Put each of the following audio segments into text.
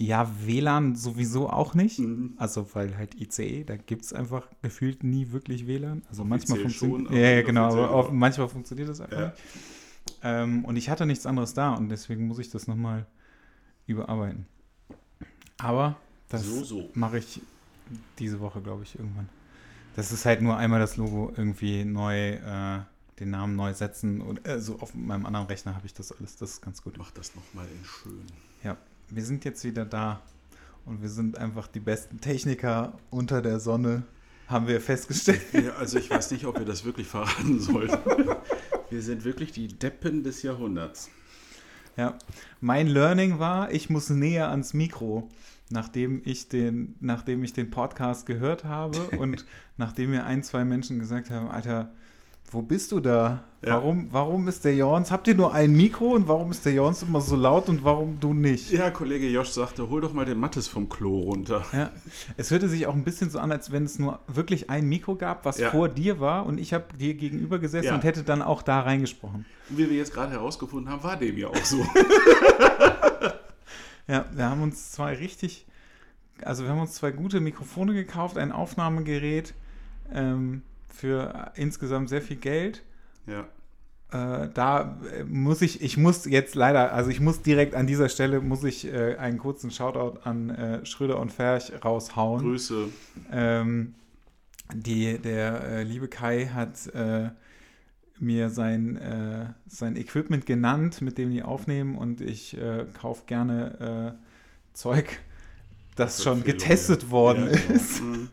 Ja, WLAN sowieso auch nicht. Mhm. Also, weil halt ICE, da gibt es einfach gefühlt nie wirklich WLAN. Also manchmal funktioniert. Ja, ja, genau, aber auch. manchmal funktioniert das einfach Ja. nicht. Ähm, und ich hatte nichts anderes da und deswegen muss ich das nochmal überarbeiten. Aber das So, so. mache ich diese Woche, glaube ich, irgendwann. Das ist halt nur einmal das Logo irgendwie neu, äh, den Namen neu setzen. Und äh, so auf meinem anderen Rechner habe ich das alles. Das ist ganz gut. Mach das nochmal in schön. Ja, wir sind jetzt wieder da und wir sind einfach die besten Techniker unter der Sonne, haben wir festgestellt. Ja, also ich weiß nicht, ob wir das wirklich verraten sollten. Wir sind wirklich die Deppen des Jahrhunderts. Ja, mein Learning war, ich muss näher ans Mikro, nachdem ich den, nachdem ich den Podcast gehört habe und nachdem mir ein, zwei Menschen gesagt haben, Alter, wo bist du da? Ja. Warum, warum ist der Jorns? Habt ihr nur ein Mikro und warum ist der Jorns immer so laut und warum du nicht? Ja, Kollege Josch sagte, hol doch mal den Mattes vom Klo runter. Ja, es hörte sich auch ein bisschen so an, als wenn es nur wirklich ein Mikro gab, was Ja. vor dir war und ich habe dir gegenüber gesessen Ja. und hätte dann auch da reingesprochen. Und wie wir jetzt gerade herausgefunden haben, war dem ja auch so. Ja, wir haben uns zwei richtig, also wir haben uns zwei gute Mikrofone gekauft, ein Aufnahmegerät ähm, für insgesamt sehr viel Geld. Ja. Äh, da äh, muss ich, ich muss jetzt leider, also ich muss direkt an dieser Stelle, muss ich äh, einen kurzen Shoutout an äh, Schröder und Ferch raushauen. Grüße. Ähm, die, der äh, liebe Kai hat äh, mir sein, sein Equipment genannt, mit dem die aufnehmen und ich kaufe gerne Zeug, das schon Empfehlung, getestet ja. worden Ja, genau. ist. Mhm.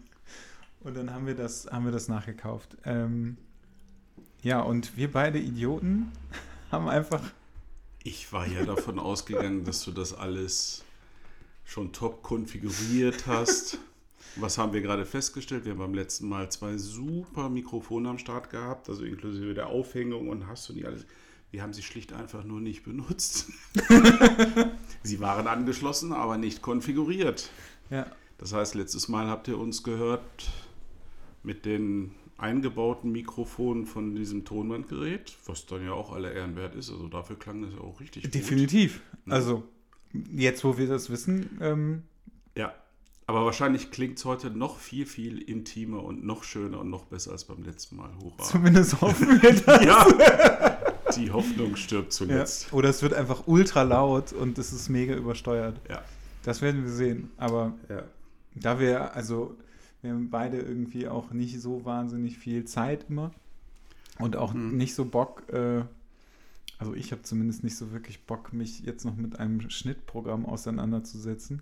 Und dann haben wir das, haben wir das nachgekauft. Ähm, ja, und wir beide Idioten haben einfach Ich war ja davon ausgegangen, dass du das alles schon top konfiguriert hast. Was haben wir gerade festgestellt? Wir haben beim letzten Mal zwei super Mikrofone am Start gehabt, also inklusive der Aufhängung und hast du nicht alles. Wir haben sie schlicht einfach nur nicht benutzt. sie waren angeschlossen, aber nicht konfiguriert. ja, Das heißt, letztes Mal habt ihr uns gehört mit den eingebauten Mikrofonen von diesem Tonbandgerät, was dann ja auch aller Ehren wert ist. Also dafür klang das ja auch richtig gut. definitiv. Mhm. Also jetzt, wo wir das wissen, ähm, Ja, aber wahrscheinlich klingt es heute noch viel, viel intimer und noch schöner und noch besser als beim letzten Mal. Hurra. zumindest hoffen wir das. ja, die Hoffnung stirbt Ja. zuletzt. Oder es wird einfach ultra laut und es ist mega übersteuert. Ja, Das werden wir sehen. Aber ja. da wir, also, wir haben beide irgendwie auch nicht so wahnsinnig viel Zeit immer und auch Mhm. nicht so Bock, äh, also ich habe zumindest nicht so wirklich Bock, mich jetzt noch mit einem Schnittprogramm auseinanderzusetzen.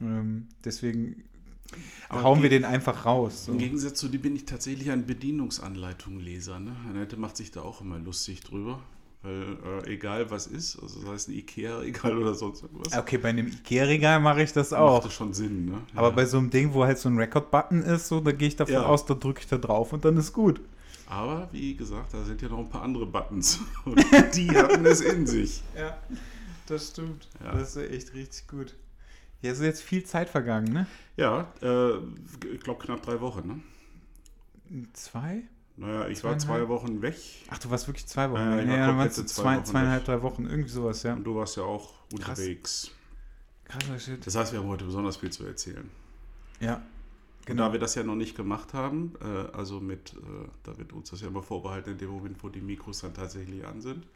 Ähm, deswegen Aber hauen wir den einfach raus. So. Im Gegensatz zu dir bin ich tatsächlich ein Bedienungsanleitungsleser. Ne? Annette macht sich da auch immer lustig drüber. Weil äh, egal was ist, also sei es ein Ikea-Regal oder sonst irgendwas, Okay, bei einem Ikea-Regal mache ich das macht auch. das schon Sinn. Ne? Aber Ja. bei so einem Ding, wo halt so ein Record-Button ist, so, da gehe ich davon Ja. aus, da drücke ich da drauf und dann ist gut. Aber wie gesagt, da sind ja noch ein paar andere Buttons. Und die hatten es in sich. Ja, das stimmt. Ja. Das ist echt richtig gut. Ja, ist jetzt viel Zeit vergangen, ne? Ja, äh, ich glaube knapp drei Wochen. Ne? Zwei? Naja, ich war zwei Wochen weg Ach, du warst wirklich zwei Wochen. Ja, weg. war ja, dann warst du zwei zwei, Wochen zweieinhalb, drei Wochen, irgendwie sowas, ja. und du warst ja auch unterwegs. Krasser Shit. Das heißt, wir haben heute besonders viel zu erzählen. Ja, Und genau. da wir das ja noch nicht gemacht haben, äh, also mit, äh, da wird uns das ja immer vorbehalten in dem Moment, wo die Mikros dann tatsächlich an sind,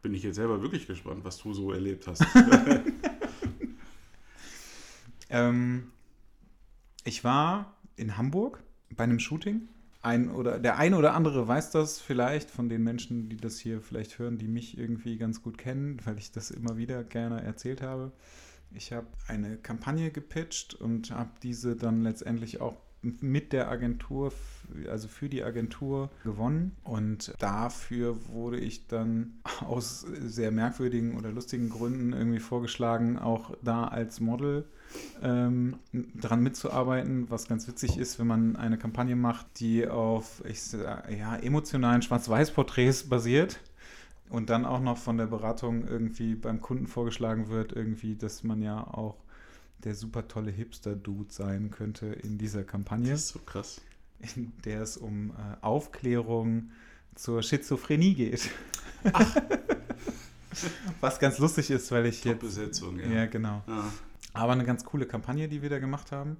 bin ich jetzt selber wirklich gespannt, was du so erlebt hast. Ähm, ich war in Hamburg bei einem Shooting. Ein oder der eine oder andere weiß das vielleicht von den Menschen, die das hier vielleicht hören, die mich irgendwie ganz gut kennen, weil ich das immer wieder gerne erzählt habe. Ich habe eine Kampagne gepitcht und habe diese dann letztendlich auch mit der Agentur, also für die Agentur gewonnen. Und dafür wurde ich dann aus sehr merkwürdigen oder lustigen Gründen irgendwie vorgeschlagen, auch da als Model ähm, dran mitzuarbeiten, was ganz witzig ist, wenn man eine Kampagne macht, die auf ich, sag, ja, emotionalen Schwarz-Weiß-Porträts basiert und dann auch noch von der Beratung irgendwie beim Kunden vorgeschlagen wird, irgendwie, dass man ja auch der super tolle Hipster-Dude sein könnte in dieser Kampagne, Das ist so krass. in der es um äh, Aufklärung zur Schizophrenie geht. Was ganz lustig ist, weil ich jetzt. Top-Besetzung, Ja, ja. genau. Ah, Aber eine ganz coole Kampagne, die wir da gemacht haben.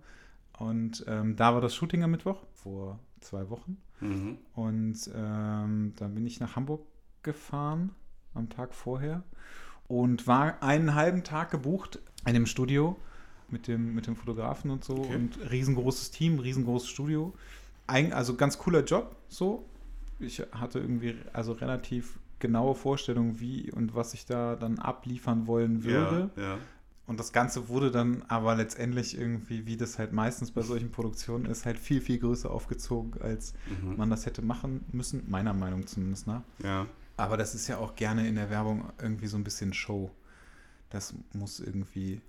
Und ähm, da war das Shooting am Mittwoch, vor zwei Wochen. mhm. Und ähm, dann bin ich nach Hamburg gefahren am Tag vorher und war einen halben Tag gebucht in dem Studio mit dem, mit dem Fotografen und so Okay. und riesengroßes Team, riesengroßes Studio. Ein, also ganz cooler Job so. Ich hatte irgendwie also relativ genaue Vorstellungen, wie und was ich da dann abliefern wollen würde. Ja, ja. Und das Ganze wurde dann aber letztendlich irgendwie, wie das halt meistens bei solchen Produktionen ist, halt viel, viel größer aufgezogen, als Mhm. man das hätte machen müssen, meiner Meinung zumindest nach. ja. Aber das ist ja auch gerne in der Werbung irgendwie so ein bisschen Show. Das muss irgendwie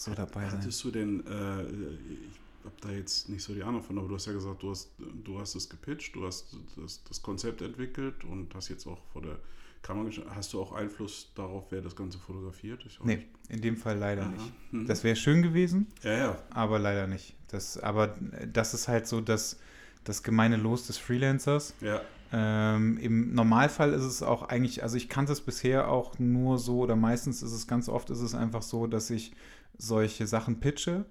so dabei sein. Hattest du denn, äh, ich habe da jetzt nicht so die Ahnung von, aber du hast ja gesagt, du hast, du hast es gepitcht, du hast das, das Konzept entwickelt und hast jetzt auch vor der Kamera. Hast du auch Einfluss darauf, wer das Ganze fotografiert? Ich Nee, in dem Fall leider Aha. nicht. Mhm. Das wäre schön gewesen, ja, ja. aber leider nicht. Das, aber das ist halt so das, das gemeine Los des Freelancers. Ja, Ähm, Im Normalfall ist es auch eigentlich, also ich kannte es bisher auch nur so, oder meistens ist es ganz oft ist es einfach so, dass ich solche Sachen pitche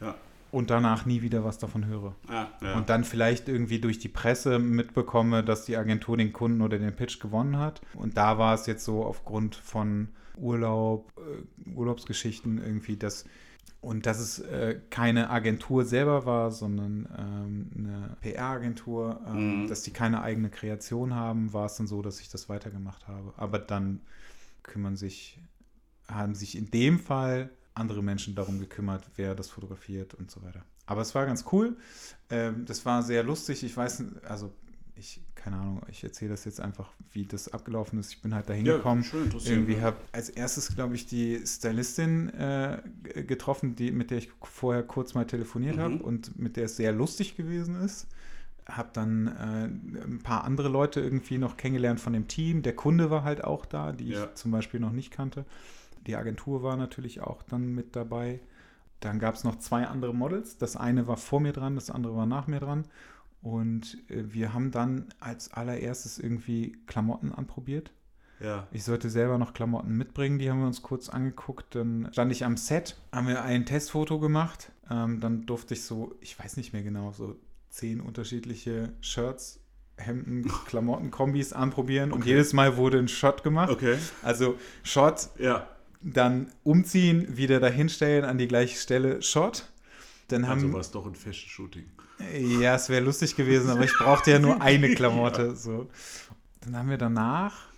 ja. und danach nie wieder was davon höre. Ah, ja. Und dann vielleicht irgendwie durch die Presse mitbekomme, dass die Agentur den Kunden oder den Pitch gewonnen hat. Und da war es jetzt so aufgrund von Urlaub, äh, Urlaubsgeschichten irgendwie, dass und dass es äh, keine Agentur selber war, sondern ähm, eine PR-Agentur, ähm, Mhm. dass die keine eigene Kreation haben, war es dann so, dass ich das weitergemacht habe. Aber dann kümmern sich, haben sich in dem Fall andere Menschen darum gekümmert, wer das fotografiert und so weiter. Aber es war ganz cool. Ähm, das war sehr lustig. Ich weiß, also ich, keine Ahnung, ich erzähle das jetzt einfach, wie das abgelaufen ist. Ich bin halt da hingekommen. schön interessiert. Irgendwie habe als erstes, glaube ich, die Stylistin äh, getroffen, die, mit der ich vorher kurz mal telefoniert Mhm. habe und mit der es sehr lustig gewesen ist. Habe dann äh, ein paar andere Leute irgendwie noch kennengelernt von dem Team. Der Kunde war halt auch da, die Ja. ich zum Beispiel noch nicht kannte. Die Agentur war natürlich auch dann mit dabei. Dann gab es noch zwei andere Models. Das eine war vor mir dran, das andere war nach mir dran. Und äh, wir haben dann als allererstes irgendwie Klamotten anprobiert. ja. Ich sollte selber noch Klamotten mitbringen, die haben wir uns kurz angeguckt. Dann stand ich am Set, haben wir ein Testfoto gemacht. Ähm, dann durfte ich so, ich weiß nicht mehr genau, so zehn unterschiedliche Shirts, Hemden, Klamotten, Kombis anprobieren. Und Okay. jedes Mal wurde ein Shot gemacht. Okay. Also Shot, Ja. Dann umziehen, wieder dahinstellen an die gleiche Stelle, Shot. Dann Also haben war es doch ein Fashion-Shooting. ja, es wäre lustig gewesen, aber ich brauchte ja nur eine Klamotte. So. Dann haben wir danach,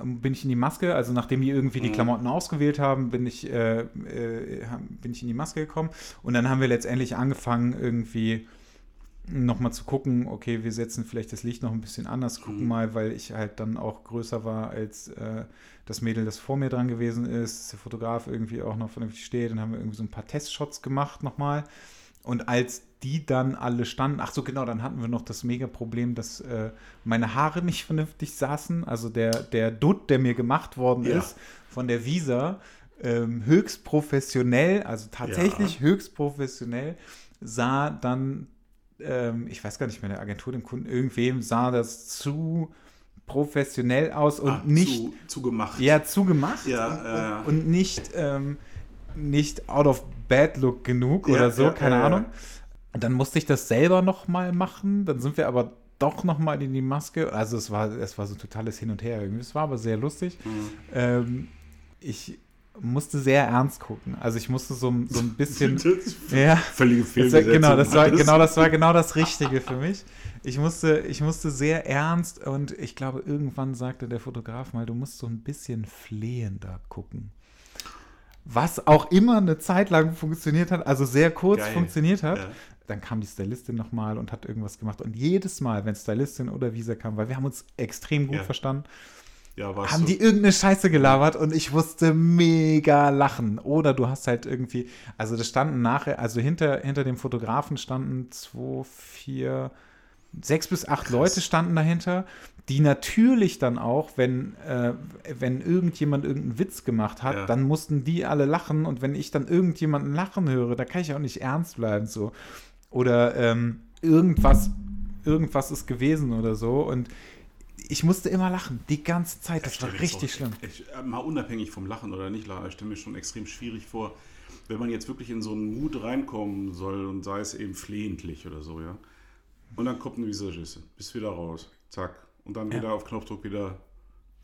ähm, bin ich in die Maske, also nachdem die irgendwie die Mhm. Klamotten ausgewählt haben, bin ich, äh, äh, haben- bin ich in die Maske gekommen. Und dann haben wir letztendlich angefangen, irgendwie nochmal zu gucken, okay, wir setzen vielleicht das Licht noch ein bisschen anders, gucken Mhm. mal, weil ich halt dann auch größer war als äh, das Mädel, das vor mir dran gewesen ist, dass der Fotograf irgendwie auch noch vernünftig steht. Dann haben wir irgendwie so ein paar Testshots gemacht nochmal. Und als die dann alle standen, ach so genau, dann hatten wir noch das mega Problem, dass äh, meine Haare nicht vernünftig saßen. Also der, der Dutt, der mir gemacht worden Ja. ist von der Visa, ähm, höchst professionell, also tatsächlich höchst professionell, sah dann, ähm, ich weiß gar nicht mehr, der Agentur, dem Kunden, irgendwem sah das zu professionell aus und Ah, nicht zu, zu gemacht. ja, zugemacht Ja, und, ja. und nicht, ähm, nicht out of bad look genug Ja, oder so, ja, keine. Ahnung. Und dann musste ich das selber noch mal machen. Dann sind wir aber doch noch mal in die Maske. Also es war, es war so ein totales Hin und Her irgendwie. Es war aber sehr lustig. Mhm. Ähm, ich musste sehr ernst gucken. Also ich musste so, so ein bisschen... Ja. Völlige Fehlbesetzung. genau, das war, genau, das war genau das Richtige für mich. Ich musste, ich musste sehr ernst und ich glaube, irgendwann sagte der Fotograf mal, du musst so ein bisschen flehender gucken. Was auch immer eine Zeit lang funktioniert hat, also sehr kurz Geil. funktioniert hat. Ja. Dann kam die Stylistin nochmal und hat irgendwas gemacht. Und jedes Mal, wenn Stylistin oder Visa kam, weil wir haben uns extrem gut Ja. verstanden, Ja, warst haben du. die irgendeine Scheiße gelabert und ich musste mega lachen. Oder du hast halt irgendwie, also das standen nachher, also hinter, hinter dem Fotografen standen zwei, vier, sechs bis acht Leute standen dahinter, die natürlich dann auch, wenn, äh, wenn irgendjemand irgendeinen Witz gemacht hat, Ja. dann mussten die alle lachen und wenn ich dann irgendjemanden lachen höre, da kann ich auch nicht ernst bleiben so. Oder ähm, irgendwas, irgendwas ist gewesen oder so und ich musste immer lachen, die ganze Zeit. Das war richtig auch- schlimm. Ich, äh, mal unabhängig vom Lachen oder nicht lachen, ich stelle mir schon extrem schwierig vor, wenn man jetzt wirklich in so einen Mut reinkommen soll und sei es eben flehentlich oder so, ja. Und dann kommt eine Visagiste, bist wieder raus, zack. Und dann Ja. wieder auf Knopfdruck wieder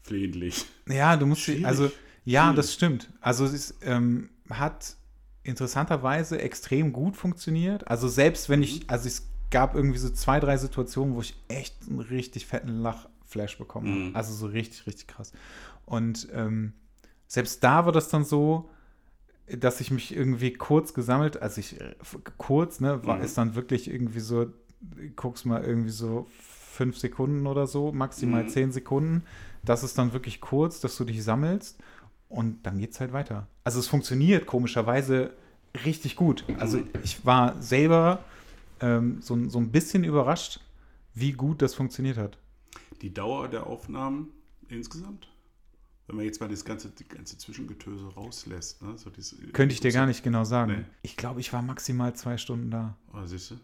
flehentlich. Ja, du musst, Schwierig. also, ja, Schwierig. das stimmt. Also, es ist, ähm, hat interessanterweise extrem gut funktioniert. Also, selbst wenn ich, also, es gab irgendwie so zwei, drei Situationen, wo ich echt einen richtig fetten Lachflash bekommen. Mhm. Also, so richtig, richtig krass. Und ähm, selbst da war das dann so, dass ich mich irgendwie kurz gesammelt, also ich äh, kurz, ne, war Mhm. ist dann wirklich irgendwie so, guckst mal irgendwie so fünf Sekunden oder so, maximal Mhm. zehn Sekunden. Das ist dann wirklich kurz, dass du dich sammelst und dann geht's halt weiter. Also es funktioniert komischerweise richtig gut. Also Mhm. ich war selber ähm, so, so ein bisschen überrascht, wie gut das funktioniert hat. Die Dauer der Aufnahmen insgesamt? Wenn man jetzt mal das ganze, die ganze Zwischengetöse rauslässt, ne? So diese, Könnte ich dir gar nicht genau sagen. Nee. Ich glaube, ich war maximal zwei Stunden da. Oh, siehst du?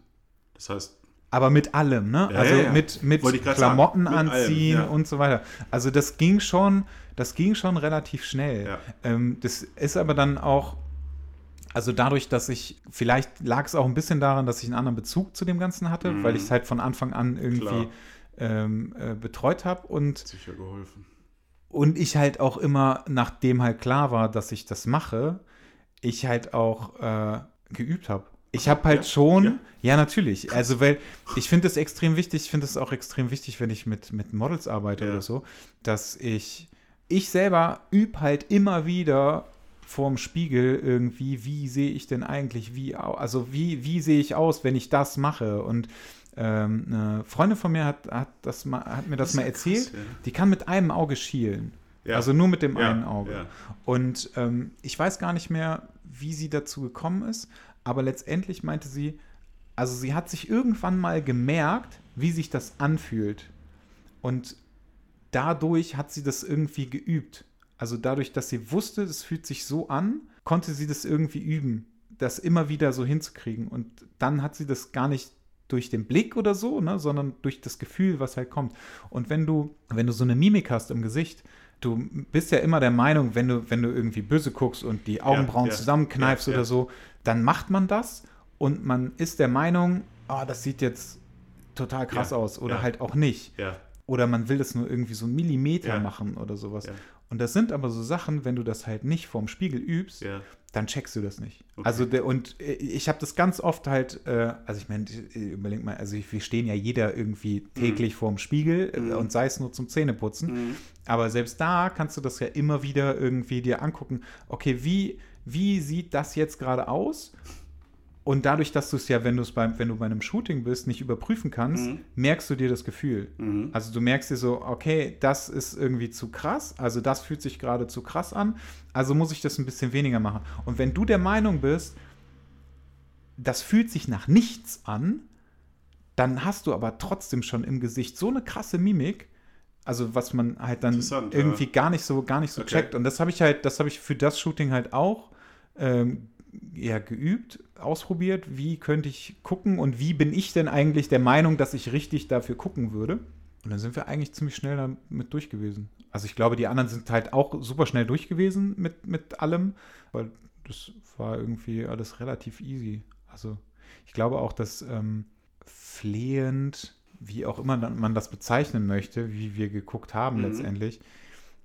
Das heißt, Aber mit allem, ne? Ja, also ja, ja. mit, mit Klamotten mit allem, anziehen ja. und so weiter. Also das ging schon, das ging schon relativ schnell. Ähm, das ist aber dann auch, also dadurch, dass ich, vielleicht lag es auch ein bisschen daran, dass ich einen anderen Bezug zu dem Ganzen hatte, Mhm. weil ich es halt von Anfang an irgendwie Klar. Ähm, äh, betreut habe und hat sicher geholfen. und ich halt auch immer, nachdem halt klar war, dass ich das mache, ich halt auch äh, geübt habe. Ich habe halt ja? schon, ja, Ja? natürlich. Also, weil ich finde es extrem wichtig, ich finde es auch extrem wichtig, wenn ich mit, mit Models arbeite Ja. oder so, dass ich, ich selber übe halt immer wieder vorm Spiegel irgendwie, wie sehe ich denn eigentlich, wie, also wie, wie sehe ich aus, wenn ich das mache? Und ähm, eine Freundin von mir hat, hat, das mal, hat mir das, ist mal erzählt. krass, ja. Die kann mit einem Auge schielen. Ja. Also nur mit dem Ja, einen Auge. Und ähm, ich weiß gar nicht mehr, wie sie dazu gekommen ist, aber letztendlich meinte sie, also sie hat sich irgendwann mal gemerkt, wie sich das anfühlt. Und dadurch hat sie das irgendwie geübt. Also dadurch, dass sie wusste, es fühlt sich so an, konnte sie das irgendwie üben, das immer wieder so hinzukriegen. Und dann hat sie das gar nicht durch den Blick oder so, ne, sondern durch das Gefühl, was halt kommt. Und wenn du, wenn du so eine Mimik hast im Gesicht, du bist ja immer der Meinung, wenn du, wenn du irgendwie böse guckst und die Augenbrauen ja. zusammenkneifst Ja, ja. oder so, dann macht man das und man ist der Meinung, ah, das sieht jetzt total krass Ja, aus oder ja. halt auch nicht. Ja, Oder man will das nur irgendwie so einen Millimeter Ja. machen oder sowas. Ja. Und das sind aber so Sachen, wenn du das halt nicht vorm Spiegel übst, ja. Dann checkst du das nicht. Okay. Also der, und äh, ich habe das ganz oft halt, äh, also ich meine, überleg mal, also wir stehen ja jeder irgendwie täglich vorm Spiegel äh, Mhm. und sei es nur zum Zähneputzen. Mhm. Aber selbst da kannst du das ja immer wieder irgendwie dir angucken. Okay, wie, wie sieht das jetzt gerade aus? Und dadurch, dass du es ja, wenn du es beim, wenn du bei einem Shooting bist, nicht überprüfen kannst, Mhm. merkst du dir das Gefühl. Mhm. Also du merkst dir so, okay, das ist irgendwie zu krass, also das fühlt sich gerade zu krass an, also muss ich das ein bisschen weniger machen. Und wenn du der Meinung bist, das fühlt sich nach nichts an, dann hast du aber trotzdem schon im Gesicht so eine krasse Mimik, also was man halt dann irgendwie ja. gar nicht so gar nicht so Okay. checkt. Und das habe ich halt, das habe ich für das Shooting halt auch ähm, ja, geübt, ausprobiert, wie könnte ich gucken und wie bin ich denn eigentlich der Meinung, dass ich richtig dafür gucken würde. Und dann sind wir eigentlich ziemlich schnell damit durch gewesen. Also ich glaube, die anderen sind halt auch super schnell durch gewesen mit, mit allem, weil das war irgendwie alles relativ easy. Also ich glaube auch, dass ähm, flehend, wie auch immer man das bezeichnen möchte, wie wir geguckt haben Mhm. letztendlich,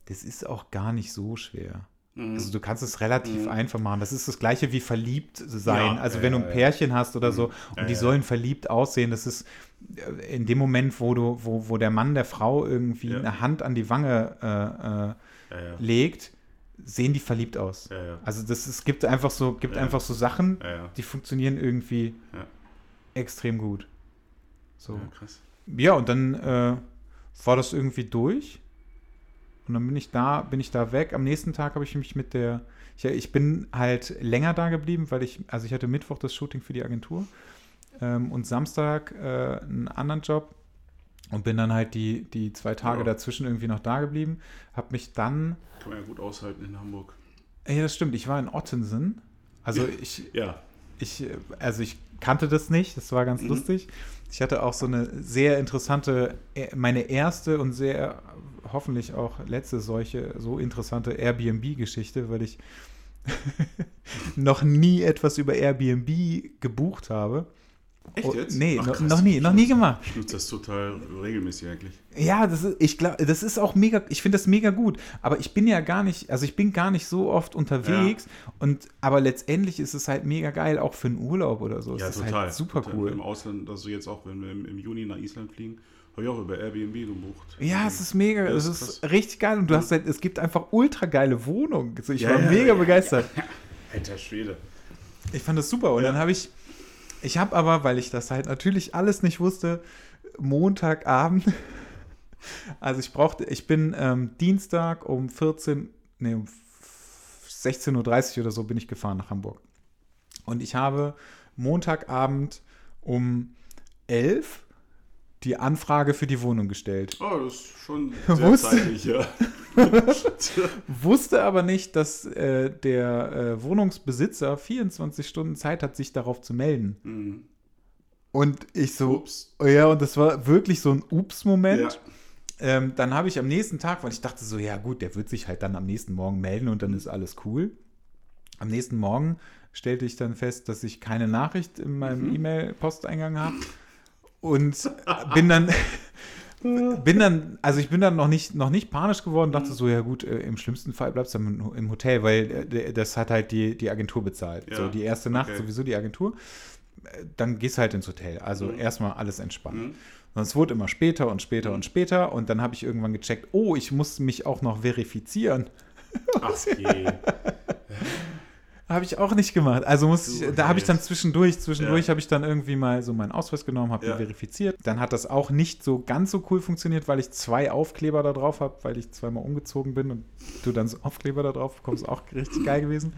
das ist auch gar nicht so schwer. Mhm. Also du kannst es relativ Mhm. einfach machen. Das ist das gleiche wie verliebt sein. Ja, also ja, wenn du ein. Pärchen hast oder so und Ja, die sollen verliebt aussehen, das ist äh, in dem Moment, wo du, wo, wo der Mann der Frau irgendwie Ja. eine Hand an die Wange äh, äh, legt, sehen die verliebt aus. Also das es gibt einfach so, gibt einfach so Sachen, die funktionieren irgendwie Ja. extrem gut. So. Ja, krass. Ja, und dann äh, war das irgendwie durch. Und dann bin ich da, bin ich da weg. Am nächsten Tag habe ich mich mit der, ich, ich bin halt länger da geblieben, weil ich, also ich hatte Mittwoch das Shooting für die Agentur ähm, und Samstag äh, einen anderen Job und bin dann halt die, die zwei Tage Ja. dazwischen irgendwie noch da geblieben. Habe mich dann, Kann man ja gut aushalten in Hamburg. ja, das stimmt, ich war in Ottensen. Also ich, Ja, ich, also ich kannte das nicht, das war ganz Mhm. lustig. Ich hatte auch so eine sehr interessante, äh, meine erste und sehr hoffentlich auch letzte solche so interessante Airbnb-Geschichte, weil ich noch nie etwas über Airbnb gebucht habe. Echt Oh, jetzt? Nee, Ach, krass. noch nie, noch nie gemacht. Ich nutze das total regelmäßig eigentlich. Ja, das ist, ich glaube, das ist auch mega, ich finde das mega gut. Aber ich bin ja gar nicht, also ich bin gar nicht so oft unterwegs. Und aber letztendlich ist es halt mega geil, auch für einen Urlaub oder so. Ja, es ist total. halt super total. cool. Im Ausland, also jetzt auch, wenn wir im, im Juni nach Island fliegen, habe ich auch über Airbnb gebucht. Ja, es ist mega, Ja, es ist ist richtig geil und du hast halt, es gibt einfach ultra geile Wohnungen. Also ich Ja, war ja, mega ja, begeistert. Alter Schwede. Ich fand das super. Und Ja. dann habe ich, ich habe aber, weil ich das halt natürlich alles nicht wusste, Montagabend, also ich brauchte, ich bin ähm, Dienstag um 14, nee, um 16.30 Uhr oder so bin ich gefahren nach Hamburg. Und ich habe Montagabend um 11 die Anfrage für die Wohnung gestellt. Oh, das ist schon sehr Wusste- zeitlich, ja. Wusste aber nicht, dass äh, der äh, Wohnungsbesitzer 24 Stunden Zeit hat, sich darauf zu melden. Hm. Und ich so, Ups. oh ja, und das war wirklich so ein Ups-Moment. Ja. Ähm, dann habe ich am nächsten Tag, weil ich dachte so, ja gut, der wird sich halt dann am nächsten Morgen melden und dann ist alles cool. Am nächsten Morgen stellte ich dann fest, dass ich keine Nachricht in meinem Mhm. E-Mail-Posteingang habe und bin dann bin dann, also ich bin dann noch nicht, noch nicht panisch geworden, Mhm. dachte so, ja gut, äh, im schlimmsten Fall bleibst du im, im Hotel, weil äh, das hat halt die, die Agentur bezahlt. Ja, So, die erste Nacht okay. sowieso die Agentur. Äh, Dann gehst du halt ins Hotel. Also Mhm. erstmal alles entspannt. Mhm. Und es wurde immer später und später Mhm. und später. Und dann habe ich irgendwann gecheckt, oh, ich muss mich auch noch verifizieren. Ach je. Habe ich auch nicht gemacht. Also muss ich, da habe ich dann zwischendurch, zwischendurch Ja. habe ich dann irgendwie mal so meinen Ausweis genommen, habe Ja. den verifiziert. Dann hat das auch nicht so ganz so cool funktioniert, weil ich zwei Aufkleber da drauf habe, weil ich zweimal umgezogen bin und du dann so Aufkleber da drauf bekommst, auch richtig geil gewesen.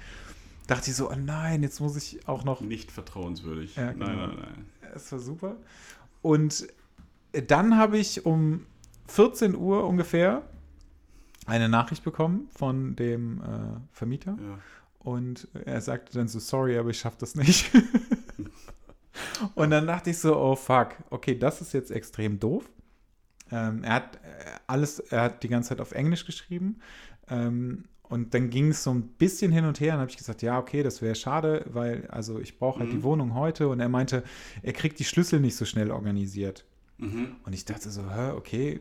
Dachte ich so, oh nein, jetzt muss ich auch noch Nicht vertrauenswürdig. Ja, genau. Nein, nein, nein. Es war super. Und dann habe ich um 14 Uhr ungefähr eine Nachricht bekommen von dem äh, Vermieter. Ja. Und er sagte dann so, sorry, aber ich schaffe das nicht. und dann dachte ich so, oh fuck, okay, das ist jetzt extrem doof. Ähm, er hat äh, alles, er hat die ganze Zeit auf Englisch geschrieben. Ähm, und dann ging es so ein bisschen hin und her. Dann habe ich gesagt, ja, okay, das wäre schade, weil also ich brauche halt Mhm. die Wohnung heute. Und er meinte, er kriegt die Schlüssel nicht so schnell organisiert. Mhm. Und ich dachte so, hä, okay.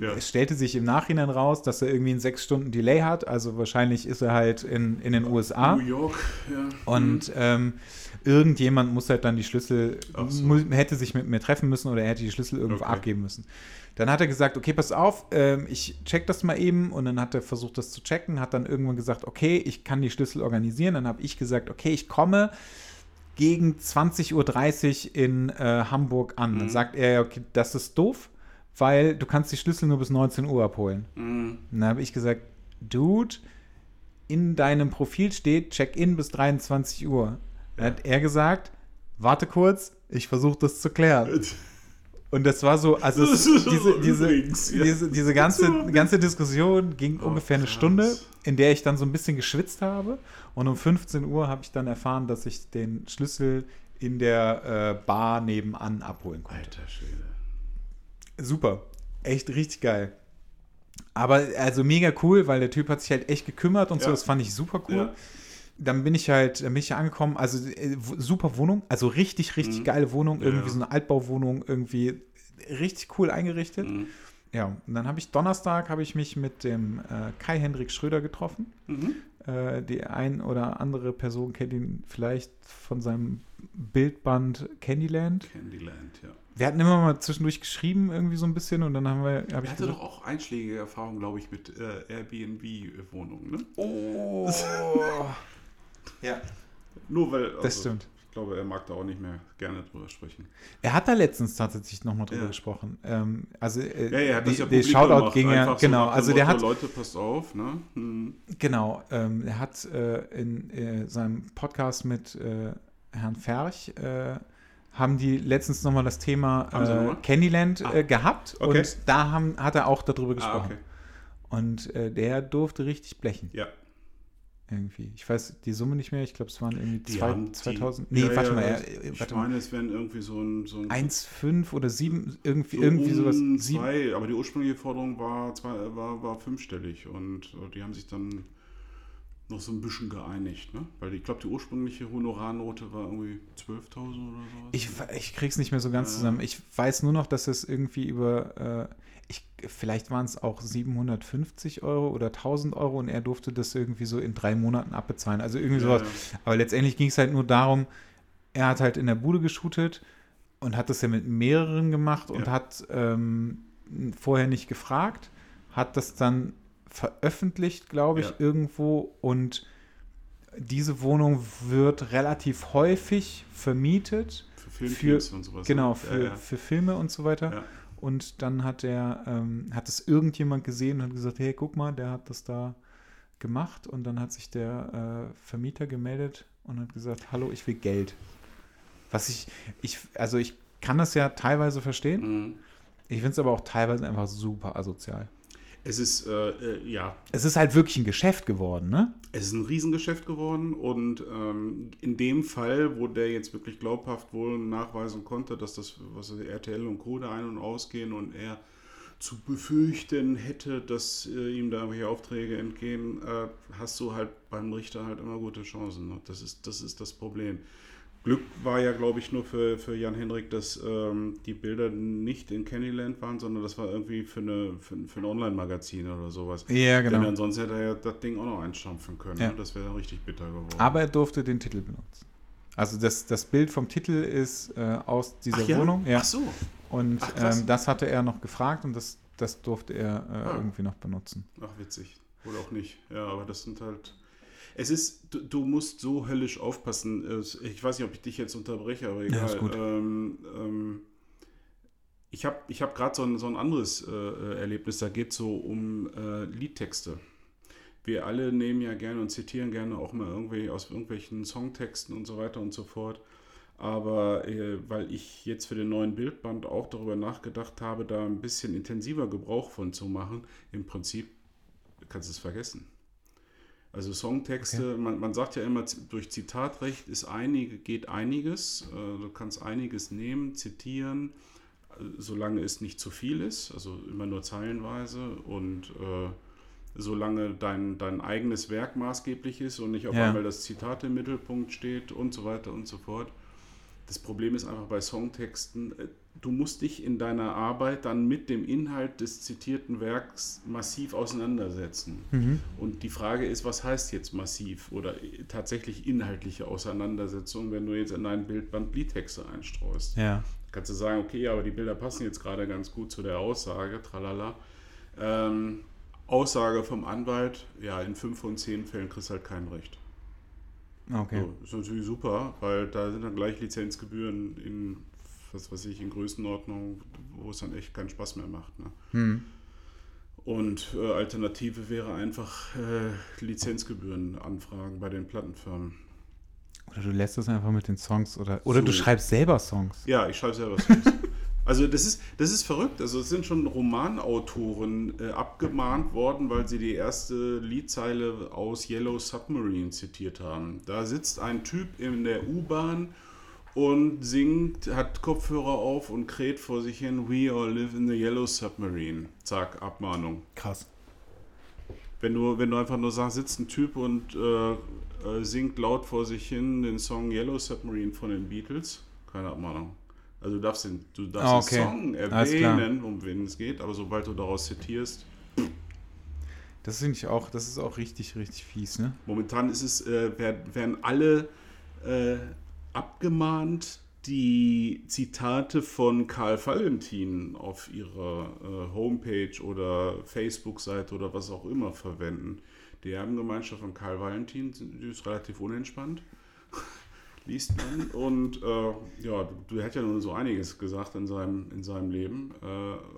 Ja. Es stellte sich im Nachhinein raus, dass er irgendwie einen sechs Stunden Delay hat. Also wahrscheinlich ist er halt in, in den USA. New York, ja. Und ähm, irgendjemand muss halt dann die Schlüssel, so. hätte sich mit mir treffen müssen oder er hätte die Schlüssel irgendwo Okay. abgeben müssen. Dann hat er gesagt, okay, pass auf, ähm, ich check das mal eben. Und dann hat er versucht, das zu checken, hat dann irgendwann gesagt, okay, ich kann die Schlüssel organisieren. Dann habe ich gesagt, okay, ich komme gegen 20.30 Uhr in äh, Hamburg an. Dann Mhm. sagt er, okay, das ist doof, weil du kannst die Schlüssel nur bis 19 Uhr abholen. Mhm. Und dann habe ich gesagt, Dude, in deinem Profil steht Check-in bis 23 Uhr. Dann hat er gesagt, warte kurz, ich versuche das zu klären. Und das war so, also es, diese, diese, Übrigens, ja. diese, diese ganze, ganze Diskussion ging Oh, ungefähr eine krass. Stunde, in der ich dann so ein bisschen geschwitzt habe. Und um 15 Uhr habe ich dann erfahren, dass ich den Schlüssel in der äh, Bar nebenan abholen konnte. Alter Schwede. Super. Echt richtig geil. Aber also mega cool, weil der Typ hat sich halt echt gekümmert und so. Ja. Das fand ich super cool. Ja. Dann bin ich halt, bin ich angekommen. Also äh, super Wohnung, also richtig, richtig Mhm. geile Wohnung. Irgendwie ja. so eine Altbauwohnung, irgendwie richtig cool eingerichtet. Mhm. Ja, und dann habe ich Donnerstag habe ich mich mit dem äh, Kai-Hendrik Schröder getroffen. Mhm. Äh, die ein oder andere Person kennt ihn vielleicht von seinem Bildband Candyland. Candyland, ja. Wir hatten immer mal zwischendurch geschrieben, irgendwie so ein bisschen, und dann haben wir, habe Er ich hatte gesagt, doch auch einschlägige Erfahrungen, glaube ich, mit äh, Airbnb-Wohnungen, ne? oh. ja, Nur weil. Also, das stimmt. Ich glaube, er mag da auch nicht mehr gerne drüber sprechen. Er hat da letztens tatsächlich nochmal drüber Ja. gesprochen. Ähm, also, äh, Ja, ja, er hat das die, ja der Shoutout gemacht, ging ja, einfach so genau, dem also der Motto, hat, Leute, passt auf, ne? Hm. genau, ähm, er hat äh, in äh, seinem Podcast mit äh, Herrn Ferch, äh, haben die letztens nochmal das Thema äh? Candyland Ah. äh, gehabt Okay. und da haben, hat er auch darüber Ah, gesprochen. okay. Und äh, der durfte richtig blechen. Ja. Irgendwie. Ich weiß die Summe nicht mehr. Ich glaube, es waren irgendwie zwei, die- 2000. Nee, Ja, warte ja, mal. das- äh, Ich warte mal. meine, es wären irgendwie so ein. So ein 1,5 oder 7, irgendwie, so irgendwie um sowas. Sieben, Zwei, aber die ursprüngliche Forderung war, zwei, war, war fünfstellig und äh, die haben sich dann noch so ein bisschen geeinigt, ne? Weil ich glaube, die ursprüngliche Honorarnote war irgendwie 12.000 oder sowas. Ich, ich krieg's nicht mehr so ganz Ja. zusammen. Ich weiß nur noch, dass es irgendwie über, äh, ich, vielleicht waren es auch 750 Euro oder 1000 Euro und er durfte das irgendwie so in drei Monaten abbezahlen. Also irgendwie Ja, sowas. ja. Aber letztendlich ging es halt nur darum, er hat halt in der Bude geshootet und hat das ja mit mehreren gemacht und Ja. hat ähm, vorher nicht gefragt, hat das dann veröffentlicht, glaube ich, Ja. irgendwo und diese Wohnung wird relativ häufig vermietet. Für Filmteams und sowas. Genau, ne? für, ja. für Filme und so weiter. Ja. Und dann hat er, ähm, hat es irgendjemand gesehen und hat gesagt, hey, guck mal, der hat das da gemacht. Und dann hat sich der äh, Vermieter gemeldet und hat gesagt, hallo, ich will Geld. Was ich, ich, also ich kann das ja teilweise verstehen. Mhm. Ich finde es aber auch teilweise einfach super asozial. Es ist, äh, äh, ja, Es ist halt wirklich ein Geschäft geworden, ne? Es ist ein Riesengeschäft geworden und ähm, in dem Fall, wo der jetzt wirklich glaubhaft wohl nachweisen konnte, dass das, was RTL und Co. da ein- und ausgehen und er zu befürchten hätte, dass äh, ihm da irgendwelche Aufträge entgehen, äh, hast du halt beim Richter halt immer gute Chancen. Ne? Das, ist, das ist das Problem. Glück war ja, glaube ich, nur für, für Jan Henrik, dass ähm, die Bilder nicht in Candyland waren, sondern das war irgendwie für, eine, für, ein- für ein Online-Magazin oder sowas. Ja, Denn ansonsten hätte er ja das Ding auch noch einstampfen können. Ja. Ne? Das wäre richtig bitter geworden. Aber er durfte den Titel benutzen. Also das, das Bild vom Titel ist äh, aus dieser Ach ja? Wohnung. Ja. Ach so. Und Ach, ähm, das hatte er noch gefragt und das, das durfte er äh, Ah. irgendwie noch benutzen. Ach, witzig. Oder auch nicht. Ja, aber das sind halt. Es ist, du, du musst so höllisch aufpassen. Ich weiß nicht, ob ich dich jetzt unterbreche, aber egal. gut. Ähm, ähm, ich habe ich hab gerade so ein, so ein anderes äh, Erlebnis, da geht es so um äh, Liedtexte. Wir alle nehmen ja gerne und zitieren gerne auch mal irgendwie aus irgendwelchen Songtexten und so weiter und so fort. Aber äh, weil ich jetzt für den neuen Bildband auch darüber nachgedacht habe, da ein bisschen intensiver Gebrauch von zu machen, im Prinzip kannst du es vergessen. Also Songtexte, man, man sagt ja immer, durch Zitatrecht ist einige, geht einiges. Äh, du kannst einiges nehmen, zitieren, äh, solange es nicht zu viel ist, also immer nur zeilenweise und äh, solange dein, dein eigenes Werk maßgeblich ist und nicht auf Ja. einmal das Zitat im Mittelpunkt steht und so weiter und so fort. Das Problem ist einfach bei Songtexten, äh, du musst dich in deiner Arbeit dann mit dem Inhalt des zitierten Werks massiv auseinandersetzen. Mhm. Und die Frage ist, was heißt jetzt massiv oder tatsächlich inhaltliche Auseinandersetzung, wenn du jetzt in ein Bildband Liedtexte einstreust? Ja. Kannst du sagen, okay, aber die Bilder passen jetzt gerade ganz gut zu der Aussage, tralala. Ähm, Aussage vom Anwalt, ja, in fünf von zehn Fällen kriegst du halt kein Recht. Okay. So, ist natürlich super, weil da sind dann gleich Lizenzgebühren in, was weiß ich, in Größenordnung, wo es dann echt keinen Spaß mehr macht. Ne? Hm. Und äh, Alternative wäre einfach äh, Lizenzgebühren anfragen bei den Plattenfirmen. Oder du lässt es einfach mit den Songs oder, oder du So. schreibst selber Songs. Ja, ich schreibe selber Songs. Also das ist, das ist verrückt. Also es sind schon Romanautoren äh, abgemahnt worden, weil sie die erste Liedzeile aus Yellow Submarine zitiert haben. Da sitzt ein Typ in der U-Bahn und singt, hat Kopfhörer auf und kräht vor sich hin, We all live in the Yellow Submarine. Zack, Abmahnung. Krass. Wenn du, wenn du einfach nur sagst, sitzt ein Typ und äh, äh, singt laut vor sich hin den Song Yellow Submarine von den Beatles, keine Abmahnung. Also du darfst den, du darfst Ah, okay. den Song erwähnen, um wen es geht, aber sobald du daraus zitierst, Das finde ich auch, das ist auch richtig, richtig fies, ne? momentan ist es, äh, werden, werden alle äh, abgemahnt, die Zitate von Karl Valentin auf ihrer äh, Homepage oder Facebook-Seite oder was auch immer verwenden. Die Erbengemeinschaft von Karl Valentin die ist relativ unentspannt, liest man. Und äh, ja, du, hättest ja nun so einiges gesagt in seinem, in seinem Leben. Äh,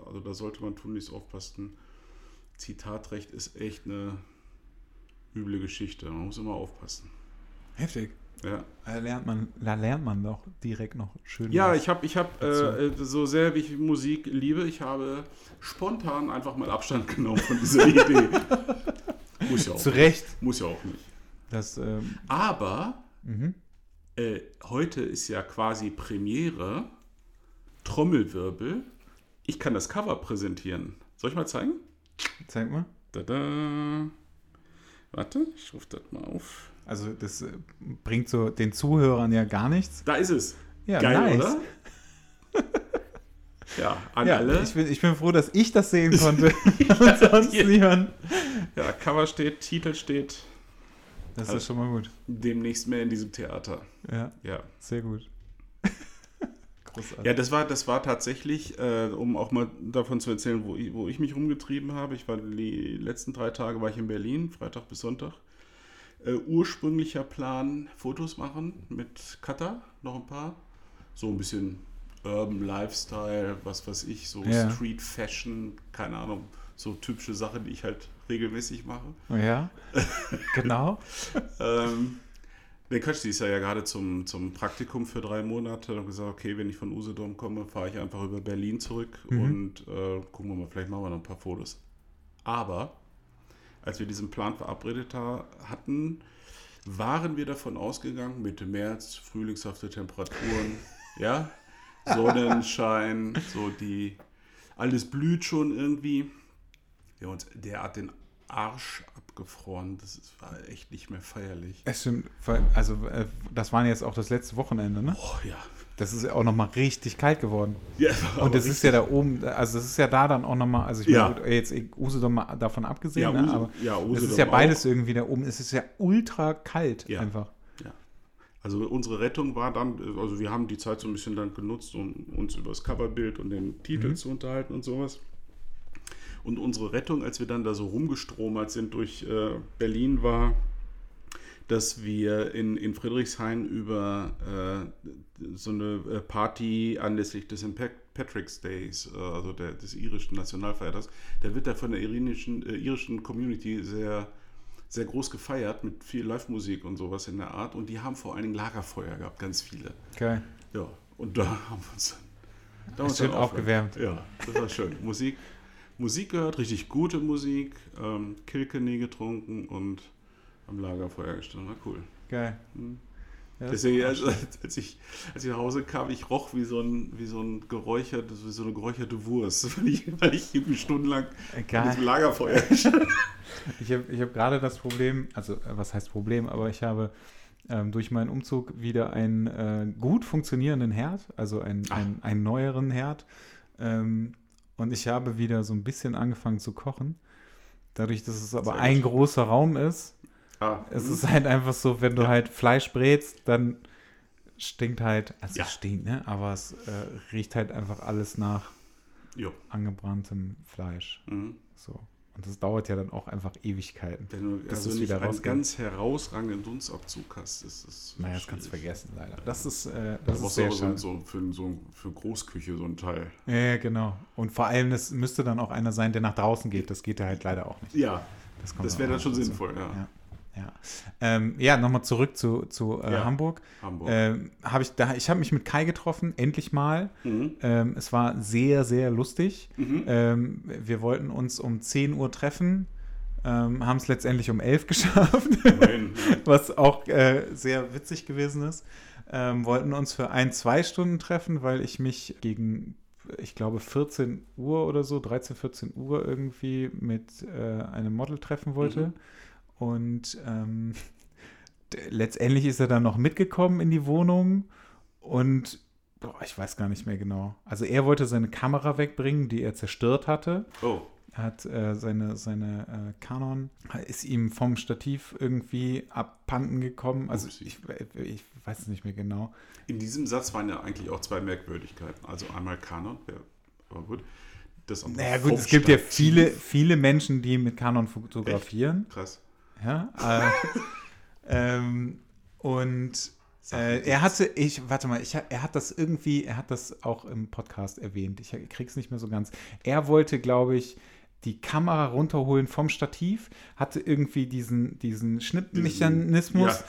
also da sollte man tunlichst aufpassen. Zitatrecht ist echt eine üble Geschichte. Man muss immer aufpassen. Heftig. Ja, Da lernt man, da lernt man doch direkt noch schön. ja ich habe, ich hab, äh, äh, so sehr wie ich Musik liebe, ich habe spontan einfach mal Abstand genommen von dieser Idee. Muss ja auch Zu nicht. Recht. Muss ja auch nicht. Das, ähm, Aber mhm. Äh, heute ist ja quasi Premiere, Trommelwirbel. Ich kann das Cover präsentieren. Soll ich mal zeigen? Zeig mal. Tada. Warte, ich rufe das mal auf. Also das äh, bringt so den Zuhörern ja gar nichts. Da ist es. Ja, Geil, nice. oder? ja, an Ja, alle. ich bin, ich bin froh, dass ich das sehen konnte. Und sonst niemand. Ja, Cover steht, Titel steht. Das Also- ist schon mal gut. Demnächst mehr in diesem Theater. Ja, Ja. sehr gut. Großartig. Ja, das war, das war tatsächlich, äh, um auch mal davon zu erzählen, wo ich, wo ich mich rumgetrieben habe. Ich war die letzten drei Tage war ich in Berlin, Freitag bis Sonntag. Äh, ursprünglicher Plan, Fotos machen mit Cutter, noch ein paar. So ein bisschen Urban Lifestyle, was weiß ich, so Ja. Street Fashion, keine Ahnung, so typische Sachen, die ich halt regelmäßig mache. Ja, genau. ähm, der Quatsch, die ist ja, ja gerade zum, zum Praktikum für drei Monate. Und gesagt, okay, wenn ich von Usedom komme, fahre ich einfach über Berlin zurück Mhm. und äh, gucken wir mal, vielleicht machen wir noch ein paar Fotos. Aber als wir diesen Plan verabredet ha hatten, waren wir davon ausgegangen, Mitte März, frühlingshafte Temperaturen, ja, Sonnenschein, so die, alles blüht schon irgendwie. Wir haben uns derart den Arsch abgefroren, das war echt nicht mehr feierlich. Es stimmt, also äh, das waren jetzt auch das letzte Wochenende, ne? Oh ja. Das ist ja auch nochmal richtig kalt geworden. ja Und das ist ja da oben, also das ist ja da dann auch nochmal, also ich Ja. meine, gut, jetzt Usedom mal davon abgesehen, Ja, ne? Use- aber ja, es Usedom ist ja beides auch. irgendwie da oben. Es ist ja ultra kalt Ja. einfach. Ja. Also unsere Rettung war dann, also wir haben die Zeit so ein bisschen dann genutzt, um uns über das Coverbild und den Titel Mhm. zu unterhalten und sowas. Und unsere Rettung, als wir dann da so rumgestromert sind durch äh, Berlin, war, dass wir in, in Friedrichshain über äh, so eine äh, Party anlässlich des St. Pat- Patrick's Days, äh, also der, des irischen Nationalfeiertags, da wird da von der irinischen, äh, irischen Community sehr, sehr groß gefeiert mit viel Live-Musik und sowas in der Art. Und die haben vor allen Dingen Lagerfeuer gehabt, ganz viele. Geil. Ja, und da haben wir uns dann, da Schön aufgewärmt. Ja, das war schön. Musik, Musik gehört, richtig gute Musik, ähm, Kilkenny getrunken und am Lagerfeuer gestanden. War cool. Geil. Mhm. Ja, Deswegen, als, als, ich, als ich nach Hause kam, ich roch wie so ein, wie so ein geräuchertes, wie so eine geräucherte Wurst, weil ich, weil ich irgendwie stundenlang an Geil. diesem Lagerfeuer gestanden Ich habe ich hab gerade das Problem, also äh, was heißt Problem, aber ich habe ähm, durch meinen Umzug wieder einen äh, gut funktionierenden Herd, also einen, einen, einen neueren Herd. Ähm, und ich habe wieder so ein bisschen angefangen zu kochen. Dadurch, dass es aber ein großer Raum ist, Ah, es mhm. ist halt einfach so, wenn du Ja. halt Fleisch brätst, dann stinkt halt, also Ja. es stinkt, ne? Aber es äh, riecht halt einfach alles nach Jo. angebranntem Fleisch. Mhm. So. Und das dauert ja dann auch einfach Ewigkeiten. Wenn du also es nicht wieder einen ganz herausragenden Dunstabzug hast, ist das. Naja, das kannst du vergessen, leider. Das ist, äh, Da das ist du sehr aber so, schade. so für, so für Großküche so ein Teil. Ja, genau. Und vor allem, es müsste dann auch einer sein, der nach draußen geht. Das geht ja halt leider auch nicht. Ja, Das, das auch wäre dann schon dazu. sinnvoll, ja. Ja, ja. Ähm, ja nochmal zurück zu, zu äh, Ja. Hamburg. Hamburg. Ähm, hab ich da, ich habe mich mit Kai getroffen, endlich mal. Mhm. Ähm, es war sehr, sehr lustig. Mhm. Ähm, wir wollten uns um 10 Uhr treffen, ähm, haben es letztendlich um 11 geschafft. Was auch äh, sehr witzig gewesen ist. Ähm, wollten uns für ein, zwei Stunden treffen, weil ich mich gegen, ich glaube, 14 Uhr oder so, 13, 14 Uhr irgendwie mit äh, einem Model treffen wollte. Mhm. Und ähm, letztendlich ist er dann noch mitgekommen in die Wohnung und boah, ich weiß gar nicht mehr genau. Also er wollte seine Kamera wegbringen, die er zerstört hatte. Oh, Er hat äh, seine, seine äh, Canon, ist ihm vom Stativ irgendwie abhanden gekommen. Also Upsi. ich, ich weiß es nicht mehr genau. in diesem Satz waren ja eigentlich auch zwei Merkwürdigkeiten. Also einmal Kanon, ja, aber gut. Das Naja gut, es gibt ja viele, viele Menschen, die mit Canon fotografieren. Krass. Ja, äh, ähm, und äh, er hatte, ich, warte mal, ich, er hat das irgendwie, er hat das auch im Podcast erwähnt. Ich krieg's nicht mehr so ganz. Er wollte, glaube ich, die Kamera runterholen vom Stativ, hatte irgendwie diesen, diesen Schnittmechanismus,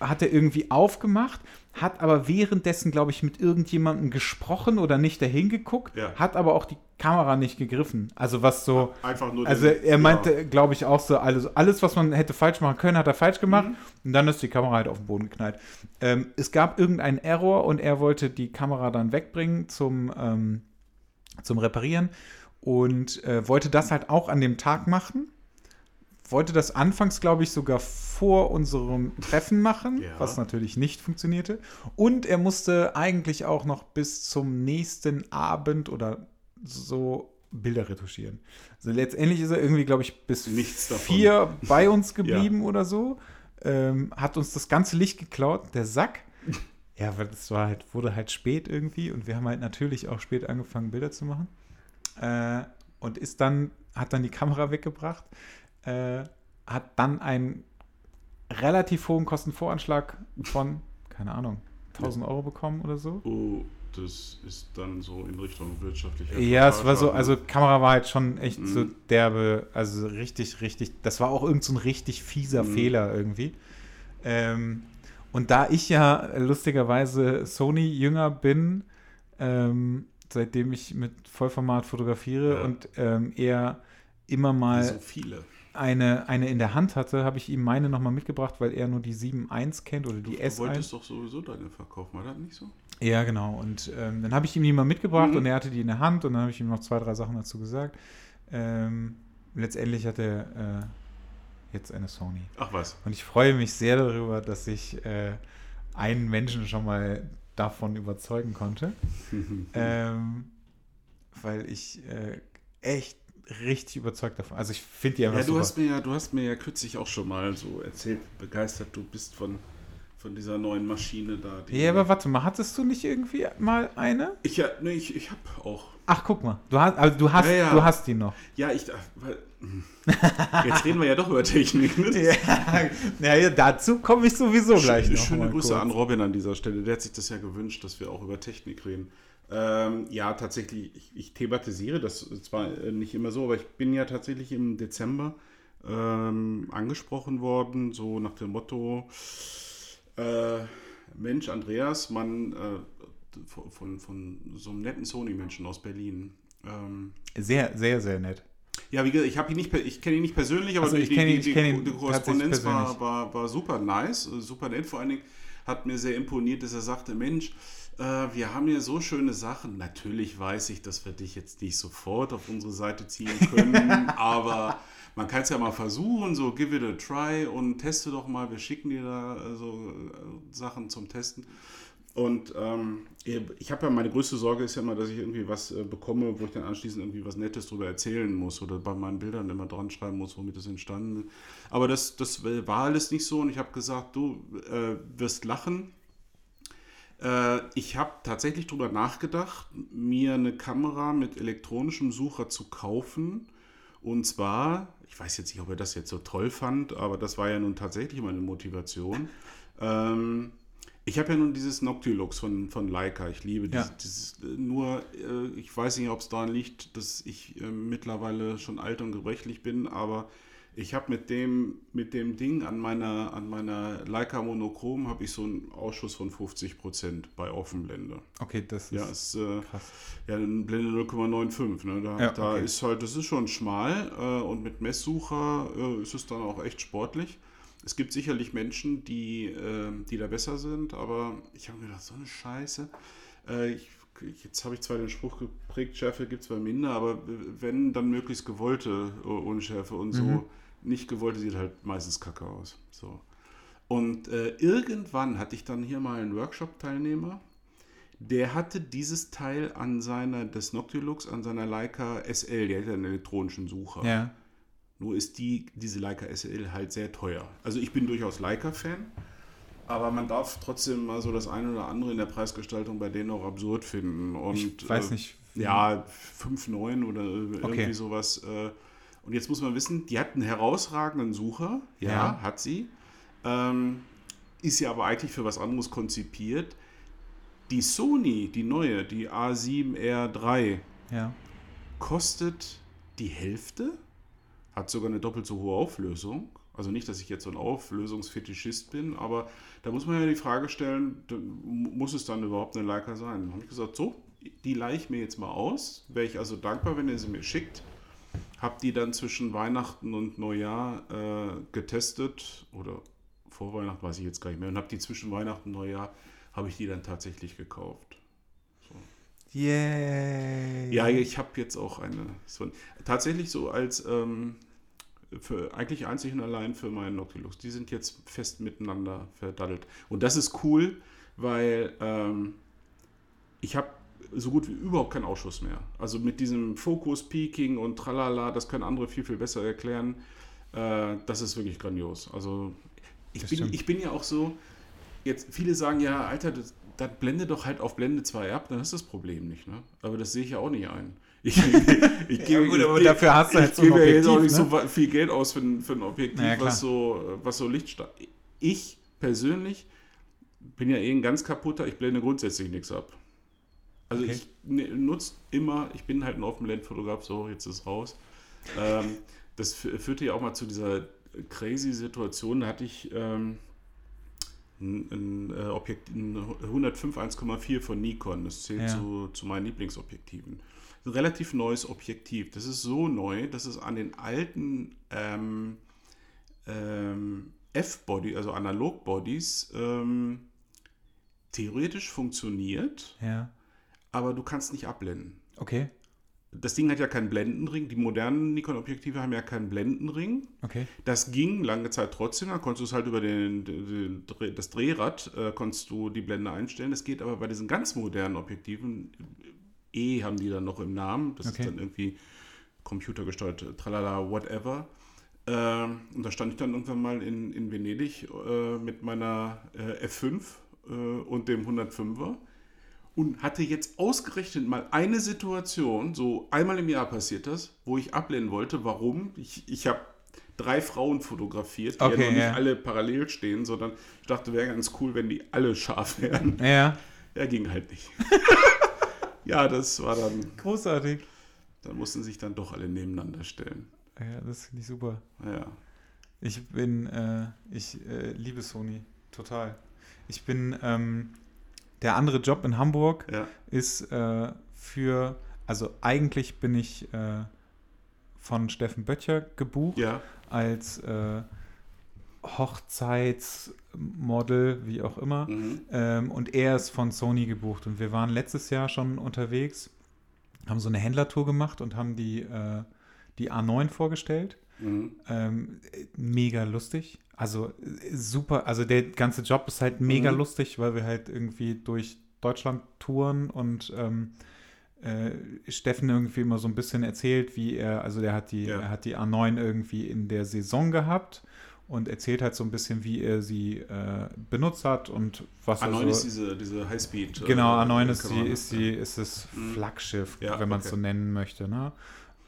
ja. hat er irgendwie aufgemacht, hat aber währenddessen, glaube ich, mit irgendjemandem gesprochen oder nicht dahin geguckt, Ja. hat aber auch die Kamera nicht gegriffen. Also was so. Einfach nur Also den- er meinte, ja. glaube ich, auch so, alles, alles, was man hätte falsch machen können, hat er falsch gemacht. Mhm. Und dann ist die Kamera halt auf den Boden geknallt. Ähm, es gab irgendeinen Error und er wollte die Kamera dann wegbringen zum, ähm, zum Reparieren und äh, wollte das halt auch an dem Tag machen. Wollte das anfangs, glaube ich, sogar vor unserem Treffen machen, Ja. was natürlich nicht funktionierte. Und er musste eigentlich auch noch bis zum nächsten Abend oder so Bilder retuschieren. Also letztendlich ist er irgendwie, glaube ich, bis Nichts davon. vier bei uns geblieben oder so. Ähm, hat uns das ganze Licht geklaut, der Sack. Ja, weil es war halt, wurde halt spät irgendwie und wir haben halt natürlich auch spät angefangen, Bilder zu machen. Äh, und ist dann, hat dann die Kamera weggebracht, äh, hat dann einen relativ hohen Kostenvoranschlag von, keine Ahnung, 1000 Euro bekommen oder so. Oh, das ist dann so in Richtung wirtschaftlicher Ja, es war so, also Kamera war halt schon echt Mhm. so derbe, also richtig, richtig, das war auch irgend so ein richtig fieser Mhm. Fehler irgendwie. Ähm, und da ich ja lustigerweise Sony-Jünger bin, ähm, seitdem ich mit Vollformat fotografiere Ja. und ähm, er immer mal so eine, eine in der Hand hatte, habe ich ihm meine nochmal mitgebracht, weil er nur die 7.1 kennt oder die Du S1. wolltest doch sowieso deine verkaufen, war das nicht so? Ja, genau. Und ähm, dann habe ich ihm die mal mitgebracht Mhm. und er hatte die in der Hand und dann habe ich ihm noch zwei, drei Sachen dazu gesagt. Ähm, letztendlich hat er äh, jetzt eine Sony. Ach was. Und ich freue mich sehr darüber, dass ich äh, einen Menschen schon mal davon überzeugen konnte. ähm, weil ich äh, echt richtig überzeugt davon. Also ich finde die einfach Ja, du super. hast, mir ja, du hast mir ja kürzlich auch schon mal so erzählt, begeistert du bist von, von dieser neuen Maschine da. ja, aber warte mal, hattest du nicht irgendwie mal eine? ich, ja, nee, ich, ich habe auch. Ach, guck mal, du hast, also du hast, Ja, ja. du hast die noch. Ja, ich. Weil, jetzt reden wir ja doch über Technik. Ne? Ja, naja, dazu komme ich sowieso gleich Schöne, noch. schöne Grüße kurz. an Robin an dieser Stelle. Der hat sich das ja gewünscht, dass wir auch über Technik reden. Ähm, ja, tatsächlich, ich, ich thematisiere das zwar äh, nicht immer so, aber ich bin ja tatsächlich im Dezember ähm, angesprochen worden, so nach dem Motto, äh, Mensch, Andreas, man äh, von, von, so einem netten Sony-Menschen aus Berlin. Ähm, Sehr, sehr, sehr nett. ja, wie gesagt, ich, ihn nicht, ich kenne ihn nicht persönlich, aber Also die, die, die, die Korrespondenz war, war, war super nice, äh, super nett. Vor allen Dingen hat mir sehr imponiert, dass er sagte, Mensch, äh, wir haben hier so schöne Sachen. Natürlich weiß ich, dass wir dich jetzt nicht sofort auf unsere Seite ziehen können, aber man kann es ja mal versuchen, so give it a try und teste doch mal. Wir schicken dir da äh, so äh, Sachen zum Testen. Und ähm, ich habe ja meine größte Sorge ist ja immer, dass ich irgendwie was äh, bekomme, wo ich dann anschließend irgendwie was Nettes drüber erzählen muss oder bei meinen Bildern immer dran schreiben muss, womit das entstanden ist. Aber das, das war alles nicht so und ich habe gesagt, du äh, wirst lachen. Äh, ich habe tatsächlich darüber nachgedacht, mir eine Kamera mit elektronischem Sucher zu kaufen. Und zwar, ich weiß jetzt nicht, ob er das jetzt so toll fand, aber das war ja nun tatsächlich meine Motivation. Ähm, ich habe ja nun dieses Noctilux von, von Leica. Ich liebe Ja. dieses, dieses äh, nur, äh, ich weiß nicht, ob es daran liegt, dass ich äh, mittlerweile schon alt und gebrechlich bin, aber ich habe mit dem, mit dem Ding an meiner, an meiner Leica Monochrom habe ich so einen Ausschuss von 50% bei Offenblende. Okay, das ist Ja, ist äh, krass. ja eine Blende 0,95. Ne? Da, Ja, da okay. ist halt, das ist schon schmal äh, und mit Messsucher äh, ist es dann auch echt sportlich. Es gibt sicherlich Menschen, die, äh, die da besser sind, aber ich habe mir gedacht, so eine Scheiße. Äh, ich, jetzt habe ich zwar den Spruch geprägt, Schärfe gibt es bei minder, aber wenn, dann möglichst gewollte äh, Unschärfe und so. Mhm. Nicht gewollte sieht halt meistens kacke aus. So. Und äh, irgendwann hatte ich dann hier mal einen Workshop-Teilnehmer, der hatte dieses Teil an seiner, des Noctilux, an seiner Leica SL, der hat ja einen elektronischen Sucher. Ja. Nur ist die, diese Leica SL halt sehr teuer. Also ich bin durchaus Leica-Fan, aber man darf trotzdem mal so das eine oder andere in der Preisgestaltung bei denen auch absurd finden. Und, ich weiß äh, nicht. Ja, 5,9 oder irgendwie Okay. sowas. äh, Und jetzt muss man wissen, die hat einen herausragenden Sucher. Ja, Ja. hat sie. Ähm, ist ja aber eigentlich für was anderes konzipiert. Die Sony, die neue, die A7R3, Ja. kostet die Hälfte, hat sogar eine doppelt so hohe Auflösung Also nicht, dass ich jetzt so ein Auflösungsfetischist bin, aber da muss man ja die Frage stellen, muss es dann überhaupt eine Leica sein? Dann habe ich gesagt, so, die leihe ich mir jetzt mal aus. Wäre ich also dankbar, wenn ihr sie mir schickt. Habe die dann zwischen Weihnachten und Neujahr äh, getestet oder vor Weihnachten weiß ich jetzt gar nicht mehr und habe die zwischen Weihnachten und Neujahr habe ich die dann tatsächlich gekauft. So. Yay! Ja, ich habe jetzt auch eine. So, tatsächlich so als ähm, für, eigentlich einzig und allein für meinen Nautilus. Die sind jetzt fest miteinander verdaddelt. Und das ist cool, weil ähm, ich habe so gut wie überhaupt keinen Ausschuss mehr. Also mit diesem Fokus, Peaking und Tralala, das können andere viel, viel besser erklären. Äh, das ist wirklich grandios. Also ich bin, ich bin ja auch so, jetzt viele sagen ja, Alter, das, das blende doch halt auf Blende 2 ab, dann ist das Problem nicht. Ne? Aber das sehe ich ja auch nicht ein. Ich, ich ja, gebe, gut, aber ich, dafür hast du halt so ein Objektiv. Ich gebe ja jetzt auch nicht ne? so viel Geld aus für, für ein Objektiv, naja, was, so, was so Licht Ich persönlich bin ja eh ein ganz kaputter, ich blende grundsätzlich nichts ab. Also okay. ich ne, nutze immer, ich bin halt ein Open-Blend-Fotograf, so, jetzt ist es raus. Ähm, das führte ja auch mal zu dieser crazy Situation, da hatte ich ähm, ein, ein, äh, Objekt, ein 105 1,4 von Nikon, das zählt ja. zu, zu meinen Lieblingsobjektiven ein relativ neues Objektiv. Das ist so neu, dass es an den alten ähm, ähm, F-Body, also Analog-Bodies, ähm, theoretisch funktioniert, ja. Aber du kannst nicht abblenden. Okay. Das Ding hat ja keinen Blendenring. Die modernen Nikon-Objektive haben ja keinen Blendenring. Okay. Das ging lange Zeit trotzdem. Dann konntest du es halt über den, den, das Drehrad äh, konntest du die Blende einstellen. Das geht aber bei diesen ganz modernen Objektiven E haben die dann noch im Namen. Das okay. ist dann irgendwie computergesteuert, tralala, whatever. Äh, und da stand ich dann irgendwann mal in, in Venedig äh, mit meiner äh, F5 äh, und dem 105er und hatte jetzt ausgerechnet mal eine Situation, so einmal im Jahr passiert das, wo ich ablehnen wollte. Warum? Ich, ich habe drei Frauen fotografiert, die okay, ja noch ja. nicht alle parallel stehen, sondern ich dachte, wäre ganz cool, wenn die alle scharf wären. Ja. Ja, ging halt nicht. ja, das war dann. Großartig. Da mussten sich dann doch alle nebeneinander stellen. Ja, das finde ich super. Ja. Ich bin, äh, ich äh, liebe Sony, total. Ich bin, ähm, der andere Job in Hamburg ja. ist äh, für, also eigentlich bin ich äh, von Steffen Böttcher gebucht ja. als äh, Hochzeitsmodel, wie auch immer. Mhm. Ähm, und er ist von Sony gebucht. Und wir waren letztes Jahr schon unterwegs, haben so eine Händlertour gemacht und haben die, äh, die A9 vorgestellt. Mhm. Ähm, mega lustig. Also super, also der ganze Job ist halt mega mhm. lustig, weil wir halt irgendwie durch Deutschland touren und ähm, äh, Steffen irgendwie immer so ein bisschen erzählt, wie er, also der hat die, ja. er hat die A9 irgendwie in der Saison gehabt und erzählt halt so ein bisschen, wie er sie äh, benutzt hat und was A9 er so, ist diese, diese Highspeed. Äh, genau, A9 ist, die, ist, die, ist das mhm. Flaggschiff, ja, wenn man es okay. so nennen möchte. Ne?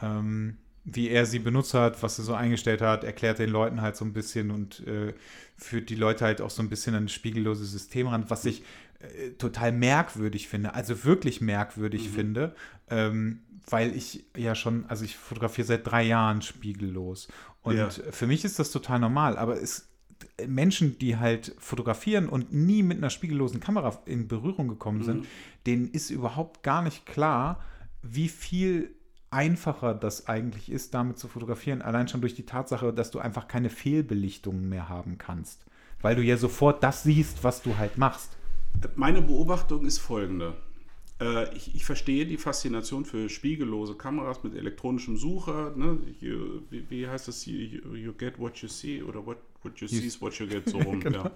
Ähm, wie er sie benutzt hat, was er so eingestellt hat, erklärt den Leuten halt so ein bisschen und äh, führt die Leute halt auch so ein bisschen an ein spiegelloses System ran, was ich äh, total merkwürdig finde, also wirklich merkwürdig mhm. finde, ähm, weil ich ja schon, also ich fotografiere seit drei Jahren spiegellos und ja. für mich ist das total normal, aber es Menschen, die halt fotografieren und nie mit einer spiegellosen Kamera in Berührung gekommen sind, mhm. denen ist überhaupt gar nicht klar, wie viel einfacher das eigentlich ist, damit zu fotografieren. Allein schon durch die Tatsache, dass du einfach keine Fehlbelichtungen mehr haben kannst. Weil du ja sofort das siehst, was du halt machst. Meine Beobachtung ist folgende. Äh, ich, ich, verstehe die Faszination für spiegellose Kameras mit elektronischem Sucher. Ne? You, wie, heißt das? You, you, get what you see oder what, what you see is what you get so rum. genau.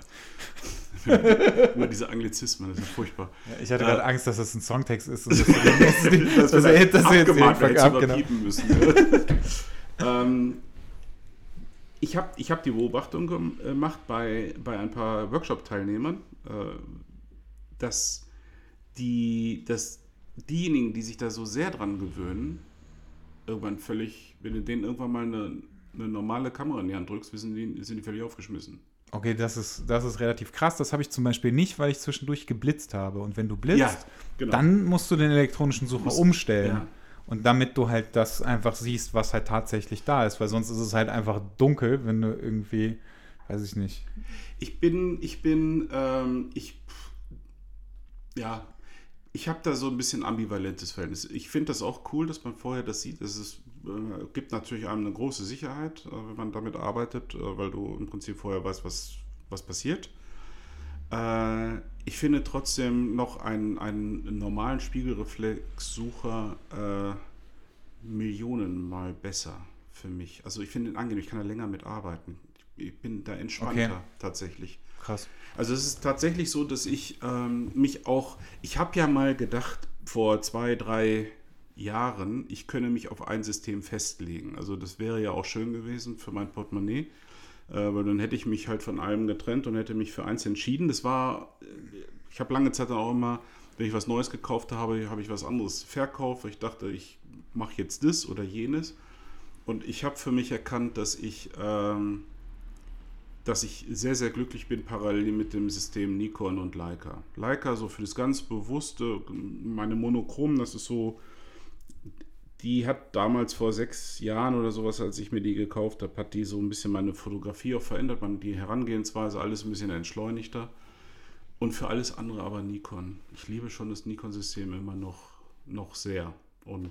ja. Immer diese Anglizismen, das ist ja furchtbar. Ja, ich hatte äh, gerade Angst, dass das ein Songtext ist. Und das, das, das, das, das abgemahnt jetzt ab, genau. müssen. ähm, ich habe ich hab die Beobachtung gemacht bei, bei ein paar Workshop-Teilnehmern, äh, dass die, dass diejenigen, die sich da so sehr dran gewöhnen, irgendwann völlig, wenn du denen irgendwann mal eine, eine normale Kamera in die Hand drückst, wissen die, sind die völlig aufgeschmissen. Okay, das ist, das ist relativ krass. Das habe ich zum Beispiel nicht, weil ich zwischendurch geblitzt habe. Und wenn du blitzt, ja, genau. dann musst du den elektronischen Sucher musst, umstellen. Ja. Und damit du halt das einfach siehst, was halt tatsächlich da ist, weil sonst ist es halt einfach dunkel, wenn du irgendwie, weiß ich nicht. Ich bin, ich bin, ähm, ich, ja, ich habe da so ein bisschen ambivalentes Verhältnis. Ich finde das auch cool, dass man vorher das sieht. Es ist, äh, gibt natürlich einem eine große Sicherheit, äh, wenn man damit arbeitet, äh, weil du im Prinzip vorher weißt, was, was passiert. Äh, ich finde trotzdem noch einen, einen normalen Spiegelreflexsucher äh, Millionenmal besser für mich. Also ich finde ihn angenehm, ich kann da länger mitarbeiten. Ich bin da entspannter Okay. tatsächlich. Krass. Also es ist tatsächlich so, dass ich ähm, mich auch, ich habe ja mal gedacht vor zwei, drei Jahren, ich könne mich auf ein System festlegen. Also das wäre ja auch schön gewesen für mein Portemonnaie, äh, weil dann hätte ich mich halt von allem getrennt und hätte mich für eins entschieden. Das war, äh, ich habe lange Zeit auch immer, wenn ich was Neues gekauft habe, habe ich was anderes verkauft. weil Ich dachte, ich mache jetzt das oder jenes. Und ich habe für mich erkannt, dass ich... Ähm, dass ich sehr, sehr glücklich bin parallel mit dem System Nikon und Leica. Leica so für das ganz bewusste, meine Monochrom, das ist so, die hat damals vor sechs Jahren oder sowas, als ich mir die gekauft habe, hat die so ein bisschen meine Fotografie auch verändert, man die Herangehensweise, alles ein bisschen entschleunigter. Und für alles andere aber Nikon. Ich liebe schon das Nikon-System immer noch, noch sehr. Und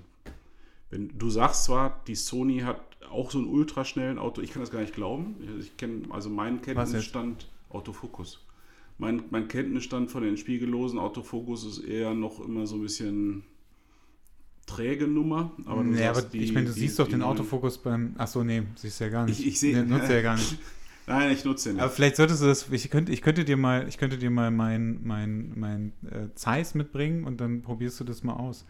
wenn du sagst zwar, die Sony hat auch so einen ultraschnellen Auto, ich kann das gar nicht glauben. Ich kenne also meinen Kenntnisstand Autofokus. Mein, mein Kenntnisstand von den spiegellosen Autofokus ist eher noch immer so ein bisschen träge Nummer. Aber nee, aber die- ich meine, du die- siehst doch die den neuen- Autofokus beim. Achso, nee, siehst du ja gar nicht. Ich, ich sehe. Nee, nutzt ja gar nicht. Nein, ich nutze den nicht. Aber vielleicht solltest du das, ich könnte, ich könnte dir mal, ich könnte dir mal mein, mein, mein äh, Zeiss mitbringen und dann probierst du das mal aus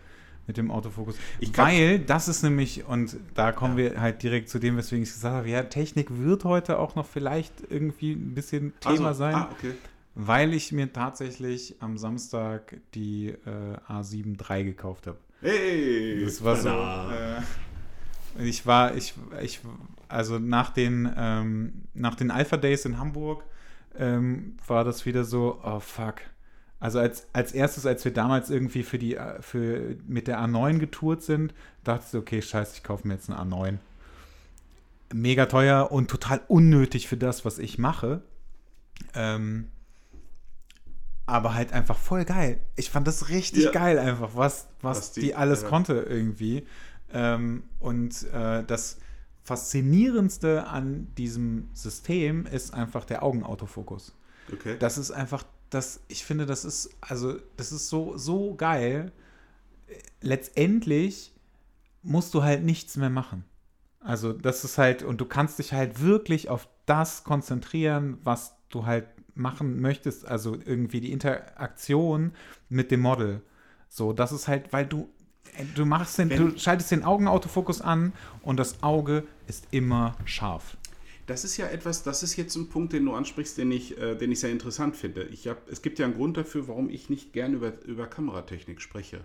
mit dem Autofokus. Ich Weil das ist nämlich, und da kommen wir halt direkt zu dem, weswegen ich gesagt habe, ja, Technik wird heute auch noch vielleicht irgendwie ein bisschen Thema Also, sein, Ah, okay. weil ich mir tatsächlich am Samstag die äh, A7 III gekauft habe. Hey! Das war so. Äh, ich war, ich, ich, also nach den, ähm, nach den Alpha Days in Hamburg ähm, war das wieder so, oh fuck. Also als, als erstes, als wir damals irgendwie für die, äh, für, mit der A9 getourt sind, dachte ich, so, okay, scheiße, ich kaufe mir jetzt eine A9. Mega teuer und total unnötig für das, was ich mache. Ähm, aber halt einfach voll geil. Ich fand das richtig Ja. geil einfach, was, was, Was die, die- alles ja. konnte irgendwie. Ähm, und äh, das Faszinierendste an diesem System ist einfach der Augenautofokus. Okay. Das ist einfach, das, ich finde, das ist, also, das ist so, so geil. Letztendlich musst du halt nichts mehr machen. Also, das ist halt, und du kannst dich halt wirklich auf das konzentrieren, was du halt machen möchtest. Also irgendwie die Interaktion mit dem Model. So, das ist halt, weil du, du machst den, Wenn- du schaltest den Augenautofokus an und das Auge ist immer scharf. Das ist ja etwas, das ist jetzt ein Punkt, den du ansprichst, den ich, äh, den ich sehr interessant finde. Ich hab, es gibt ja einen Grund dafür, warum ich nicht gern über, über Kameratechnik spreche.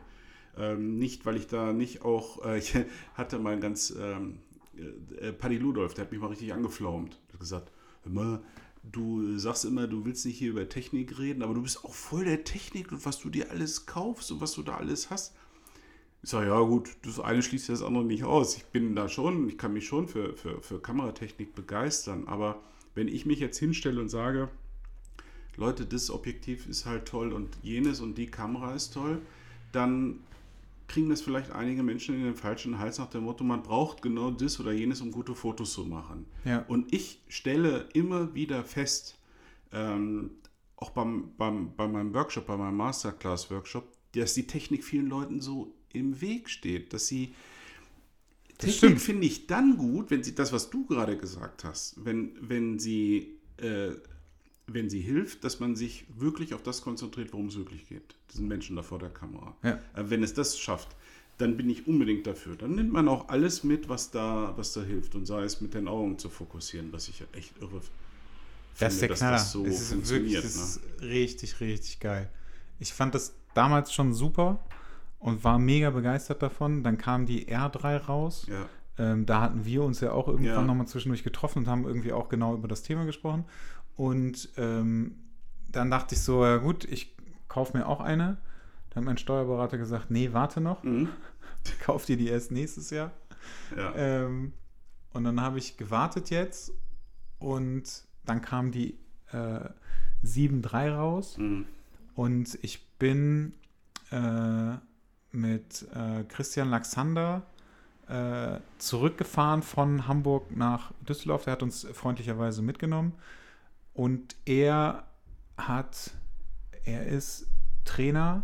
Ähm, nicht, weil ich da nicht auch, äh, ich hatte mal ganz, ähm, äh, Paddy Ludolf, der hat mich mal richtig angeflaumt. Hat gesagt, hör mal, du sagst immer, du willst nicht hier über Technik reden, aber du bist auch voll der Technik und was du dir alles kaufst und was du da alles hast. Ich sage, ja gut, das eine schließt das andere nicht aus. Ich bin da schon, ich kann mich schon für, für, für Kameratechnik begeistern, aber wenn ich mich jetzt hinstelle und sage, Leute, das Objektiv ist halt toll und jenes und die Kamera ist toll, dann kriegen das vielleicht einige Menschen in den falschen Hals nach dem Motto, man braucht genau das oder jenes, um gute Fotos zu machen. Ja. Und ich stelle immer wieder fest, ähm, auch beim, beim, bei meinem Workshop, bei meinem Masterclass-Workshop, dass die Technik vielen Leuten so im Weg steht, dass sie Technik stimmt. finde ich dann gut, wenn sie das, was du gerade gesagt hast, wenn, wenn sie äh, wenn sie hilft, dass man sich wirklich auf das konzentriert, worum es wirklich geht. Diesen Menschen da vor der Kamera. Ja. Äh, wenn es das schafft, dann bin ich unbedingt dafür. Dann nimmt man auch alles mit, was da, was da hilft. Und sei es mit den Augen zu fokussieren, was ich ja echt irre Das ist der dass Knaller. das so es ist wirklich funktioniert. das ne? ist richtig, richtig geil. Ich fand das damals schon super und war mega begeistert davon. Dann kam die R3 raus. Ja. Ähm, da hatten wir uns ja auch irgendwann Ja. nochmal zwischendurch getroffen und haben irgendwie auch genau über das Thema gesprochen. Und ähm, dann dachte ich so, ja gut, ich kaufe mir auch eine. Da hat mein Steuerberater gesagt, nee, warte noch, Mhm. kauf dir die erst nächstes Jahr. Ja. Ähm, und dann habe ich gewartet jetzt und dann kam die äh, 7.3 raus Mhm. und ich bin äh, mit äh, Christian Laxander äh, zurückgefahren von Hamburg nach Düsseldorf. Der hat uns freundlicherweise mitgenommen und er hat, er ist Trainer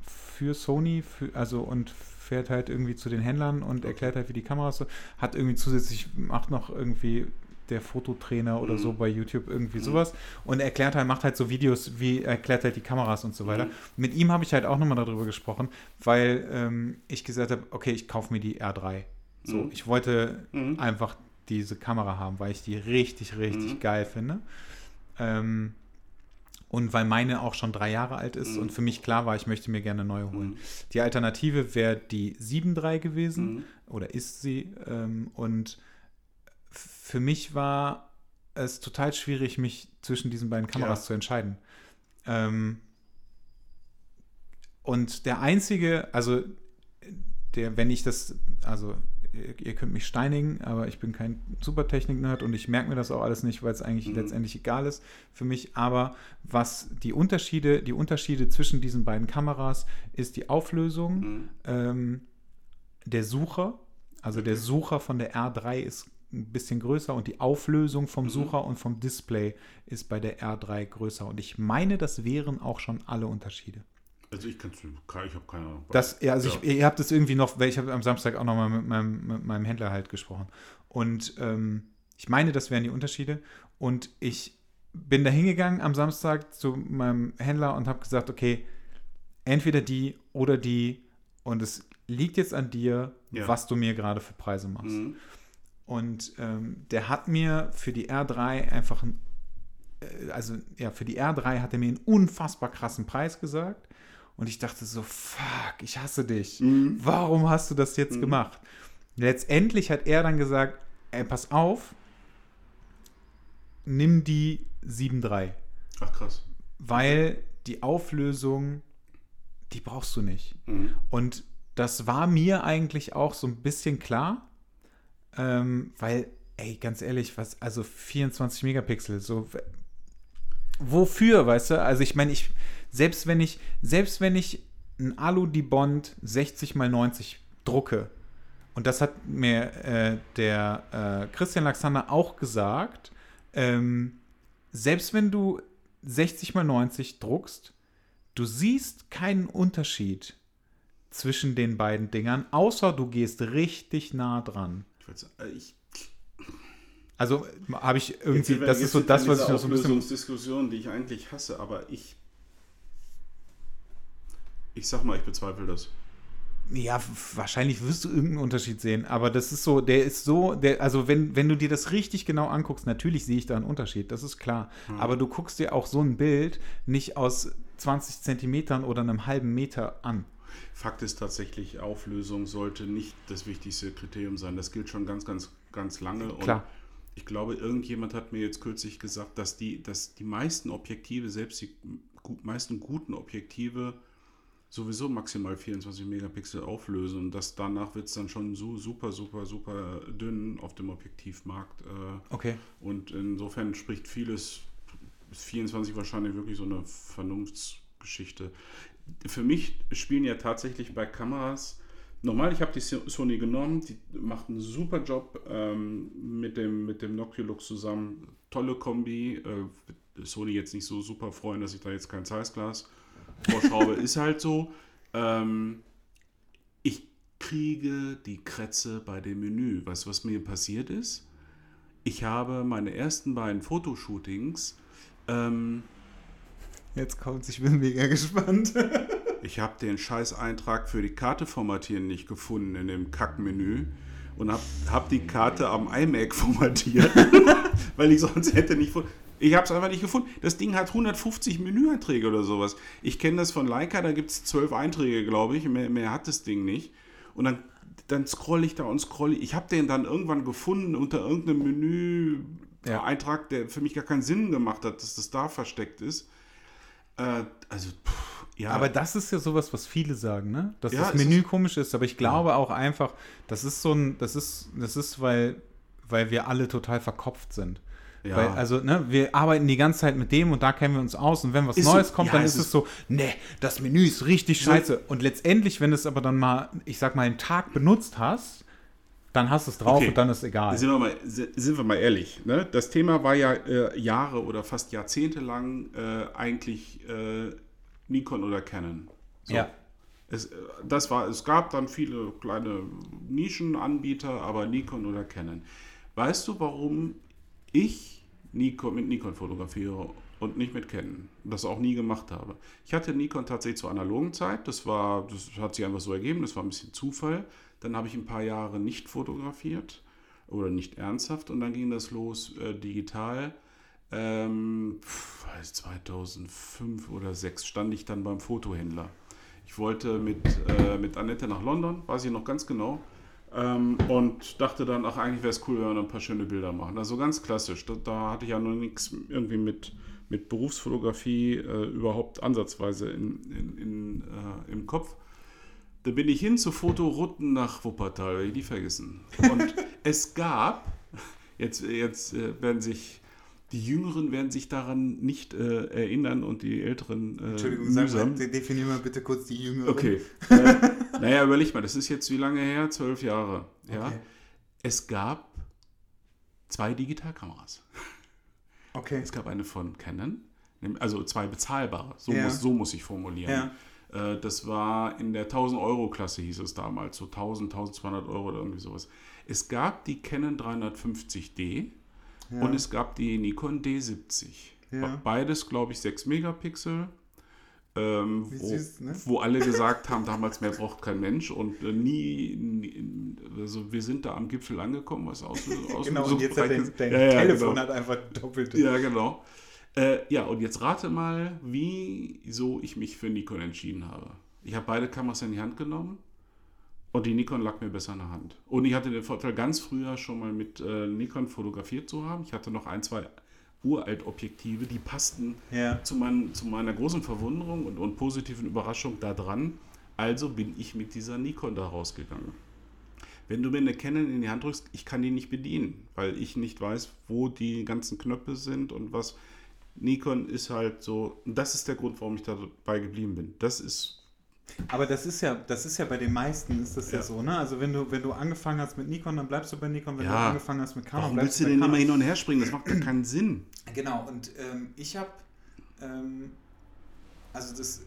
für Sony, für, also und fährt halt irgendwie zu den Händlern und erklärt halt, wie die Kameras so, hat irgendwie zusätzlich, macht noch irgendwie der Fototrainer oder Mhm. so bei YouTube irgendwie Mhm. sowas und erklärt halt, macht halt so Videos, wie erklärt halt die Kameras und so weiter. Mhm. Mit ihm habe ich halt auch nochmal darüber gesprochen, weil ähm, ich gesagt habe, okay, ich kaufe mir die R3. So, Mhm. ich wollte Mhm. einfach diese Kamera haben, weil ich die richtig, richtig Mhm. geil finde. Ähm, und weil meine auch schon drei Jahre alt ist Mhm. und für mich klar war, ich möchte mir gerne eine neue holen. Mhm. Die Alternative wäre die 7.3 gewesen Mhm. oder ist sie. Ähm, und für mich war es total schwierig, mich zwischen diesen beiden Kameras Ja. zu entscheiden. Ähm, und der einzige, also der, wenn ich das, also ihr, könnt mich steinigen, aber ich bin kein Supertechnik-Nerd und ich merke mir das auch alles nicht, weil es eigentlich Mhm. letztendlich egal ist für mich. Aber was die Unterschiede, die Unterschiede zwischen diesen beiden Kameras ist die Auflösung, Mhm. ähm, der Sucher, also der Okay. Sucher von der R3 ist ein bisschen größer und die Auflösung vom Mhm. Sucher und vom Display ist bei der R3 größer. Und ich meine, das wären auch schon alle Unterschiede. Also ich kann ich habe keine Ahnung. Das, ja, also Ja. Ich, ihr habt es irgendwie noch, weil ich habe am Samstag auch nochmal mit meinem, mit meinem Händler halt gesprochen. Und ähm, ich meine, das wären die Unterschiede. Und ich bin da hingegangen am Samstag zu meinem Händler und habe gesagt, okay, entweder die oder die. Und es liegt jetzt an dir, Ja. was du mir gerade für Preise machst. Mhm. Und ähm, der hat mir für die R3 einfach, ein- äh, also ja, für die R3 hat er mir einen unfassbar krassen Preis gesagt. Und ich dachte so, fuck, ich hasse dich. Mhm. Warum hast du das jetzt Mhm. gemacht? Letztendlich hat er dann gesagt, ey, pass auf, nimm die 7.3, Ach krass. weil die Auflösung, die brauchst du nicht. Mhm. Und das war mir eigentlich auch so ein bisschen klar, ähm, weil, ey, ganz ehrlich, was, also 24 Megapixel, so, wofür, weißt du? Also ich meine, ich, selbst wenn ich, selbst wenn ich ein Alu die Bond 60 x 90 drucke, und das hat mir äh, der äh, Christian Laxander auch gesagt, ähm, selbst wenn du 60 x 90 druckst, du siehst keinen Unterschied zwischen den beiden Dingern, außer du gehst richtig nah dran. Ich Also habe ich Jetzt irgendwie, wir- das jetzt ist so das, was ich noch so ein bisschen. Auflösungsdiskussion, die ich eigentlich hasse, aber ich. Ich sag mal, ich bezweifle das. Ja, wahrscheinlich wirst du irgendeinen Unterschied sehen, aber das ist so, der ist so, der, also wenn, wenn du dir das richtig genau anguckst, natürlich sehe ich da einen Unterschied, das ist klar. Hm. Aber du guckst dir auch so ein Bild nicht aus 20 Zentimetern oder einem halben Meter an. Fakt ist tatsächlich, Auflösung sollte nicht das wichtigste Kriterium sein. Das gilt schon ganz, ganz, ganz lange. Klar. Ich glaube, irgendjemand hat mir jetzt kürzlich gesagt, dass die, dass die meisten Objektive, selbst die meisten guten Objektive, sowieso maximal 24 Megapixel auflösen. Und das danach wird es dann schon su super, super, super dünn auf dem Objektivmarkt. Äh, Okay. und insofern spricht vieles, ist 24 wahrscheinlich wirklich so eine Vernunftsgeschichte. Für mich spielen ja tatsächlich bei Kameras, normal, ich habe die So- Sony genommen, die macht einen super Job ähm, mit, dem, mit dem Noctilux zusammen. Tolle Kombi. Äh, Sony jetzt nicht so super freuen, dass ich da jetzt kein Zeissglas vorschraube, ist halt so. Ähm, ich kriege die Krätze bei dem Menü. Weißt du, was mir passiert ist? Ich habe meine ersten beiden Fotoshootings, ähm, Jetzt kommt's, ich bin mega gespannt. ich habe den Scheiß-Eintrag für die Karte formatieren nicht gefunden in dem Kackmenü und habe hab die Karte am iMac formatiert, weil ich sonst hätte nicht... Ich habe es einfach nicht gefunden. Das Ding hat 150 Menüeinträge oder sowas. Ich kenne das von Leica, da gibt es zwölf Einträge, glaube ich. Mehr, mehr hat das Ding nicht. Und dann, dann scroll ich da und scroll ich. Ich habe den dann irgendwann gefunden unter irgendeinem Menü. Ja. Eintrag, der für mich gar keinen Sinn gemacht hat, dass das da versteckt ist. Äh, also, pff, Ja. Aber das ist ja sowas, was viele sagen, ne? Dass Ja, das Menü ist- komisch ist. Aber ich glaube auch einfach, das ist so ein, das ist, das ist, weil, weil wir alle total verkopft sind. Ja. Weil, also, ne, wir arbeiten die ganze Zeit mit dem und da kennen wir uns aus und wenn was Ist so- Neues kommt, ja, dann ist es so, ne, das Menü ist richtig So- scheiße. Und letztendlich, wenn du es aber dann mal, ich sag mal, einen Tag benutzt hast, dann hast du es drauf Okay. und dann ist egal. Sind wir mal, si- sind wir mal ehrlich, ne? das Thema war ja äh, Jahre oder fast Jahrzehnte lang äh, eigentlich äh, Nikon oder Canon. So. Ja. Es, äh, das war, es gab dann viele kleine Nischenanbieter, aber Nikon oder Canon. Weißt du, warum ich Nikon, mit Nikon fotografiere und nicht mit Canon? Das auch nie gemacht habe. Ich hatte Nikon tatsächlich zur analogen Zeit. Das war, das hat sich einfach so ergeben. Das war ein bisschen Zufall. Dann habe ich ein paar Jahre nicht fotografiert oder nicht ernsthaft und dann ging das los äh, digital. Ähm, pf, weiß 2005 oder 2006 stand ich dann beim Fotohändler. Ich wollte mit, äh, mit Annette nach London, weiß ich noch ganz genau. Ähm, und dachte dann, ach, eigentlich wäre es cool, wenn wir noch ein paar schöne Bilder machen. Also ganz klassisch. Da, da hatte ich ja noch nichts irgendwie mit, mit Berufsfotografie äh, überhaupt ansatzweise in, in, in, äh, im Kopf. Da bin ich hin zu Fotorouten nach Wuppertal, werde ich nie vergessen. Und es gab, jetzt, jetzt äh, werden sich, die Jüngeren werden sich daran nicht äh, erinnern und die Älteren äh, Entschuldigung, sag mühsam. mal, definier mal bitte kurz die Jüngeren. Okay. äh, naja, überleg mal, das ist jetzt wie lange her? Zwölf Jahre. Ja. Okay. Es gab zwei Digitalkameras. Okay. Es gab eine von Canon, also zwei bezahlbare, so, Ja. muss, so muss ich formulieren. Äh, Das war in der 1000-Euro-Klasse, hieß es damals, so 1000, 1200 Euro oder irgendwie sowas. Es gab die Canon 350D Ja. und es gab die Nikon D70. Ja. Beides, glaube ich, 6 Megapixel. Ähm, wo, süß, ne? wo alle gesagt haben, damals mehr braucht kein Mensch und äh, nie, nie, also wir sind da am Gipfel angekommen, was aus, aus Genau, so und jetzt hat dein, dein Ja, ja, Telefon genau. hat einfach doppelte. Ja, genau. Äh, ja, und jetzt rate mal, wieso ich mich für Nikon entschieden habe. Ich habe beide Kameras in die Hand genommen und die Nikon lag mir besser in der Hand. Und ich hatte den Vorteil, ganz früher schon mal mit äh, Nikon fotografiert zu haben. Ich hatte noch ein, zwei uralt Objektive, die passten Ja. zu, mein, zu meiner großen Verwunderung und, und positiven Überraschung da dran. Also bin ich mit dieser Nikon da rausgegangen. Wenn du mir eine Canon in die Hand drückst, ich kann die nicht bedienen, weil ich nicht weiß, wo die ganzen Knöpfe sind und was. Nikon ist halt so, das ist der Grund, warum ich dabei geblieben bin. Das ist, Aber das ist ja, das ist ja bei den meisten ist das ja, Ja. so, ne? Also wenn du, wenn du angefangen hast mit Nikon, dann bleibst du bei Nikon, wenn Ja. du angefangen hast mit Canon, warum bleibst willst du bei denn Canon. immer hin und her springen? Das macht doch keinen Sinn. Genau, und ähm, ich habe, ähm, also das,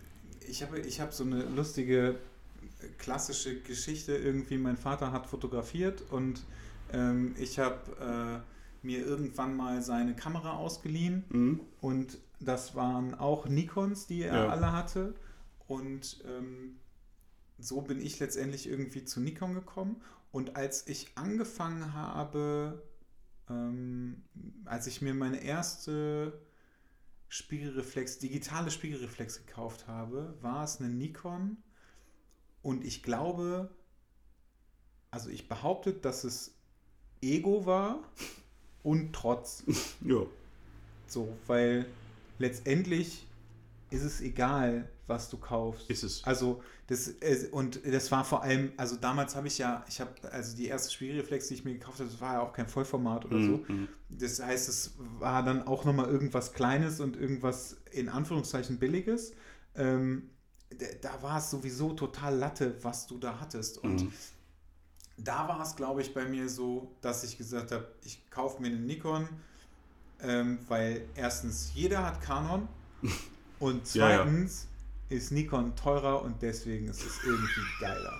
ich habe, ich habe so eine lustige äh, klassische Geschichte irgendwie. Mein Vater hat fotografiert und ähm, ich habe äh, mir irgendwann mal seine Kamera ausgeliehen Mhm. und das waren auch Nikons, die er Ja. alle hatte und ähm, so bin ich letztendlich irgendwie zu Nikon gekommen und als ich angefangen habe, ähm, als ich mir meine erste Spiegelreflex, digitale Spiegelreflex gekauft habe, war es eine Nikon und ich glaube, also ich behaupte, dass es Ego war und Trotz. Ja. So, weil letztendlich ist es egal, was du kaufst. Ist es. Also das und das war vor allem, also damals habe ich ja, ich habe also die erste Spiegelreflex, die ich mir gekauft habe, das war ja auch kein Vollformat oder so. Mhm. Das heißt, es war dann auch nochmal irgendwas Kleines und irgendwas in Anführungszeichen Billiges. Ähm, da war es sowieso total Latte, was du da hattest. Und Mhm. da war es, glaube ich, bei mir so, dass ich gesagt habe, ich kaufe mir einen Nikon, ähm, weil erstens jeder hat Canon und Ja, ja. zweitens ist Nikon teurer und deswegen ist es irgendwie geiler.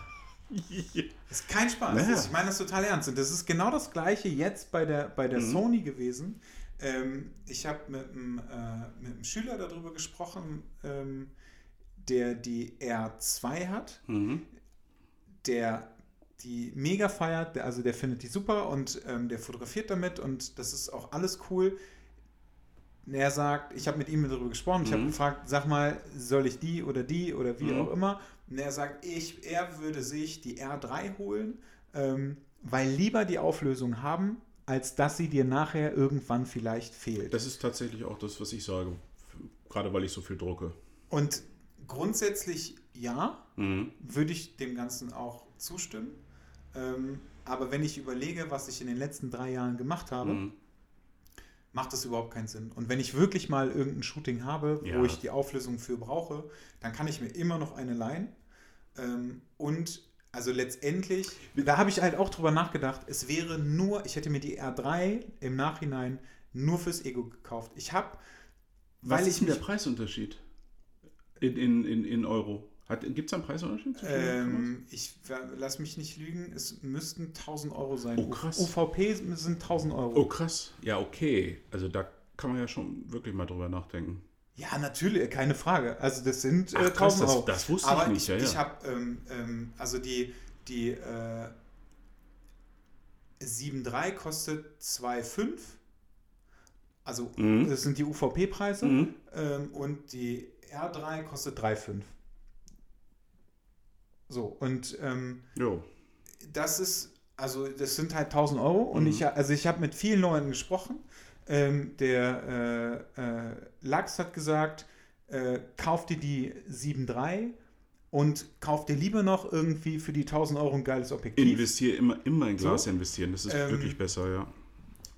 Das ist kein Spaß. Ich meine das total ernst. Und das ist genau das Gleiche jetzt bei der, bei der Mhm. Sony gewesen. Ähm, ich habe mit, einem, äh, mit einem Schüler darüber gesprochen, ähm, der die R2 hat, Mhm. der die mega feiert, der, also der findet die super und ähm, der fotografiert damit und das ist auch alles cool. Er sagt, ich habe mit ihm darüber gesprochen, ich habe Mhm. gefragt, sag mal, soll ich die oder die oder wie Mhm. auch immer. Und er sagt, ich, er würde sich die R3 holen, ähm, weil lieber die Auflösung haben, als dass sie dir nachher irgendwann vielleicht fehlt. Das ist tatsächlich auch das, was ich sage. Gerade weil ich so viel drucke. Und grundsätzlich ja, Mhm. würde ich dem Ganzen auch zustimmen. Ähm, aber wenn ich überlege, was ich in den letzten drei Jahren gemacht habe, Mhm. Macht das überhaupt keinen Sinn. Und wenn ich wirklich mal irgendein Shooting habe, Ja. wo ich die Auflösung für brauche, dann kann ich mir immer noch eine leihen. Ähm, und also letztendlich, da habe ich halt auch drüber nachgedacht, es wäre nur, ich hätte mir die R3 im Nachhinein nur fürs Ego gekauft. Ich habe, Was weil ist ich denn der mich, Preisunterschied in, in, in, in Euro? Gibt es einen Preisunterschied? zwischen ähm, ich lass mich nicht lügen, es müssten 1000 Euro sein. Oh, krass. UVP sind 1000 Euro. Oh, krass. Ja, okay. Also da kann man ja schon wirklich mal drüber nachdenken. Ja, natürlich, keine Frage. Also das sind äh, Ach, krass, 1000 das- Euro. das wusste ich Aber nicht, Ich, ja, ja. ich habe, ähm, ähm, also die, die äh, 7.3 kostet 2,5. Also Mhm. das sind die UVP-Preise. Mhm. Ähm, und die R3 kostet 3,5. So, und ähm, das ist, also das sind halt 1000 Euro und Mhm. ich, also ich habe mit vielen Leuten gesprochen. Ähm, der äh, äh, Lachs hat gesagt, äh, kauf dir die 7.3 und kauf dir lieber noch irgendwie für die 1000 Euro ein geiles Objektiv. Investiere immer, immer in Glas So. investieren. Das ist Ähm, wirklich besser, ja.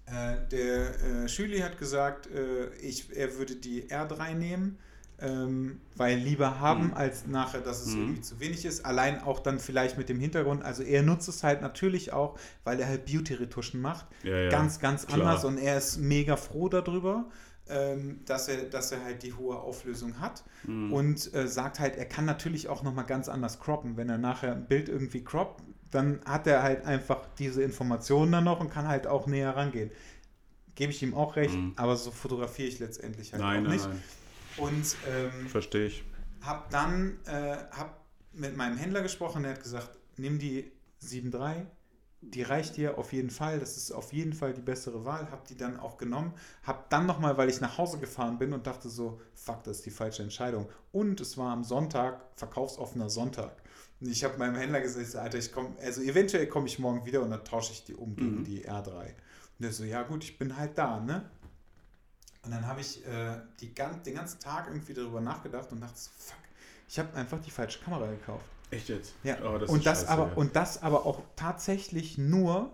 Äh, der äh, Schüli hat gesagt, äh, ich, er würde die R3 nehmen, ähm, weil lieber haben, Mhm. als nachher, dass es Mhm. irgendwie zu wenig ist. Allein auch dann vielleicht mit dem Hintergrund. Also er nutzt es halt natürlich auch, weil er halt Beauty-Retuschen macht. ja, ja. Ganz, ganz klar. anders und er ist mega froh darüber. Ähm, dass, er, dass er halt die hohe Auflösung hat Mhm. und äh, sagt halt, er kann natürlich auch nochmal ganz anders croppen. Wenn er nachher ein Bild irgendwie croppt, dann hat er halt einfach diese Informationen dann noch und kann halt auch näher rangehen. Gebe ich ihm auch recht, Mhm. aber so fotografiere ich letztendlich halt Nein, auch nein, nicht. nein. Und ähm, Verstehe ich. habe dann äh, hab mit meinem Händler gesprochen, der hat gesagt, nimm die 7.3, die reicht dir auf jeden Fall, das ist auf jeden Fall die bessere Wahl, habe die dann auch genommen, habe dann nochmal, weil ich nach Hause gefahren bin und dachte so, fuck, das ist die falsche Entscheidung. Und es war am Sonntag, verkaufsoffener Sonntag. Und ich habe meinem Händler gesagt, Alter, ich komme, also eventuell komme ich morgen wieder und dann tausche ich die um gegen Mhm. die R3. Und der so, ja gut, ich bin halt da, ne? Und dann habe ich äh, die, gan- den ganzen Tag irgendwie darüber nachgedacht und dachte fuck, ich habe einfach die falsche Kamera gekauft. Echt jetzt? Ja. Oh, das und, das scheiße, aber, ja. und das aber auch tatsächlich nur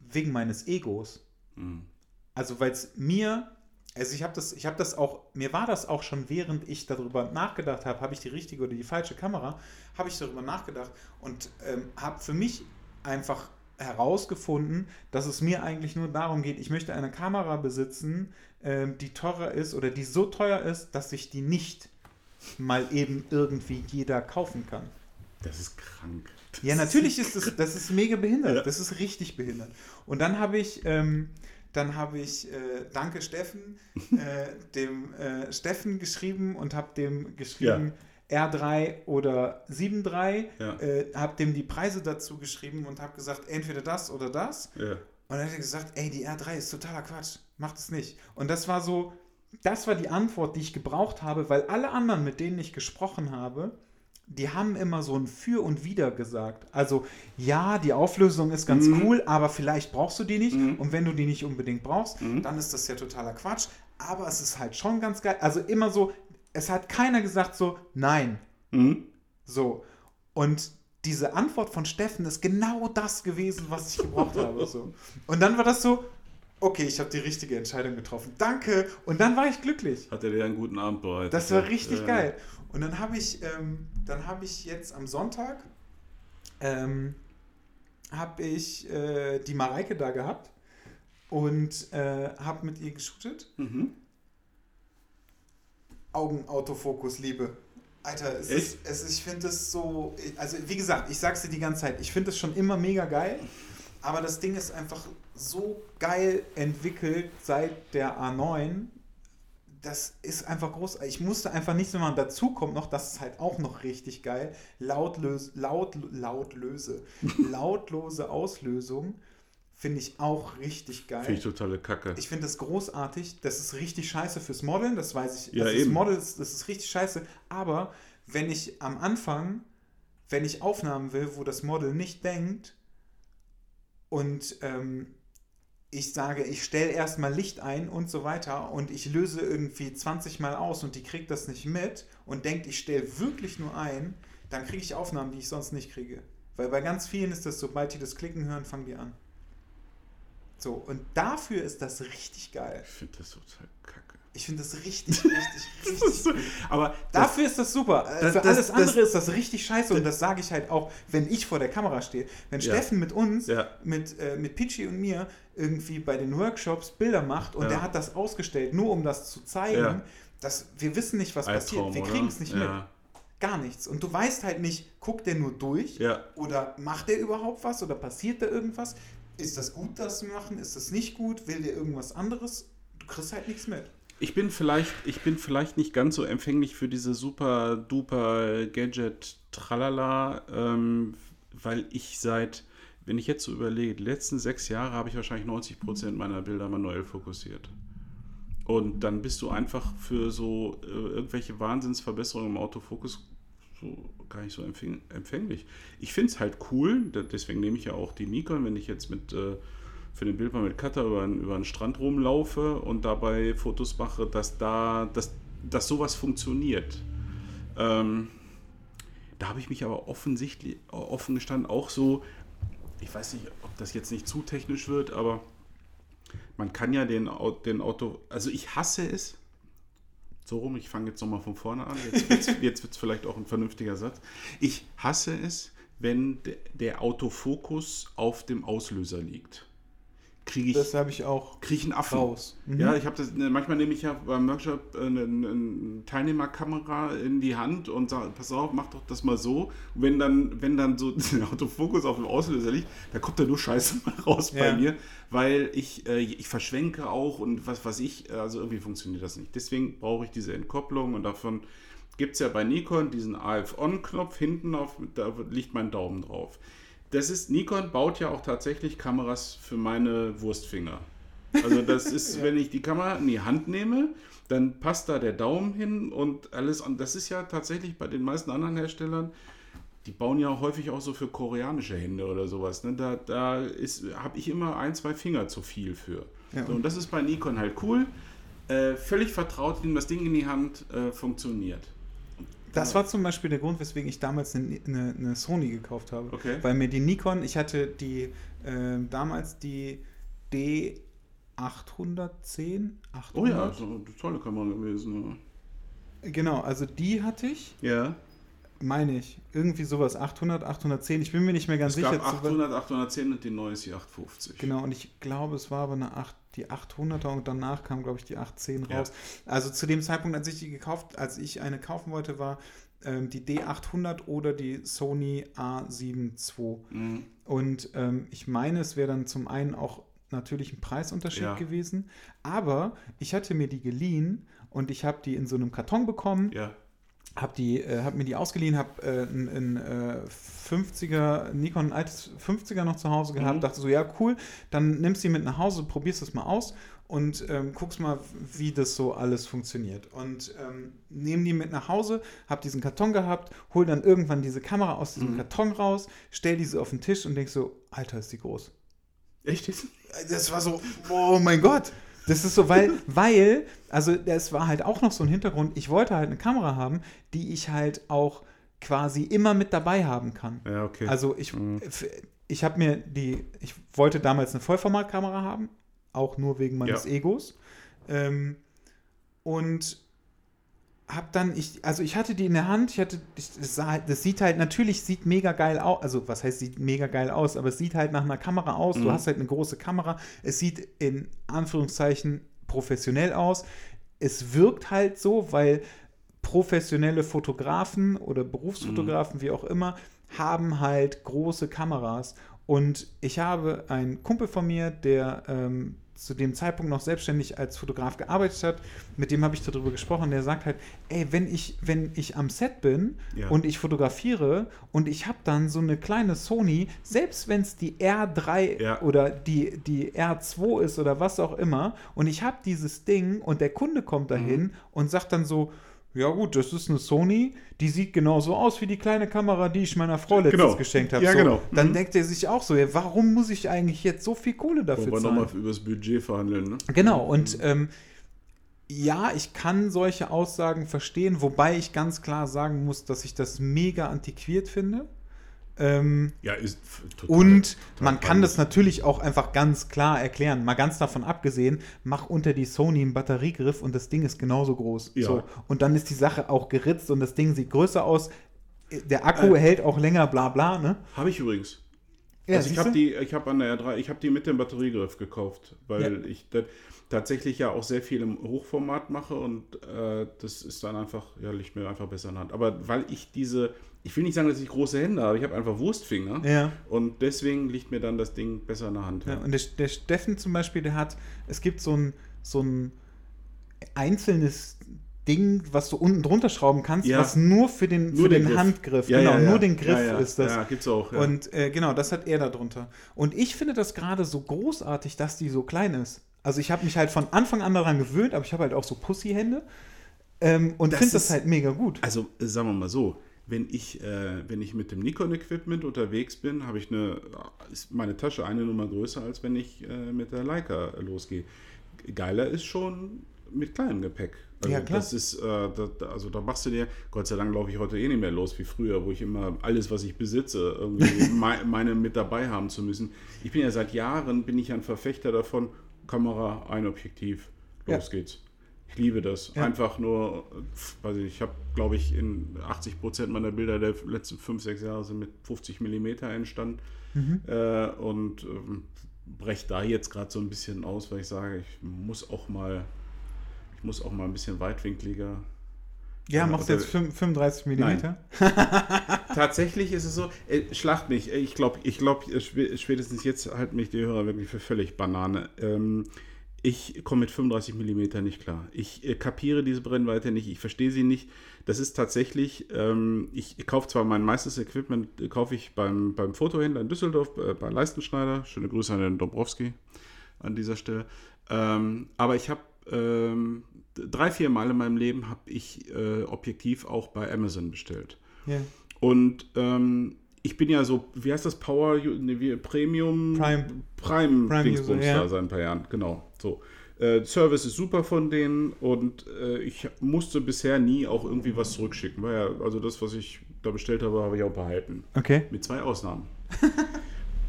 wegen meines Egos. Mhm. Also weil es mir, also ich habe das, ich habe das auch, mir war das auch schon, während ich darüber nachgedacht habe, habe ich die richtige oder die falsche Kamera, habe ich darüber nachgedacht und ähm, habe für mich einfach herausgefunden, dass es mir eigentlich nur darum geht, ich möchte eine Kamera besitzen, ähm, die teurer ist oder die so teuer ist, dass ich die nicht mal eben irgendwie jeder kaufen kann. Das ist krank. Ja, natürlich ist das, das ist mega behindert. Ja. Das ist richtig behindert. Und dann habe ich, ähm, dann habe ich, äh, danke Steffen, äh, dem äh, Steffen geschrieben und habe dem geschrieben R3 oder 7.3, Ja. äh, habe dem die Preise dazu geschrieben und habe gesagt, entweder das oder das. Ja. Und dann hat er gesagt, ey, die R3 ist totaler Quatsch, macht es nicht. Und das war so, das war die Antwort, die ich gebraucht habe, weil alle anderen, mit denen ich gesprochen habe, die haben immer so ein Für und Wider gesagt. Also, ja, die Auflösung ist ganz Mhm. cool, aber vielleicht brauchst du die nicht. Mhm. Und wenn du die nicht unbedingt brauchst, Mhm. dann ist das ja totaler Quatsch. Aber es ist halt schon ganz geil. Also immer so, es hat keiner gesagt so, nein, Mhm. so. Und diese Antwort von Steffen ist genau das gewesen, was ich gebraucht habe. So. Und dann war das so, okay, ich habe die richtige Entscheidung getroffen. Danke. Und dann war ich glücklich. Hat er dir einen guten Abend bereitet? Das war richtig Ja. geil. Und dann habe ich, ähm, dann habe ich jetzt am Sonntag, ähm, habe ich äh, die Mareike da gehabt und äh, habe mit ihr geshootet. Mhm. Augenautofokus Liebe. Alter, es ist, es ich finde es so, also wie gesagt, ich sag's dir die ganze Zeit, ich finde es schon immer mega geil, aber das Ding ist einfach so geil entwickelt seit der A9. Das ist einfach groß. Ich musste einfach nichts mehr machen. Dazu kommt noch, das ist halt auch noch richtig geil. Lautlös, laut, lautlöse, lautlose Auslösung finde ich auch richtig geil. Finde ich totale Kacke. Ich finde das großartig. Das ist richtig scheiße fürs Modeln, das weiß ich. Ja, das eben. Model ist, das ist richtig scheiße. Aber wenn ich am Anfang, wenn ich Aufnahmen will, wo das Model nicht denkt und ähm, ich sage, ich stelle erstmal Licht ein und so weiter und ich löse irgendwie 20 Mal aus und die kriegt das nicht mit und denkt, ich stelle wirklich nur ein, dann kriege ich Aufnahmen, die ich sonst nicht kriege. Weil bei ganz vielen ist das, sobald die das Klicken hören, fangen die an. So, und dafür ist das richtig geil. Ich finde das total kacke. Ich finde das richtig, richtig, richtig. so, aber Dafür ist das super. Das- Für das- alles andere das- ist das richtig scheiße und das sage ich halt auch, wenn ich vor der Kamera stehe. Wenn Ja. Steffen mit uns, Ja. mit, äh, mit Pichi und mir irgendwie bei den Workshops Bilder macht und Ja. der hat das ausgestellt, nur um das zu zeigen, dass wir wissen nicht, was Albtraum, passiert. Wir kriegen es nicht mit. Gar nichts. Und du weißt halt nicht, guckt der nur durch oder macht der überhaupt was oder passiert da irgendwas? Ist das gut, das zu machen? Ist das nicht gut? Will der irgendwas anderes? Du kriegst halt nichts mit. Ich bin vielleicht, ich bin vielleicht nicht ganz so empfänglich für diese super duper Gadget Tralala, ähm, weil ich seit, wenn ich jetzt so überlege, die letzten sechs Jahre habe ich wahrscheinlich 90 Prozent meiner Bilder manuell fokussiert. Und dann bist du einfach für so äh, irgendwelche Wahnsinnsverbesserungen im Autofokus so gar nicht so empfäng empfänglich. Ich finde es halt cool, deswegen nehme ich ja auch die Nikon, wenn ich jetzt mit äh, für den Bild mal mit Cutter über, über den Strand rumlaufe und dabei Fotos mache, dass da, dass, dass sowas funktioniert. Ähm, da habe ich mich aber offensichtlich, offen gestanden, auch so, ich weiß nicht, ob das jetzt nicht zu technisch wird, aber man kann ja den, den Auto, also ich hasse es, so rum, ich fange jetzt nochmal von vorne an, jetzt wird es vielleicht auch ein vernünftiger Satz. Ich hasse es, wenn de, der Autofokus auf dem Auslöser liegt. Kriege ich, Das habe ich auch krieg ich einen Affen. raus. Mhm. Ja, ich habe das, ne, manchmal nehme ich ja beim Workshop äh, eine, eine Teilnehmerkamera in die Hand und sage, pass auf, mach doch das mal so. Und wenn dann, wenn dann so der Autofokus auf dem Auslöser liegt, da kommt da nur Scheiße raus bei Ja. mir, weil ich, äh, ich verschwenke auch und was was ich, also irgendwie funktioniert das nicht. Deswegen brauche ich diese Entkopplung und davon gibt es ja bei Nikon diesen AF-On-Knopf, hinten auf, da liegt mein Daumen drauf. Das ist, Nikon baut ja auch tatsächlich Kameras für meine Wurstfinger. Also das ist, wenn ich die Kamera in die Hand nehme, dann passt da der Daumen hin und alles. Und das ist ja tatsächlich bei den meisten anderen Herstellern, die bauen ja häufig auch so für koreanische Hände oder sowas. Ne? Da, da habe ich immer ein, zwei Finger zu viel für. Ja, so, und das ist bei Nikon halt cool. Äh, völlig vertraut, nimm das Ding in die Hand, äh, funktioniert. Das war zum Beispiel der Grund, weswegen ich damals eine, eine, eine Sony gekauft habe. Okay. Weil mir die Nikon, ich hatte die äh, damals die D810. 800. Oh ja, so eine tolle Kamera gewesen. Genau, also die hatte ich, Ja. meine ich, irgendwie sowas 800, 810. Ich bin mir nicht mehr ganz Es sicher. gab zu- 800, 810 und die neue ist die 850. Genau, und ich glaube, es war aber eine 8, die 800er und danach kam, glaube ich, die 810 Ja. raus. Also zu dem Zeitpunkt, als ich die gekauft, als ich eine kaufen wollte, war ähm, die D800 oder die Sony A7 II. Mhm. Und ähm, ich meine, es wäre dann zum einen auch natürlich ein Preisunterschied Ja. gewesen, aber ich hatte mir die geliehen und ich habe die in so einem Karton bekommen Ja. Hab die, äh, hab mir die ausgeliehen, hab äh, ein, ein äh, 50er, Nikon, ein altes 50er noch zu Hause gehabt, Mhm. dachte so, ja cool, dann nimmst du die mit nach Hause, probierst das mal aus und ähm, guckst mal, wie das so alles funktioniert. Und ähm, nehm die mit nach Hause, hab diesen Karton gehabt, hol dann irgendwann diese Kamera aus diesem Mhm. Karton raus, stell diese auf den Tisch und denk so, Alter, ist die groß. Echt? Das war so, oh mein Gott. Das ist so, weil, weil, also das war halt auch noch so ein Hintergrund, ich wollte halt eine Kamera haben, die ich halt auch quasi immer mit dabei haben kann. Ja, okay. Also ich, Mhm. ich habe mir die, ich wollte damals eine Vollformatkamera haben, auch nur wegen meines Ja. Egos. Ähm, und hab dann, ich, also ich hatte die in der Hand, ich hatte, ich, das, sah, halt- das sieht halt, natürlich sieht mega geil aus, also was heißt sieht mega geil aus, aber es sieht halt nach einer Kamera aus, du Mhm. hast halt eine große Kamera, es sieht in Anführungszeichen professionell aus, es wirkt halt so, weil professionelle Fotografen oder Berufsfotografen, wie auch immer, haben halt große Kameras. Und ich habe einen Kumpel von mir, der ähm, zu dem Zeitpunkt noch selbstständig als Fotograf gearbeitet hat, mit dem habe ich darüber gesprochen, der sagt halt, ey, wenn ich, wenn ich am Set bin Ja. und ich fotografiere und ich habe dann so eine kleine Sony, selbst wenn es die R3 Ja. oder die, die R2 ist oder was auch immer, und ich habe dieses Ding und der Kunde kommt dahin Mhm. und sagt dann so, ja gut, das ist eine Sony, die sieht genauso aus wie die kleine Kamera, die ich meiner Frau letztens Genau. geschenkt habe. Ja, so, genau. Dann Mhm. denkt er sich auch so, ja, warum muss ich eigentlich jetzt so viel Kohle dafür Wollen wir zahlen? nochmal über das Budget verhandeln, ne? Genau, und ähm, ja, ich kann solche Aussagen verstehen, wobei ich ganz klar sagen muss, dass ich das mega antiquiert finde. Ähm, Ja, ist total. und total man kann das natürlich auch einfach ganz klar erklären. Mal ganz davon abgesehen, mach unter die Sony einen Batteriegriff und das Ding ist genauso groß. Ja. So. Und dann ist die Sache auch geritzt und das Ding sieht größer aus. Der Akku Äh. hält auch länger, bla bla, ne? Habe ich übrigens. Ja, also ich habe die, ich habe an der R3, ich habe die mit dem Batteriegriff gekauft, weil ich das tatsächlich ja auch sehr viel im Hochformat mache und äh, das ist dann einfach, ja, liegt mir einfach besser in der Hand. Aber weil ich diese, ich will nicht sagen, dass ich große Hände habe, ich habe einfach Wurstfinger Ja. und deswegen liegt mir dann das Ding besser in der Hand. Ja, und der, der Steffen zum Beispiel, der hat, es gibt so ein, so ein einzelnes Ding, was du unten drunter schrauben kannst, Ja. was nur für den, Nur für den den, Griff. Handgriff, Ja, genau, ja, nur den Griff ist das. Ja, gibt's auch. Ja. Und äh, genau, das hat er da drunter. Und ich finde das gerade so großartig, dass die so klein ist. Also ich habe mich halt von Anfang an daran gewöhnt, aber ich habe halt auch so Pussyhände ähm, und finde das halt mega gut. Also sagen wir mal so, wenn ich, äh, wenn ich mit dem Nikon-Equipment unterwegs bin, habe ich eine, ist meine Tasche eine Nummer größer, als wenn ich äh, mit der Leica losgehe. Geiler ist schon mit kleinem Gepäck. Also Ja, klar. Das ist, äh, da, also da machst du dir, Gott sei Dank laufe ich heute eh nicht mehr los wie früher, wo ich immer alles, was ich besitze, irgendwie mei- meine mit dabei haben zu müssen. Ich bin ja seit Jahren, bin ich ein Verfechter davon, Kamera, ein Objektiv, los Ja. geht's. Ich liebe das. Ja. Einfach nur, weiß ich, ich habe, glaube ich, in 80 Prozent meiner Bilder der letzten 5, 6 Jahre sind mit 50 Millimeter entstanden. Mhm. Äh, und ähm, breche da jetzt gerade so ein bisschen aus, weil ich sage, ich muss auch mal, ich muss auch mal ein bisschen weitwinkliger. Ja, ja, machst du also- jetzt fünf- 35 Millimeter? Tatsächlich ist es so, äh, schlacht mich. Ich glaube, ich glaube, spätestens jetzt halten mich die Hörer wirklich für völlig Banane. Ähm, ich komme mit 35 mm nicht klar. Ich äh, kapiere diese Brennweite nicht, ich verstehe sie nicht. Das ist tatsächlich, ähm, ich, kaufe zwar mein meistes Equipment, äh, kaufe ich beim, beim Fotohändler in Düsseldorf, äh, bei Leistenschneider. Schöne Grüße an den Dombrowski an dieser Stelle. Ähm, aber ich habe ähm, drei, vier Mal in meinem Leben habe ich äh, Objektiv auch bei Amazon bestellt. Ja. Und ähm, ich bin ja so, wie heißt das, Power, ne, wie, Premium, Prime. Prime, Prime Dingsbums ja. da seit ein paar Jahren, genau, so. Äh, Service ist super von denen und äh, ich musste bisher nie auch irgendwie was zurückschicken. War ja, also das, was ich da bestellt habe, habe ich auch behalten. Okay. Mit zwei Ausnahmen.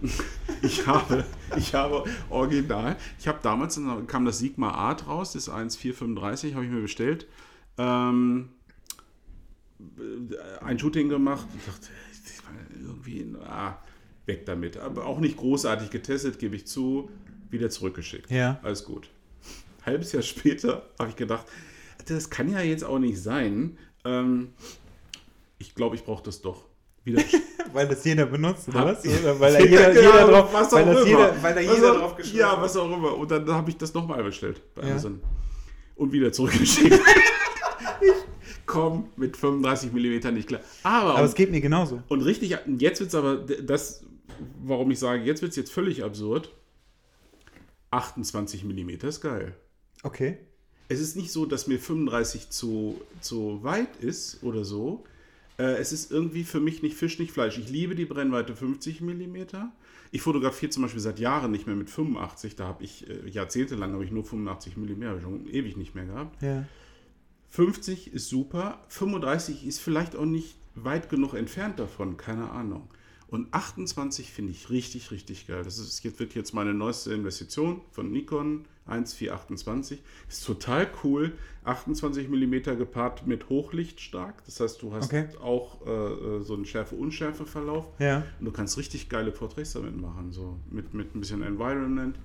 ich, habe, ich habe original, ich habe damals, dann kam das Sigma Art raus, das 1435, habe ich mir bestellt. Ähm, ein Shooting gemacht und dachte, irgendwie, ah, weg damit. Aber auch nicht großartig getestet, gebe ich zu, wieder zurückgeschickt. Ja. Alles gut. Halbes Jahr später habe ich gedacht, das kann ja jetzt auch nicht sein. Ähm, ich glaube, ich brauche das doch. Wieder Weil das jeder benutzt, oder was? Oder weil da Ja, jeder, genau, jeder drauf, was weil auch immer. jeder, weil da jeder auch- drauf geschrieben Ja, hat. was auch immer. Und dann habe ich das nochmal bestellt bei Ja. Amazon. Und wieder zurückgeschickt. ich komme mit 35 mm nicht klar. Aber, Aber es geht mir genauso. und richtig, jetzt wird es aber, das, warum ich sage, jetzt wird es jetzt völlig absurd. 28 mm ist geil. Okay. Es ist nicht so, dass mir 35 zu, zu weit ist oder so. Äh, es ist irgendwie für mich nicht Fisch, nicht Fleisch. Ich liebe die Brennweite 50 mm. Ich fotografiere zum Beispiel seit Jahren nicht mehr mit 85. Da habe ich äh, jahrzehntelang habe ich nur 85 mm, schon ewig nicht mehr gehabt. Ja. 50 ist super, 35 ist vielleicht auch nicht weit genug entfernt davon, keine Ahnung. Und 28 finde ich richtig, richtig geil. Das ist jetzt, wird jetzt meine neueste Investition von Nikon 1428. Ist total cool. 28 mm gepaart mit Hochlicht stark. Das heißt, du hast Okay. auch äh, so einen Schärfe-Unschärfe-Verlauf. Ja. Und du kannst richtig geile Porträts damit machen, so mit, mit ein bisschen Environment.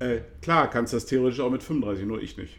Äh, klar, kannst das theoretisch auch mit 35, nur ich nicht.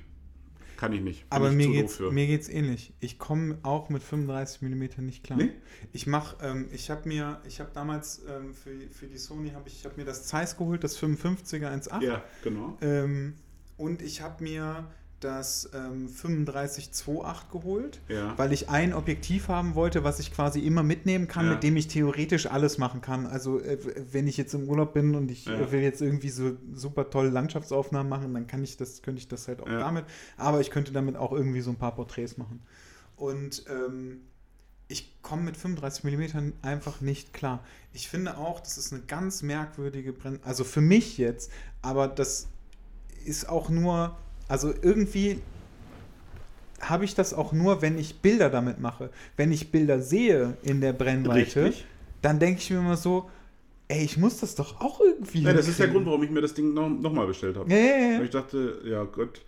Kann ich nicht. Bin Aber ich mir geht's, mir geht's ähnlich. Ich komme auch mit 35 mm nicht klar. Nee? Ich mache, ähm, ich habe mir, ich habe damals ähm, für, für die Sony, habe ich, ich habe mir das Zeiss geholt, das 55er 1.8. Ja, genau. Ähm, und ich habe mir das ähm, 35-2.8 geholt, Ja. weil ich ein Objektiv haben wollte, was ich quasi immer mitnehmen kann, Ja. mit dem ich theoretisch alles machen kann. Also äh, wenn ich jetzt im Urlaub bin und ich Ja. äh, will jetzt irgendwie so super tolle Landschaftsaufnahmen machen, dann kann ich das, könnte ich das halt auch damit. Aber ich könnte damit auch irgendwie so ein paar Porträts machen. Und ähm, ich komme mit 35 mm einfach nicht klar. Ich finde auch, das ist eine ganz merkwürdige Brenn... Also für mich jetzt, aber das ist auch nur... Also irgendwie habe ich das auch nur, wenn ich Bilder damit mache. Wenn ich Bilder sehe in der Brennweite, Richtig. dann denke ich mir immer so, ey, ich muss das doch auch irgendwie Ja, das ist der. Grund, warum ich mir das Ding noch, noch mal bestellt habe. Ja, ja, ja. Weil ich dachte, ja Gott,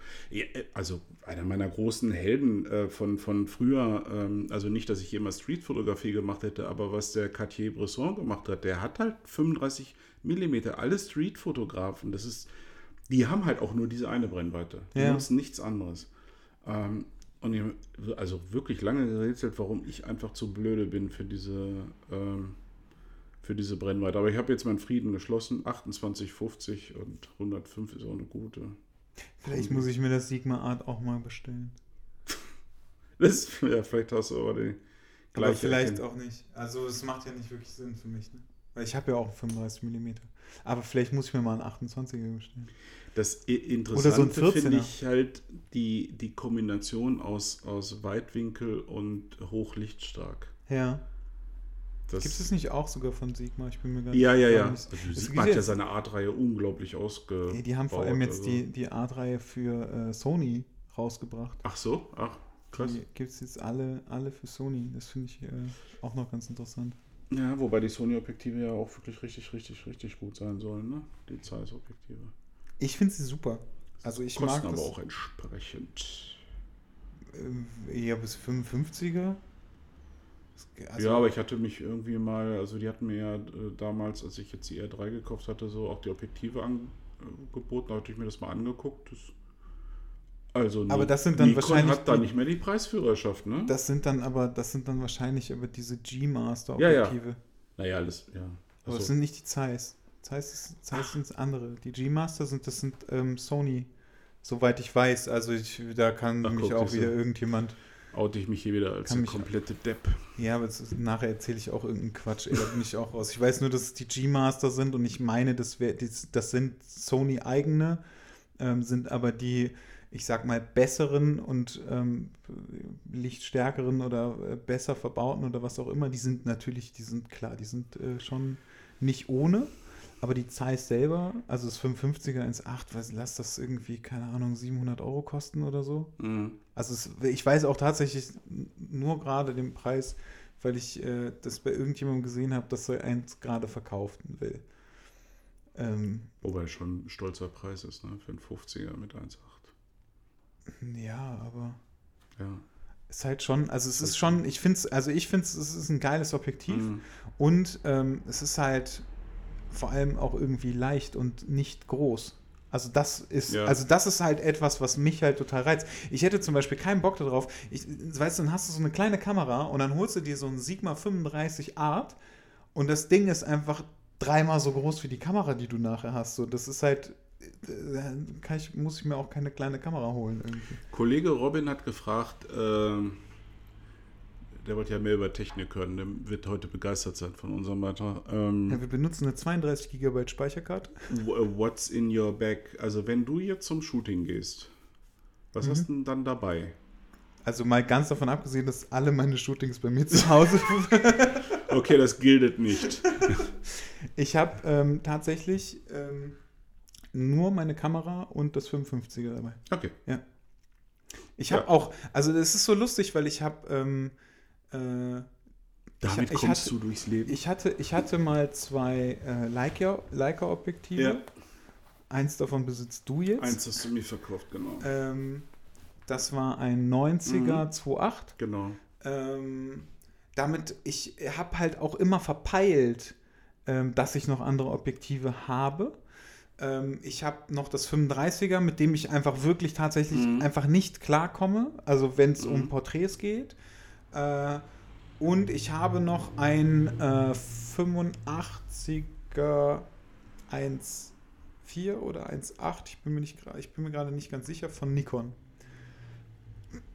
also einer meiner großen Helden äh, von, von früher, ähm, also nicht, dass ich jemals Streetfotografie gemacht hätte, aber was der Cartier-Bresson gemacht hat, der hat halt 35 mm, alle Streetfotografen, das ist, die haben halt auch nur diese eine Brennweite, die Ja. nutzen nichts anderes. Ähm, und ich, also wirklich lange gerätselt, warum ich einfach zu blöde bin für diese, ähm, für diese Brennweite. Aber ich habe jetzt meinen Frieden geschlossen. 28, 50 und 105 ist auch eine gute. Vielleicht muss ich mir das Sigma Art auch mal bestellen. Das, ja, vielleicht hast du aber die Aber gleiche. vielleicht auch nicht. Also es macht ja nicht wirklich Sinn für mich, ne? Weil ich habe ja auch einen 35 mm. Aber vielleicht muss ich mir mal einen 28er bestellen. Das I- Oder so Interessante finde 14er. ich halt die, die Kombination aus, aus Weitwinkel und hochlichtstark. Ja. Das, Gibt es nicht auch sogar von Sigma? Ich bin mir gar ja, ja, ja. Also man hat ja seine Art-Reihe unglaublich ausgebaut. Nee, die haben vor allem jetzt also. die, die Art-Reihe für äh, Sony rausgebracht. Ach so? Ach, krass. Die gibt es jetzt alle, alle für Sony. Das finde ich äh, auch noch ganz interessant. Ja, wobei die Sony-Objektive ja auch wirklich richtig, richtig, richtig gut sein sollen, ne? Die Zeiss-Objektive. Ich finde sie super. Also ich mag Kosten das. aber auch entsprechend. äh, eher bis 55er. Also, ja, aber ich hatte mich irgendwie mal, also die hatten mir ja äh, damals, als ich jetzt die R3 gekauft hatte, so auch die Objektive angeboten, da hatte ich mir das mal angeguckt. Das, also Aber das sind dann Nikon wahrscheinlich hat da nicht mehr die Preisführerschaft, ne? Das sind dann aber, das sind dann wahrscheinlich aber diese G-Master Ja, ja. Naja, alles, ja. Aber Achso. das sind nicht die Zeiss. Zeiss, ist, Zeiss sind andere. Die G-Master sind, das sind ähm, Sony, soweit ich weiß. Also ich, da kann Ach, mich guck, auch wieder irgendjemand. oute ich mich hier wieder als mich- komplette Depp. Ja, aber ist, nachher erzähle ich auch irgendeinen Quatsch. Ey, da bin ich auch raus. Ich weiß nur, dass es die G-Master sind und ich meine, das, wär, das, das sind Sony eigene, ähm, sind aber die, ich sag mal, besseren und ähm, lichtstärkeren oder äh, besser verbauten oder was auch immer. Die sind natürlich, die sind klar, die sind äh, schon nicht ohne. Aber die Zeiss selber, also das 550er 1.8, was, lass das irgendwie, keine Ahnung, 700 Euro kosten oder so. Mhm. Also es, ich weiß auch tatsächlich nur gerade den Preis, weil ich äh, das bei irgendjemandem gesehen habe, dass er eins gerade verkaufen will. Ähm, Wobei schon ein stolzer Preis ist, ne? Für einen 50er mit 1,8. Ja, aber Ja. ist halt schon, also es ist schon, ich finde es, also ich finde es, es ist ein geiles Objektiv Mhm. und ähm, es ist halt vor allem auch irgendwie leicht und nicht groß. Also das ist, Ja. also das ist halt etwas, was mich halt total reizt. Ich hätte zum Beispiel keinen Bock darauf. Ich, weißt du, dann hast du so eine kleine Kamera und dann holst du dir so ein Sigma 35 Art und das Ding ist einfach dreimal so groß wie die Kamera, die du nachher hast. So, das ist halt, ich, muss ich mir auch keine kleine Kamera holen irgendwie. Kollege Robin hat gefragt, ähm, der wollte ja mehr über Technik hören, der wird heute begeistert sein von unserem Beitrag. Ähm, Ja, wir benutzen eine 32 GB Speicherkarte. w- What's in your bag? Also wenn du jetzt zum Shooting gehst, was Mhm. hast du denn dann dabei? Also mal ganz davon abgesehen, dass alle meine Shootings bei mir zu Hause Okay, das gilt nicht. Ich habe ähm, tatsächlich ähm, nur meine Kamera und das 55er dabei. Okay. Ich habe Ja. auch, also das ist so lustig, weil ich habe, ähm, äh, Damit ich kommst hatte- du durchs Leben. ich hatte, ich hatte mal zwei äh, Leica- Leica-Objektive. Ja. Eins davon besitzt du jetzt. Eins hast du mir verkauft, genau. Ähm, das war ein 90er Mhm. 2.8. Genau. ähm, damit, ich habe halt auch immer verpeilt, ähm, dass ich noch andere Objektive habe. Ähm, ich habe noch das 35er, mit dem ich einfach wirklich tatsächlich Mhm. einfach nicht klarkomme, also wenn es Mhm. um Porträts geht. Äh, und ich habe noch ein äh, 85er 1.4 oder 1.8, ich bin mir nicht ich bin mir gerade nicht ganz sicher, von Nikon.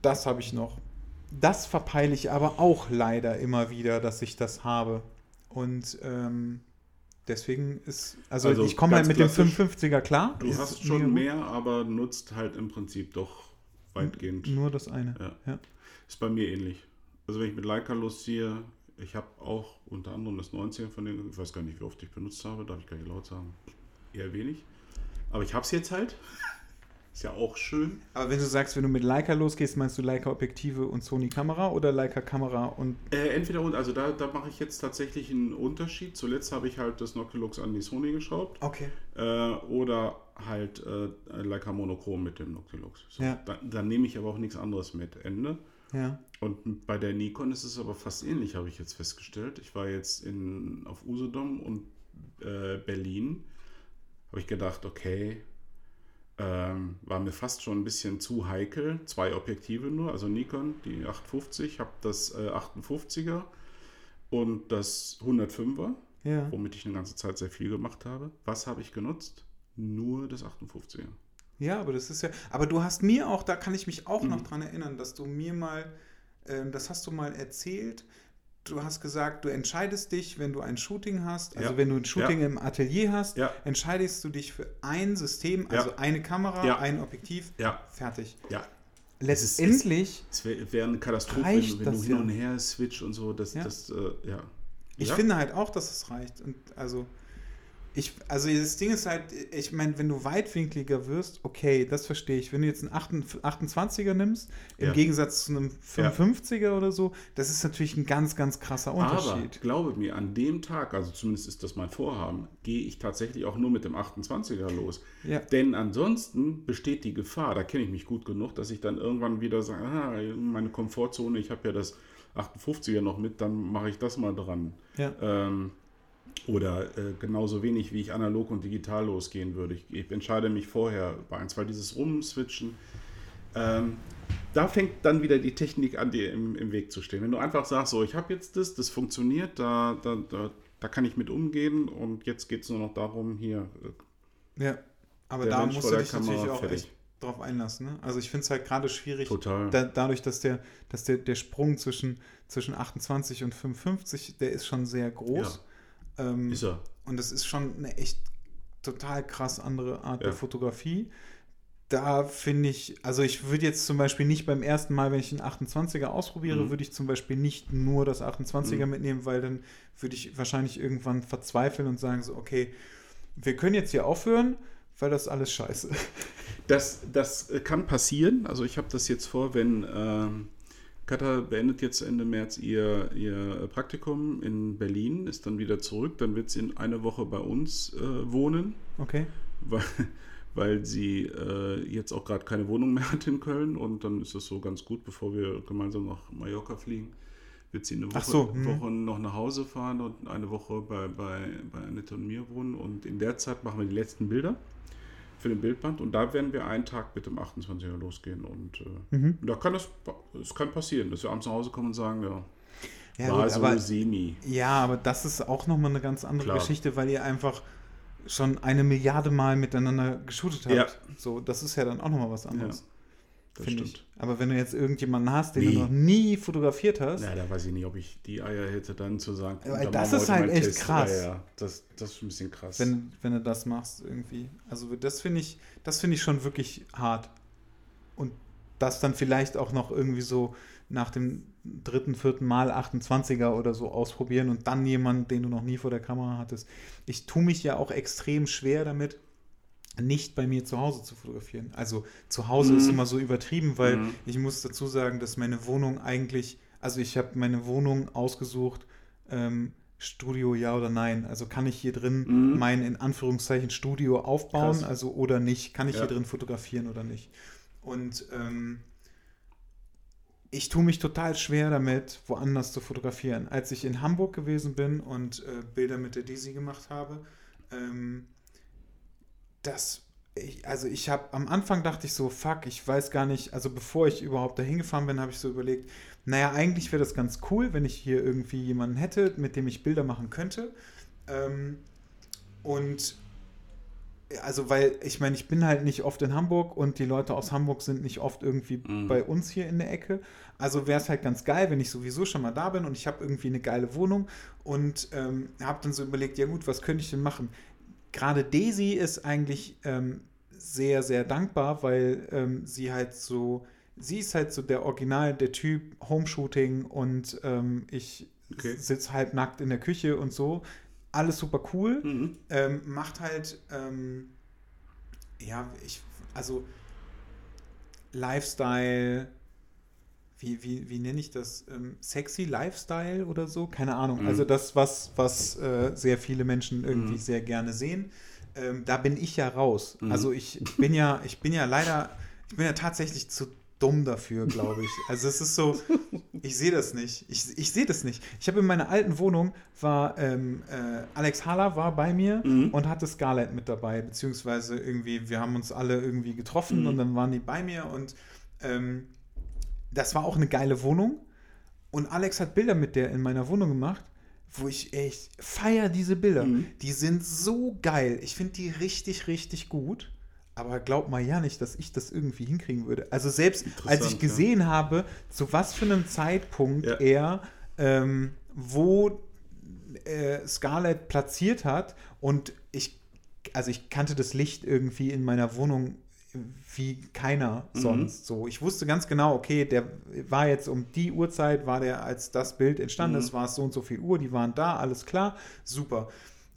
Das habe ich noch. Das verpeile ich aber auch leider immer wieder, dass ich das habe. Und ähm, deswegen ist, also, Also ich komme halt mit dem klassisch, 55er klar. Du hast schon gut. mehr, aber nutzt halt im Prinzip doch weitgehend. Nur das eine. Ja. Ja. Ist bei mir ähnlich. Also wenn ich mit Leica losziehe, ich habe auch unter anderem das 90er von denen, ich weiß gar nicht, wie oft ich benutzt habe, darf ich gar nicht laut sagen. Eher wenig. Aber ich habe es jetzt halt. Ist ja auch schön. Aber wenn du sagst, wenn du mit Leica losgehst, meinst du Leica Objektive und Sony Kamera oder Leica Kamera und. Äh, entweder und, also da, da mache ich jetzt tatsächlich einen Unterschied. Zuletzt habe ich halt das Noctilux an die Sony geschraubt. Okay. Äh, oder halt äh, Leica Monochrom mit dem Noctilux. So, Ja. Dann, dann nehme ich aber auch nichts anderes mit. Ende. Ja. Und bei der Nikon ist es aber fast ähnlich, habe ich jetzt festgestellt. Ich war jetzt in, auf Usedom und äh, Berlin. Habe ich gedacht, okay, ähm, war mir fast schon ein bisschen zu heikel. Zwei Objektive nur, also Nikon, die 850, habe das äh, 58er und das 105er, Ja. womit ich eine ganze Zeit sehr viel gemacht habe. Was habe ich genutzt? Nur das 58er. Ja, aber das ist ja. Aber du hast mir auch, da kann ich mich auch noch Mhm. dran erinnern, dass du mir mal, ähm, das hast du mal erzählt. Du hast gesagt, du entscheidest dich, wenn du ein Shooting hast, also Ja. wenn du ein Shooting Ja. im Atelier hast, Ja. entscheidest du dich für ein System, also eine Kamera, Ja. ein Objektiv, Ja, fertig. ja. Letztendlich, Es wäre wär eine Katastrophe, wenn wenn du hin und her switch und so. Das, das äh, ja. ich finde halt auch, dass es reicht. Und also, ich, also das Ding ist halt, ich meine, wenn du weitwinkliger wirst, okay, das verstehe ich. Wenn du jetzt einen 28er nimmst, im Ja. Gegensatz zu einem 55er oder so, das ist natürlich ein ganz, ganz krasser Aber Unterschied. glaube mir, an dem Tag, also zumindest ist das mein Vorhaben, gehe ich tatsächlich auch nur mit dem 28er los. Ja. Denn ansonsten besteht die Gefahr, da kenne ich mich gut genug, dass ich dann irgendwann wieder sage, ah, meine Komfortzone, ich habe ja das 58er noch mit, dann mache ich das mal dran. Ja. Ähm, oder äh, genauso wenig, wie ich analog und digital losgehen würde. Ich, ich entscheide mich vorher bei eins, weil dieses Rumswitchen, ähm, da fängt dann wieder die Technik an, dir im, im Weg zu stehen. Wenn du einfach sagst, so, ich habe jetzt das, das funktioniert, da, da, da, da kann ich mit umgehen und jetzt geht es nur noch darum, hier, äh, Ja. Aber da Mensch musst du dich natürlich auch fertig. echt drauf einlassen. Ne? Also ich finde es halt gerade schwierig, total. da, dadurch, dass der, dass der, der Sprung zwischen, zwischen 28 und 55, der ist schon sehr groß. Ähm, ist er. Und das ist schon eine echt total krass andere Art Ja. der Fotografie. Da finde ich, also ich würde jetzt zum Beispiel nicht beim ersten Mal, wenn ich einen 28er ausprobiere, Mhm. würde ich zum Beispiel nicht nur das 28er Mhm. mitnehmen, weil dann würde ich wahrscheinlich irgendwann verzweifeln und sagen so, okay, wir können jetzt hier aufhören, weil das alles scheiße. Das, das kann passieren. Also ich habe das jetzt vor, wenn ähm, Katha beendet jetzt Ende März ihr, ihr Praktikum in Berlin, ist dann wieder zurück, dann wird sie in eine Woche bei uns äh, wohnen, Okay? weil, weil sie äh, jetzt auch gerade keine Wohnung mehr hat in Köln und dann ist es so ganz gut, bevor wir gemeinsam nach Mallorca fliegen, wird sie eine Woche, so, hm. Woche noch nach Hause fahren und eine Woche bei, bei, bei Annette und mir wohnen und in der Zeit machen wir die letzten Bilder für den Bildband und da werden wir einen Tag mit dem 28er losgehen und äh, Mhm. da kann es, es kann passieren, dass wir abends nach Hause kommen und sagen, ja, Ja, war gut, so aber, semi. ja, aber das ist auch nochmal eine ganz andere Klar. Geschichte, weil ihr einfach schon eine Milliarde Mal miteinander geshootet habt. Ja. So, das ist ja dann auch nochmal was anderes. Das stimmt. ich. Aber wenn du jetzt irgendjemanden hast, den Nee. du noch nie fotografiert hast, Ja, da weiß ich nicht, ob ich die Eier hätte, dann zu sagen, dann das ist halt echt Test. krass. Ja, ja, das, das ist ein bisschen krass. wenn, wenn du das machst irgendwie. Also das finde ich, das finde ich schon wirklich hart. Und das dann vielleicht auch noch irgendwie so nach dem dritten, vierten Mal 28er oder so ausprobieren und dann jemand, den du noch nie vor der Kamera hattest. Ich tue mich ja auch extrem schwer damit, nicht bei mir zu Hause zu fotografieren. Also zu Hause Mhm. ist immer so übertrieben, weil Mhm. ich muss dazu sagen, dass meine Wohnung eigentlich, also ich habe meine Wohnung ausgesucht, ähm, Studio ja oder nein. Also kann ich hier drin Mhm. mein in Anführungszeichen Studio aufbauen, Krass. also oder nicht? Kann ich Ja. hier drin fotografieren oder nicht? Und ähm, ich tue mich total schwer damit, woanders zu fotografieren. Als ich in Hamburg gewesen bin und äh, Bilder mit der Desi gemacht habe, ähm, das, ich, also ich habe am Anfang dachte ich so, fuck, ich weiß gar nicht, also bevor ich überhaupt dahin gefahren bin, habe ich so überlegt, naja, eigentlich wäre das ganz cool, wenn ich hier irgendwie jemanden hätte, mit dem ich Bilder machen könnte. Ähm, und also, weil ich meine, ich bin halt nicht oft in Hamburg und die Leute aus Hamburg sind nicht oft irgendwie Mhm. bei uns hier in der Ecke. Also wäre es halt ganz geil, wenn ich sowieso schon mal da bin und ich habe irgendwie eine geile Wohnung und ähm, habe dann so überlegt, ja gut, was könnte ich denn machen? Gerade Daisy ist eigentlich ähm, sehr, sehr dankbar, weil ähm, sie halt so sie ist halt so der Original, der Typ, Homeshooting und ähm, ich Okay. sitze halb nackt in der Küche und so. Alles super cool. Mhm. Ähm, macht halt, ähm, ja, ich, also Lifestyle, wie, wie, wie nenne ich das? Ähm, sexy Lifestyle oder so? Keine Ahnung. Mhm. Also das, was, was äh, sehr viele Menschen irgendwie Mhm. sehr gerne sehen. Ähm, da bin ich ja raus. Mhm. Also ich bin ja, ich bin ja leider, ich bin ja tatsächlich zu dumm dafür, glaube ich. Also es ist so, ich sehe das nicht. Ich, ich sehe das nicht. Ich habe in meiner alten Wohnung war ähm, äh, Alex Haller war bei mir Mhm. und hatte Scarlett mit dabei, beziehungsweise irgendwie, wir haben uns alle irgendwie getroffen Mhm. und dann waren die bei mir und ähm, das war auch eine geile Wohnung. Und Alex hat Bilder mit der in meiner Wohnung gemacht, wo ich echt feier diese Bilder. Mhm. Die sind so geil. Ich finde die richtig, richtig gut. Aber glaub mal ja nicht, dass ich das irgendwie hinkriegen würde. Also selbst als ich gesehen habe, zu was für einem Zeitpunkt Ja. er ähm, wo äh, Scarlett platziert hat und ich, also ich kannte das Licht irgendwie in meiner Wohnung wie keiner Mhm. sonst. So, ich wusste ganz genau, okay, der war jetzt um die Uhrzeit, war der, als das Bild entstanden Mhm. ist, war es so und so viel Uhr, die waren da, alles klar, super.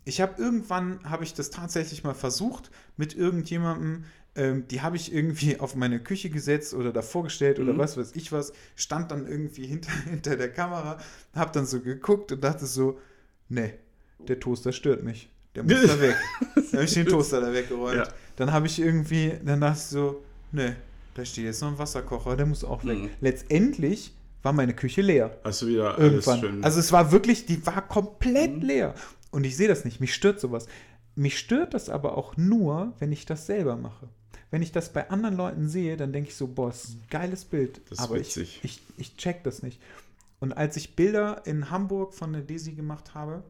Ich habe irgendwann, habe ich das tatsächlich mal versucht mit irgendjemandem, ähm, die habe ich irgendwie auf meine Küche gesetzt oder davor gestellt oder Mhm. was weiß ich was, stand dann irgendwie hinter, hinter der Kamera, habe dann so geguckt und dachte so, nee, der Toaster stört mich. Der muss da weg. Dann habe ich den Toaster da weggeräumt. Ja. Dann habe ich irgendwie, dann dachte ich so, nee, da steht jetzt noch ein Wasserkocher, der muss auch weg. Mhm. Letztendlich war meine Küche leer. Du wieder Irgendwann. alles schön. Also es war wirklich, die war komplett Mhm. leer. Und ich sehe das nicht. Mich stört sowas. Mich stört das aber auch nur, wenn ich das selber mache. Wenn ich das bei anderen Leuten sehe, dann denke ich so, boah, ist ein geiles Bild. Das aber. Ich, ich, ich check das nicht. Und als ich Bilder in Hamburg von der Desi gemacht habe,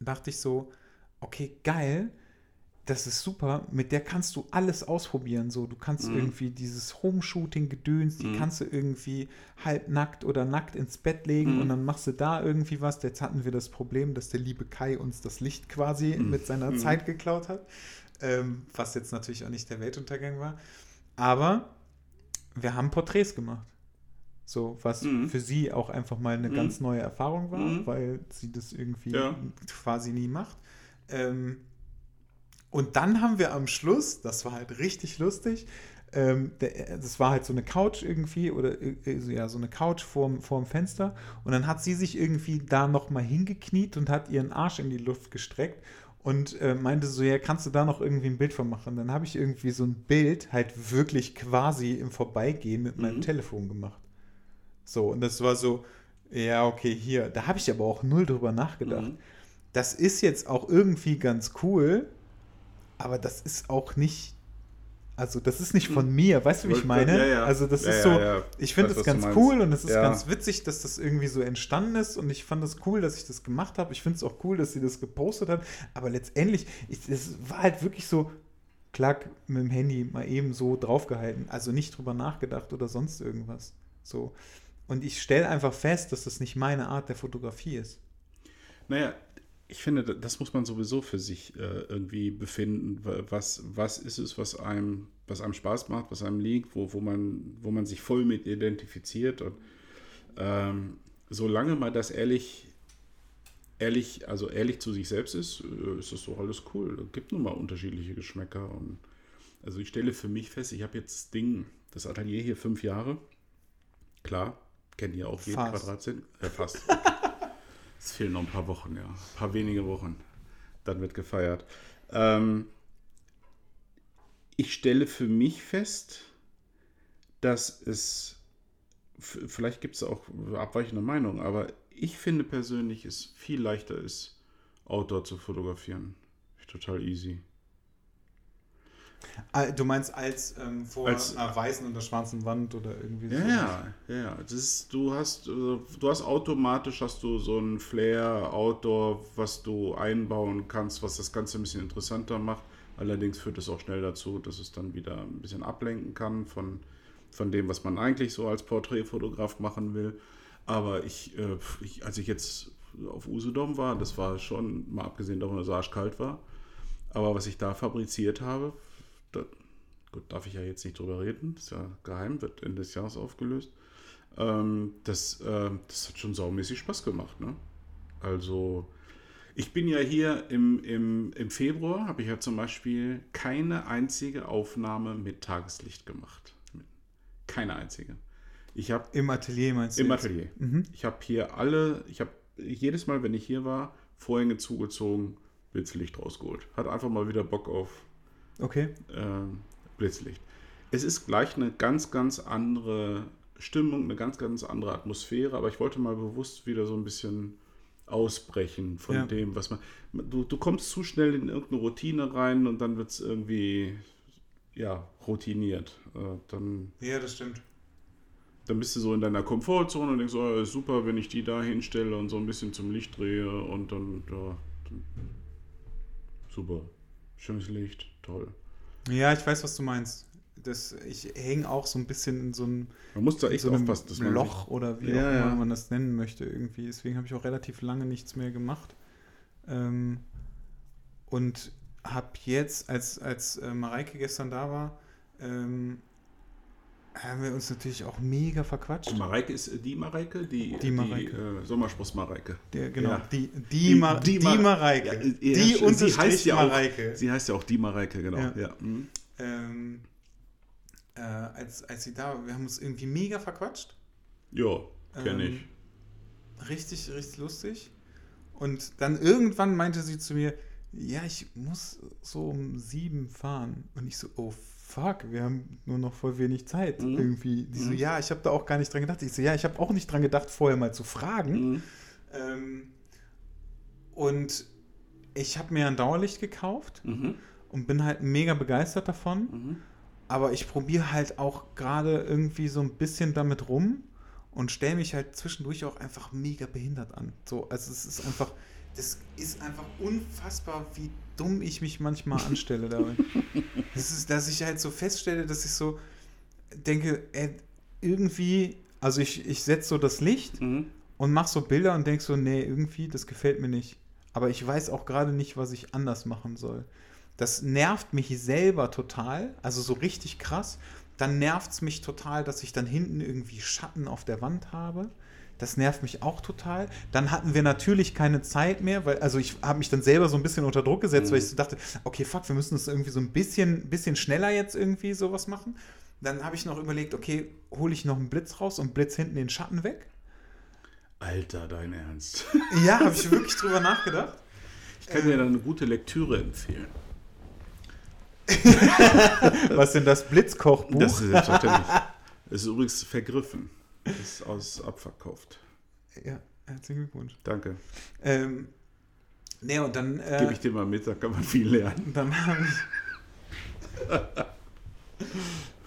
dachte ich so, okay, geil, das ist super, mit der kannst du alles ausprobieren. So, du kannst Mhm. irgendwie dieses Home-Shooting-Gedöns, die Mhm. kannst du irgendwie halbnackt oder nackt ins Bett legen Mhm. und dann machst du da irgendwie was. Jetzt hatten wir das Problem, dass der liebe Kai uns das Licht quasi Mhm. mit seiner Mhm. Zeit geklaut hat, ähm, was jetzt natürlich auch nicht der Weltuntergang war. Aber wir haben Porträts gemacht. So, was Mhm. für sie auch einfach mal eine Mhm. ganz neue Erfahrung war, Mhm. weil sie das irgendwie Ja. quasi nie macht. Ähm, und dann haben wir am Schluss, das war halt richtig lustig, ähm, der, das war halt so eine Couch irgendwie oder äh, so, ja, so eine Couch vorm, vorm Fenster und dann hat sie sich irgendwie da nochmal hingekniet und hat ihren Arsch in die Luft gestreckt und äh, meinte so, ja, kannst du da noch irgendwie ein Bild von machen? Dann habe ich irgendwie so ein Bild halt wirklich quasi im Vorbeigehen mit meinem Mhm. Telefon gemacht. So, und das war so, ja, okay, hier. Da habe ich aber auch null drüber nachgedacht. Mhm. Das ist jetzt auch irgendwie ganz cool, aber das ist auch nicht, also das ist nicht von mir, weißt du, wie ich meine? ja, ja. Also das Ja, ist so, ich finde das du ganz cool und es ist ganz witzig, dass das irgendwie so entstanden ist und ich fand es cool, dass ich das gemacht habe. Ich finde es auch cool, dass sie das gepostet hat, aber letztendlich, ich, es war halt wirklich so, klack, mit dem Handy mal eben so draufgehalten, also nicht drüber nachgedacht oder sonst irgendwas. So. Und ich stelle einfach fest, dass das nicht meine Art der Fotografie ist. Naja, ich finde, da- das muss man sowieso für sich äh, irgendwie befinden. Wa- Was, was ist es, was einem, was einem Spaß macht, was einem liegt, wo, wo, man, wo man sich voll mit identifiziert. Und ähm, solange man das ehrlich, ehrlich, also ehrlich zu sich selbst ist, äh, ist das so alles cool. Es gibt nun mal unterschiedliche Geschmäcker. Und also ich stelle für mich fest, ich habe jetzt das Ding, das Atelier hier fünf Jahre. Klar, kennt ihr auch jeden. Quadratzentimeter. Äh, fast. Es fehlen noch ein paar Wochen, ja. Ein paar wenige Wochen. Dann wird gefeiert. Ähm, ich stelle für mich fest, dass es, vielleicht gibt es auch abweichende Meinungen, aber ich finde persönlich, es viel leichter ist, Outdoor zu fotografieren. Total easy. Du meinst als ähm, vor Als- einer weißen oder schwarzen Wand oder irgendwie Ja, ja, ja, ja. Das ist, du hast, äh, du hast automatisch hast du so ein Flair Outdoor, was du einbauen kannst, was das Ganze ein bisschen interessanter macht. Allerdings führt es auch schnell dazu, dass es dann wieder ein bisschen ablenken kann von, von dem, was man eigentlich so als Porträtfotograf machen will. Aber ich, äh, ich als ich jetzt auf Usedom war, das war schon, mal abgesehen davon, dass es arschkalt war, aber was ich da fabriziert habe, das, gut, darf ich ja jetzt nicht drüber reden, ist ja geheim, wird Ende des Jahres aufgelöst. Ähm, das, äh, das hat schon saumäßig Spaß gemacht, ne? Also, ich bin ja hier im, im, im Februar, habe ich ja zum Beispiel keine einzige Aufnahme mit Tageslicht gemacht. Keine einzige. Ich habe Im Atelier meinst du? im jetzt? Atelier. Mhm. Ich habe hier alle, ich habe jedes Mal, wenn ich hier war, Vorhänge zugezogen, Blitzlicht rausgeholt. Hat einfach mal wieder Bock auf Okay. ähm, Blitzlicht. Es ist gleich eine ganz, ganz andere Stimmung, eine ganz, ganz andere Atmosphäre, aber ich wollte mal bewusst wieder so ein bisschen ausbrechen von Ja. dem, was man. Du, du kommst zu schnell in irgendeine Routine rein und dann wird es irgendwie ja, routiniert. Äh, dann, Ja, das stimmt. dann bist du so in deiner Komfortzone und denkst, oh, ist super, wenn ich die da hinstelle und so ein bisschen zum Licht drehe und dann, ja, dann super. Schönes Licht, toll. Ja, ich weiß, was du meinst. Das, ich hänge auch so ein bisschen in so einem, Man muss da echt so aufpassen, dass man Loch oder wie Ja, auch immer ja. man das nennen möchte irgendwie. Deswegen habe ich auch relativ lange nichts mehr gemacht. Ähm, und habe jetzt, als, als äh, Mareike gestern da war, ähm, haben wir uns natürlich auch mega verquatscht. sich. Mareike ist äh, die Mareike, die, Die Mareike. äh, Sommerspross Mareike. Der, genau, Ja. die, die, Die- Ma die die, Ma- Mareike. Ja, äh, ja, die stimmt. Sie Unterstrich heißt ja auch- Mareike. Sie heißt ja auch die Mareike, genau. Ja. Ja. Mhm. ähm, äh, als, als sie da war, wir haben uns irgendwie mega verquatscht. Ja, kenne Ähm, ich. Richtig, richtig lustig. Und dann irgendwann meinte sie zu mir, ja, ich muss so um sieben fahren. Und ich so, oh fuck, wir haben nur noch voll wenig Zeit Mhm. irgendwie. Die so, Mhm. ja, ich habe da auch gar nicht dran gedacht. Ich so, ja, ich habe auch nicht dran gedacht, vorher mal zu fragen. Mhm. Ähm, und ich habe mir ein Dauerlicht gekauft Mhm. und bin halt mega begeistert davon. Mhm. Aber ich probiere halt auch gerade irgendwie so ein bisschen damit rum und stelle mich halt zwischendurch auch einfach mega behindert an. So, also es ist einfach, das ist einfach unfassbar, wie dumm ich mich manchmal anstelle dabei. Das ist, dass ich halt so feststelle, dass ich so denke, ey, irgendwie, also ich, ich setze so das Licht Mhm. und mache so Bilder und denke so, nee, irgendwie, das gefällt mir nicht. Aber ich weiß auch gerade nicht, was ich anders machen soll. Das nervt mich selber total, also so richtig krass. Dann nervt es mich total, dass ich dann hinten irgendwie Schatten auf der Wand habe. Das nervt mich auch total. Dann hatten wir natürlich keine Zeit mehr, weil, also ich habe mich dann selber so ein bisschen unter Druck gesetzt, Mhm. weil ich so dachte, okay, fuck, wir müssen das irgendwie so ein bisschen, bisschen schneller jetzt irgendwie sowas machen. Dann habe ich noch überlegt, okay, hole ich noch einen Blitz raus und blitz hinten den Schatten weg. Alter, dein Ernst. Ja, habe ich wirklich drüber nachgedacht. Ich kann dir da eine gute Lektüre empfehlen. Was denn das Blitzkochbuch? Das ist selbstverständlich. ist übrigens vergriffen. Ist aus abverkauft. ja, herzlichen Glückwunsch. Danke. Ähm, nee, und dann, Gebe äh, ich dir mal mit, da kann man viel lernen. dann habe ich,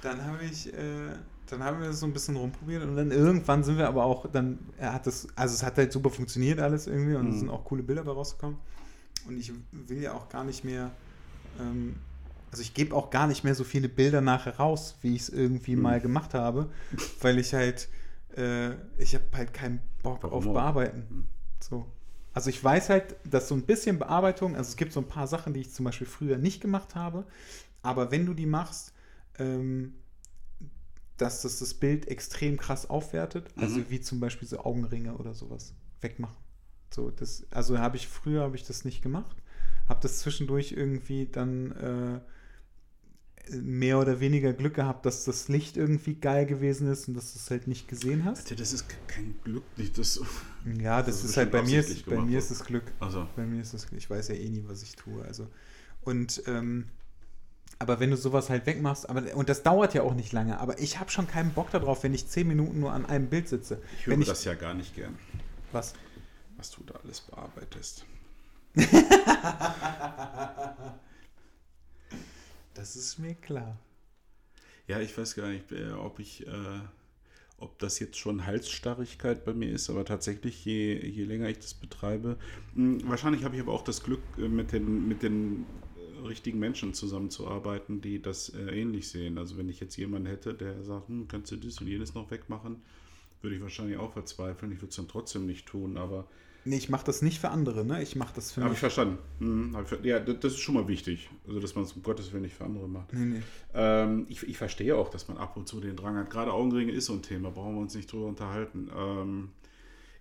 dann habe ich, äh, dann haben wir so ein bisschen rumprobiert und dann irgendwann sind wir aber auch, dann, hat das, also es hat halt super funktioniert alles irgendwie und es Mhm. sind auch coole Bilder bei rausgekommen. Und ich will ja auch gar nicht mehr, ähm, also ich gebe auch gar nicht mehr so viele Bilder nachher raus, wie ich es irgendwie Mhm. mal gemacht habe, weil ich halt, äh, ich habe halt keinen Bock Warum auf auch? Bearbeiten. Mhm. So. Also ich weiß halt, dass so ein bisschen Bearbeitung, also es gibt so ein paar Sachen, die ich zum Beispiel früher nicht gemacht habe, aber wenn du die machst, ähm, dass das das Bild extrem krass aufwertet, also Mhm. wie zum Beispiel so Augenringe oder sowas wegmachen. So, das, also habe ich früher habe ich das nicht gemacht, habe das zwischendurch irgendwie dann äh, mehr oder weniger Glück gehabt, dass das Licht irgendwie geil gewesen ist und dass du es halt nicht gesehen hast. Alter, das ist kein Glück, nicht das. Ja, das, Das ist ist halt bei mir, ist, bei mir ist es Glück. Also, Bei mir ist es, ich weiß ja eh nie, was ich tue. Also. Und ähm, aber wenn du sowas halt wegmachst, aber und das dauert ja auch nicht lange, aber ich habe schon keinen Bock darauf, wenn ich zehn Minuten nur an einem Bild sitze. ich höre ich, das ja gar nicht gern, Was? was du da alles bearbeitest. Das ist mir klar. Ja, ich weiß gar nicht, äh, ob ich, äh, ob das jetzt schon Halsstarrigkeit bei mir ist, aber tatsächlich, je, je länger ich das betreibe, mh, wahrscheinlich habe ich aber auch das Glück, äh, mit den, mit den äh, richtigen Menschen zusammenzuarbeiten, die das äh, ähnlich sehen. Also wenn ich jetzt jemanden hätte, der sagt, hm, kannst du das und jenes noch wegmachen, würde ich wahrscheinlich auch verzweifeln. Ich würde es dann trotzdem nicht tun, aber. Nee, ich mache das nicht für andere, ne? Ich mache das für Habe mich. ich verstanden. Hm, hab ich, ver- ja, das, ist schon mal wichtig. Also, dass man es um Gottes Willen nicht für andere macht. Nee, nee. Ähm, ich, ich verstehe auch, dass man ab und zu den Drang hat. Gerade Augenringe ist so ein Thema, brauchen wir uns nicht drüber unterhalten. Ähm,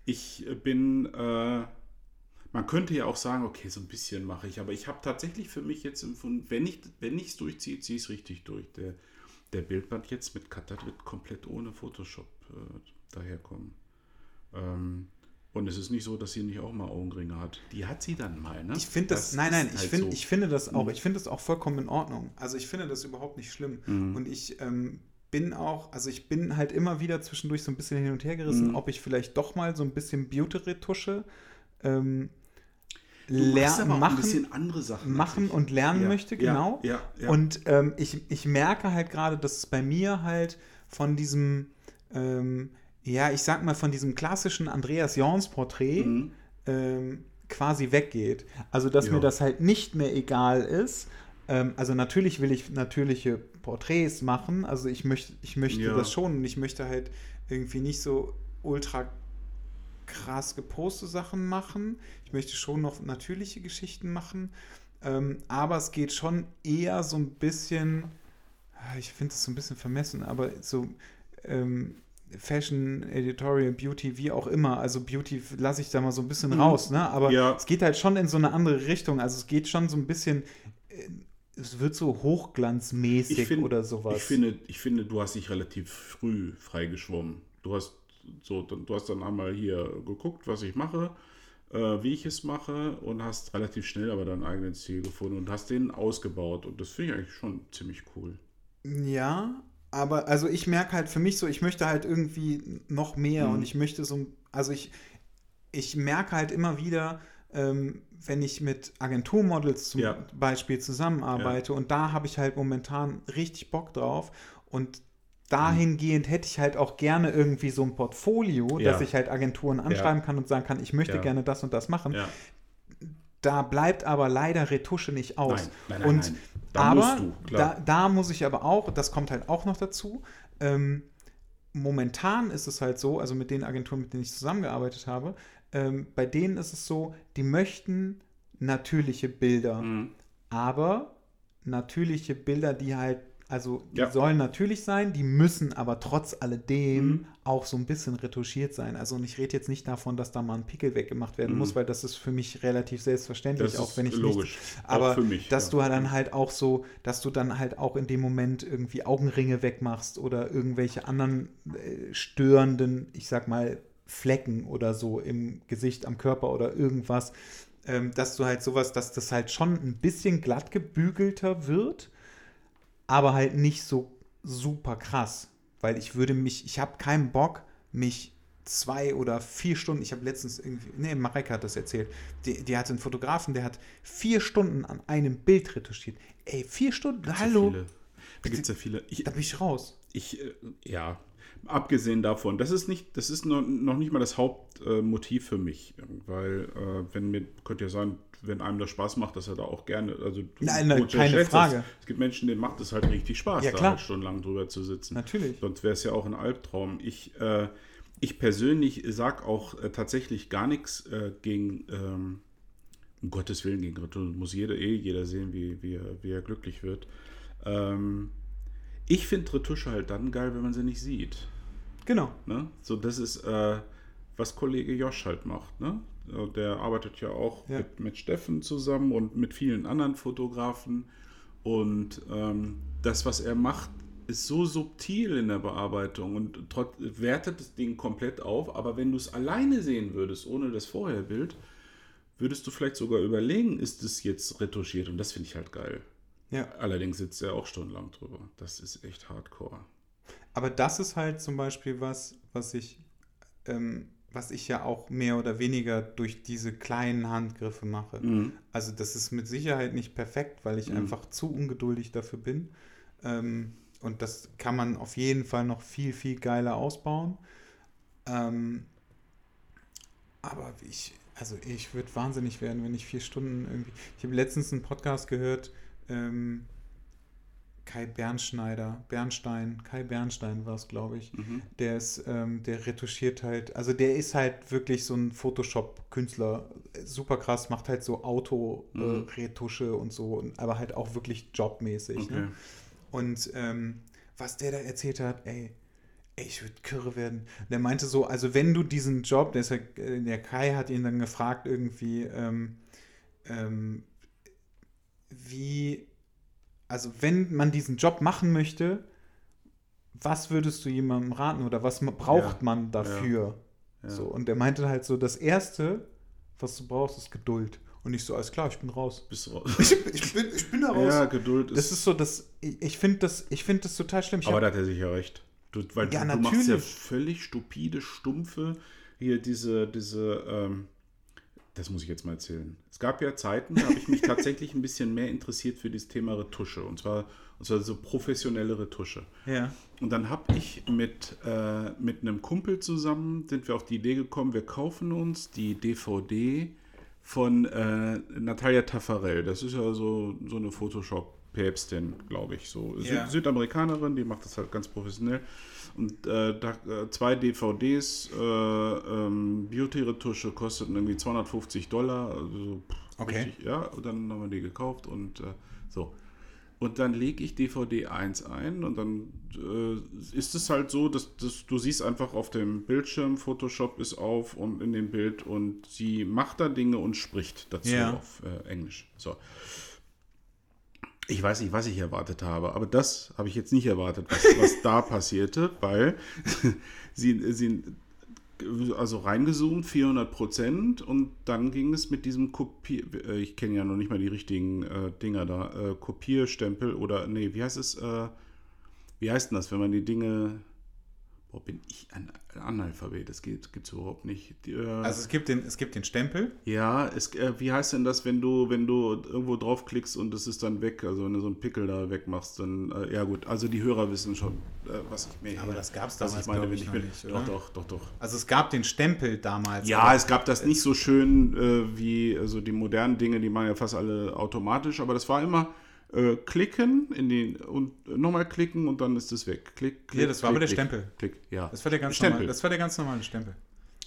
ich bin, äh, man könnte ja auch sagen, okay, so ein bisschen mache ich, aber ich habe tatsächlich für mich jetzt empfunden, wenn ich wenn ich es durchziehe, ziehe ich es richtig durch. Der, der Bildband jetzt mit Cutter wird komplett ohne Photoshop äh, daherkommen. Ähm, und es ist nicht so, dass sie nicht auch mal Augenringe hat. Die hat sie dann mal, ne? Ich finde das, nein, ist nein, ich, halt find, so. ich finde das auch, Mhm. ich finde das auch vollkommen in Ordnung. Also ich finde das überhaupt nicht schlimm. Mhm. Und ich ähm, bin auch, also ich bin halt immer wieder zwischendurch so ein bisschen hin und her gerissen, Mhm. ob ich vielleicht doch mal so ein bisschen Beauty-Retusche ähm, Du machst ler- aber auch ein machen, bisschen andere Sachen. machen und lernen Ja, möchte, genau. Ja, ja. Und ähm, ich, ich merke halt gerade, dass es bei mir halt von diesem, ähm, ja, ich sag mal, von diesem klassischen Andreas Jorns Porträt Mhm. ähm, quasi weggeht. Also, dass Ja. mir das halt nicht mehr egal ist. Ähm, also, natürlich will ich natürliche Porträts machen. Also, ich möchte, ich möchte Ja. das schon und ich möchte halt irgendwie nicht so ultra krass geposte Sachen machen. Ich möchte schon noch natürliche Geschichten machen. Ähm, aber es geht schon eher so ein bisschen, ah, ich finde es so ein bisschen vermessen, aber so ähm, Fashion, Editorial, Beauty, wie auch immer. Also Beauty lasse ich da mal so ein bisschen Mhm. raus, ne? Aber Ja. es geht halt schon in so eine andere Richtung. Also es geht schon so ein bisschen, äh, es wird so hochglanzmäßig find- oder sowas. Ich finde, ich finde, du hast dich relativ früh freigeschwommen. Du hast so, du hast dann einmal hier geguckt, was ich mache, äh, wie ich es mache und hast relativ schnell aber deinen eigenen Stil gefunden und hast den ausgebaut. Und das finde ich eigentlich schon ziemlich cool. Ja, aber also ich merke halt für mich so, ich möchte halt irgendwie noch mehr Mhm. und ich möchte so, also ich, ich merke halt immer wieder, ähm, wenn ich mit Agenturmodels zum Ja. Beispiel zusammenarbeite und da habe ich halt momentan richtig Bock drauf und dahingehend hätte ich halt auch gerne irgendwie so ein Portfolio, Ja. dass ich halt Agenturen anschreiben kann und sagen kann, ich möchte Ja. gerne das und das machen. Da bleibt aber leider Retusche nicht aus. Nein, nein, nein, und nein. Da aber musst du. Da, da muss ich aber auch, das kommt halt auch noch dazu. Ähm, momentan ist es halt so, also mit den Agenturen, mit denen ich zusammengearbeitet habe, ähm, bei denen ist es so, die möchten natürliche Bilder, Mhm. aber natürliche Bilder, die halt, also die Ja. sollen natürlich sein, die müssen aber trotz alledem Mhm. auch so ein bisschen retuschiert sein. Also und ich rede jetzt nicht davon, dass da mal ein Pickel weggemacht werden Mhm. muss, weil das ist für mich relativ selbstverständlich, Das auch wenn ich logisch. Nicht, aber mich, dass ja. du dann halt auch so, dass du dann halt auch in dem Moment irgendwie Augenringe wegmachst oder irgendwelche anderen äh, störenden, ich sag mal, Flecken oder so im Gesicht, am Körper oder irgendwas, ähm, dass du halt sowas, dass das halt schon ein bisschen glatt gebügelter wird, aber halt nicht so super krass. Weil ich würde mich, ich habe keinen Bock, mich zwei oder vier Stunden, ich habe letztens irgendwie, nee, Marek hat das erzählt, die, die hatte einen Fotografen, der hat vier Stunden an einem Bild retuschiert. Ey, vier Stunden, Gibt's hallo, Ja. Da gibt es ja viele. Ich, da bin ich raus. ich, äh, ja, abgesehen davon, das ist nicht, das ist noch, noch nicht mal das Hauptmotiv äh, für mich, weil äh, wenn mir könnte ja sein, wenn einem das Spaß macht, dass er da auch gerne, also du- Nein, nein, keine Frage. Das. Es gibt Menschen, denen macht es halt richtig Spaß, Ja, da halt stundenlang drüber zu sitzen. Natürlich. Sonst wäre es ja auch ein Albtraum. Ich, äh, ich persönlich sage auch äh, tatsächlich gar nichts äh, gegen, ähm, um Gottes Willen, gegen Reto. Muss jeder, eh jeder sehen, wie, wie, er, wie er glücklich wird. Ähm, ich finde Retusche halt dann geil, wenn man sie nicht sieht. Genau. Ne? So, das ist, äh, was Kollege Josch halt macht. Ne? Äh, Der arbeitet ja auch Ja. Mit, mit Steffen zusammen und mit vielen anderen Fotografen. Und ähm, das, was er macht, ist so subtil in der Bearbeitung und trot, wertet das Ding komplett auf. Aber wenn du es alleine sehen würdest, ohne das Vorherbild, würdest du vielleicht sogar überlegen, ist es jetzt retuschiert? Und das finde ich halt geil. Ja. Allerdings sitzt er auch stundenlang drüber. Das ist echt hardcore. Aber das ist halt zum Beispiel was, was ich, ähm, was ich ja auch mehr oder weniger durch diese kleinen Handgriffe mache. Mhm. Also das ist mit Sicherheit nicht perfekt, weil ich Mhm. einfach zu ungeduldig dafür bin. Ähm, und das kann man auf jeden Fall noch viel, viel geiler ausbauen. Ähm, aber ich, also ich würde wahnsinnig werden, wenn ich vier Stunden irgendwie. Ich habe letztens einen Podcast gehört, ähm, Kai Bernschneider, Bernstein, Kai Bernstein war es, glaube ich. Mhm. Der ist, ähm, der retuschiert halt, also der ist halt wirklich so ein Photoshop-Künstler, super krass, macht halt so Mhm. Auto-Retusche und so, aber halt auch wirklich jobmäßig. Okay. Ne? Und ähm, was der da erzählt hat, ey, ey, ich würde kirre werden. Der meinte so, also wenn du diesen Job, der, ist ja, äh, der Kai hat ihn dann gefragt irgendwie, ähm, ähm, wie, also wenn man diesen Job machen möchte, was würdest du jemandem raten oder was braucht Ja, man dafür? Ja. So, und der meinte halt so, das Erste, was du brauchst, ist Geduld. Und ich so, alles klar, ich bin raus. Bist du raus? Ich, ich, bin, ich bin da raus. Ja, Geduld ist. das ist so, das, ich, ich finde das, ich find das total schlimm. Ich aber hab- da hat er sicher recht. Du, weil Ja, du, du machst ja völlig stupide, stumpfe, hier diese, diese, ähm, das muss ich jetzt mal erzählen. Es gab ja Zeiten, da habe ich mich tatsächlich ein bisschen mehr interessiert für dieses Thema Retusche. Und zwar, und zwar so professionelle Retusche. ja. Und dann habe ich mit, äh, mit einem Kumpel zusammen, sind wir auf die Idee gekommen, wir kaufen uns die DVD von äh, Natalia Taffarel. Das ist ja so, so eine Photoshop-Päpstin, glaube ich. So. Ja. Südamerikanerin, die macht das halt ganz professionell. Und äh, da, äh, zwei DVDs, äh, ähm, Beauty-Retusche kosteten irgendwie 250 Dollar. Also, pff, Okay. Richtig, ja, und dann haben wir die gekauft und äh, so. Und dann lege ich DVD 1 ein und dann äh, ist es halt so, dass, dass du siehst einfach auf dem Bildschirm, Photoshop ist auf und in dem Bild und sie macht da Dinge und spricht dazu Ja. auf äh, Englisch. So. Ich weiß nicht, was ich erwartet habe, aber das habe ich jetzt nicht erwartet, was, was da passierte, weil sie, sie also reingezoomt, 400 Prozent und dann ging es mit diesem Kopier, ich kenne ja noch nicht mal die richtigen äh, Dinger da, äh, Kopierstempel oder, nee, wie heißt es, äh, wie heißt denn das, wenn man die Dinge, boah, bin ich ein Analphabet, das geht, gibt's überhaupt nicht. Die, äh, Also es gibt den, es gibt den Stempel. ja, es, äh, wie heißt denn das, wenn du, wenn du irgendwo draufklickst und es ist dann weg, also wenn du so einen Pickel da wegmachst, dann, äh, ja gut, also die Hörer wissen schon, äh, was ich mir Aber das gab's was damals, ich meine, ich, ich noch bin. nicht, doch, oder? doch, doch, doch. Also es gab den Stempel damals. Ja, es gab das nicht so schön äh, wie also die modernen Dinge, die machen ja fast alle automatisch, aber das war immer äh, klicken in den und nochmal klicken und dann ist es weg. Klick, klick, Ja, das war aber der klick, Stempel. Klick, ja. Das war der ganz Stempel. normale, das war der ganz normale Stempel.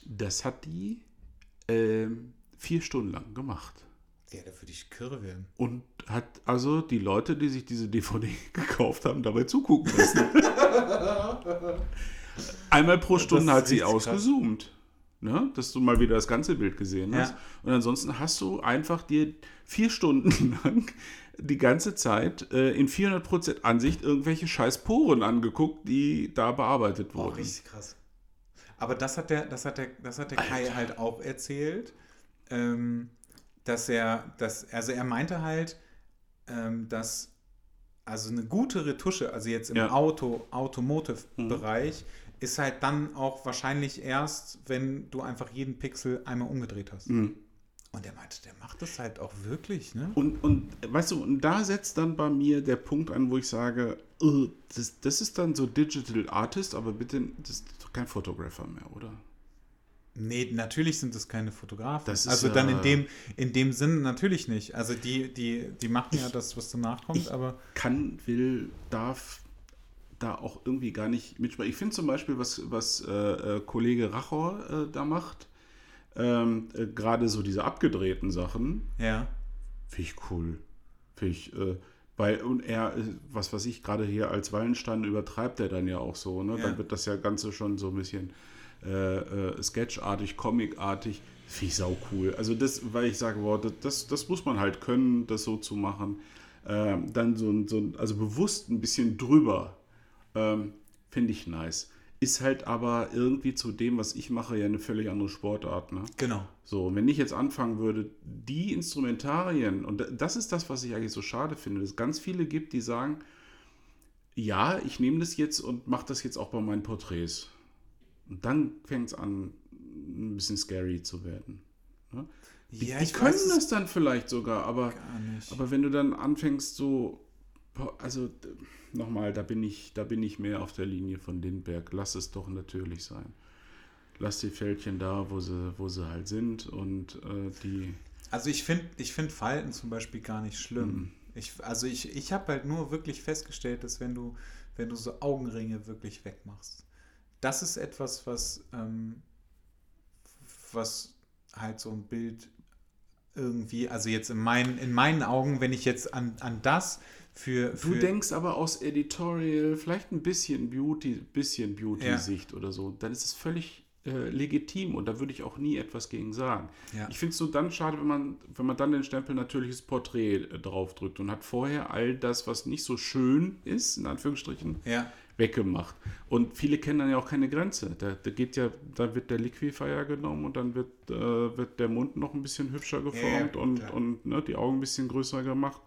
Das hat die ähm, vier Stunden lang gemacht. Ja, da würde ich kirre werden. Und hat also die Leute, die sich diese DVD gekauft haben, dabei zugucken lassen. Einmal pro Stunde hat sie ausgezoomt. Ne? Dass du mal wieder das ganze Bild gesehen hast. Ja. Und ansonsten hast du einfach dir vier Stunden lang die ganze Zeit äh, in 400% Ansicht irgendwelche scheiß Poren angeguckt, die da bearbeitet Oh, wurden. richtig krass. Aber das hat der, das hat der, das hat der Kai halt auch erzählt, ähm, dass er, dass, also er meinte halt, ähm, dass also eine gute Retusche, also jetzt im Ja. Auto, Automotive-Bereich, ist halt dann auch wahrscheinlich erst, wenn du einfach jeden Pixel einmal umgedreht hast. Mhm. Und er meinte, der macht das halt auch wirklich, ne? Und, und weißt du, und da setzt dann bei mir der Punkt an, wo ich sage, äh, das, das ist dann so Digital Artist, aber bitte, das ist doch kein Photographer mehr, oder? Nee, natürlich sind es keine Fotografen. Das also ja- dann in dem, in dem Sinne natürlich nicht. Also die, die, die machen ja das, was danach kommt, aber Kann, will, darf da auch irgendwie gar nicht mitsprechen. Ich finde zum Beispiel, was, was äh, äh, Kollege Rachor äh, da macht, ähm, äh, gerade so diese abgedrehten Sachen, ja. Finde ich cool. Finde ich, äh, weil, und er, äh, was weiß ich, gerade hier als Wallenstein übertreibt er dann ja auch so, ne? Ja. Dann wird das ja Ganze schon so ein bisschen sketchartig, comicartig. Finde ich sau cool. Also das, weil ich sage, boah, das- das, muss man halt können, das so zu machen. Ähm, dann so, ein- so, ein- also bewusst ein bisschen drüber. Ähm, Finde ich nice. Ist halt aber irgendwie zu dem, was ich mache, ja eine völlig andere Sportart, ne? Genau. So, wenn ich jetzt anfangen würde, die Instrumentarien, und das ist das, was ich eigentlich so schade finde, dass es ganz viele gibt, die sagen, ja, ich nehme das jetzt und mache das jetzt auch bei meinen Porträts. Und dann fängt es an, ein bisschen scary zu werden. Ne? Die, Ja, die ich können weiß das dann vielleicht sogar, aber, aber wenn du dann anfängst so, also nochmal, da bin ich, da bin ich mehr auf der Linie von Lindberg. Lass es doch natürlich sein. Lass die Fältchen da, wo sie, wo sie halt sind und äh, die. Also ich finde ich find Falten zum Beispiel gar nicht schlimm. Ich, also ich, ich habe halt nur wirklich festgestellt, dass wenn du, wenn du so Augenringe wirklich wegmachst, das ist etwas, was, ähm, was halt so ein Bild irgendwie, also jetzt in meinen, in meinen Augen, wenn ich jetzt an, an das für, für Du denkst aber aus Editorial, vielleicht ein bisschen Beauty, bisschen Ja. Beauty-Sicht oder so, dann ist es völlig äh, legitim und da würde ich auch nie etwas gegen sagen. Ja. Ich finde es so dann schade, wenn man, wenn man dann den Stempel natürliches Porträt äh, draufdrückt und hat vorher all das, was nicht so schön ist, in Anführungsstrichen, ja, weggemacht. Und viele kennen dann ja auch keine Grenze. Da, da geht ja, da wird der Liquifier genommen und dann wird, äh, wird der Mund noch ein bisschen hübscher geformt ja, und, und ne, die Augen ein bisschen größer gemacht.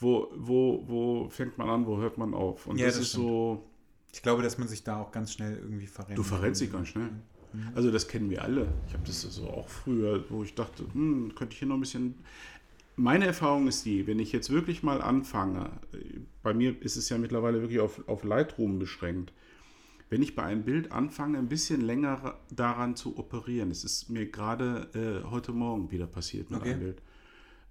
Wo, wo, wo fängt man an, wo hört man auf? Und Ja, das, das ist so, ich glaube, dass man sich da auch ganz schnell irgendwie verrennt. du verrätst dich ganz schnell. Also das kennen wir alle. Ich habe das so auch früher, wo ich dachte, hm, könnte ich hier noch ein bisschen. Meine Erfahrung ist die, wenn ich jetzt wirklich mal anfange, bei mir ist es ja mittlerweile wirklich auf, auf Lightroom beschränkt, wenn ich bei einem Bild anfange, ein bisschen länger daran zu operieren, es ist mir gerade äh, heute Morgen wieder passiert mit Okay. einem Bild,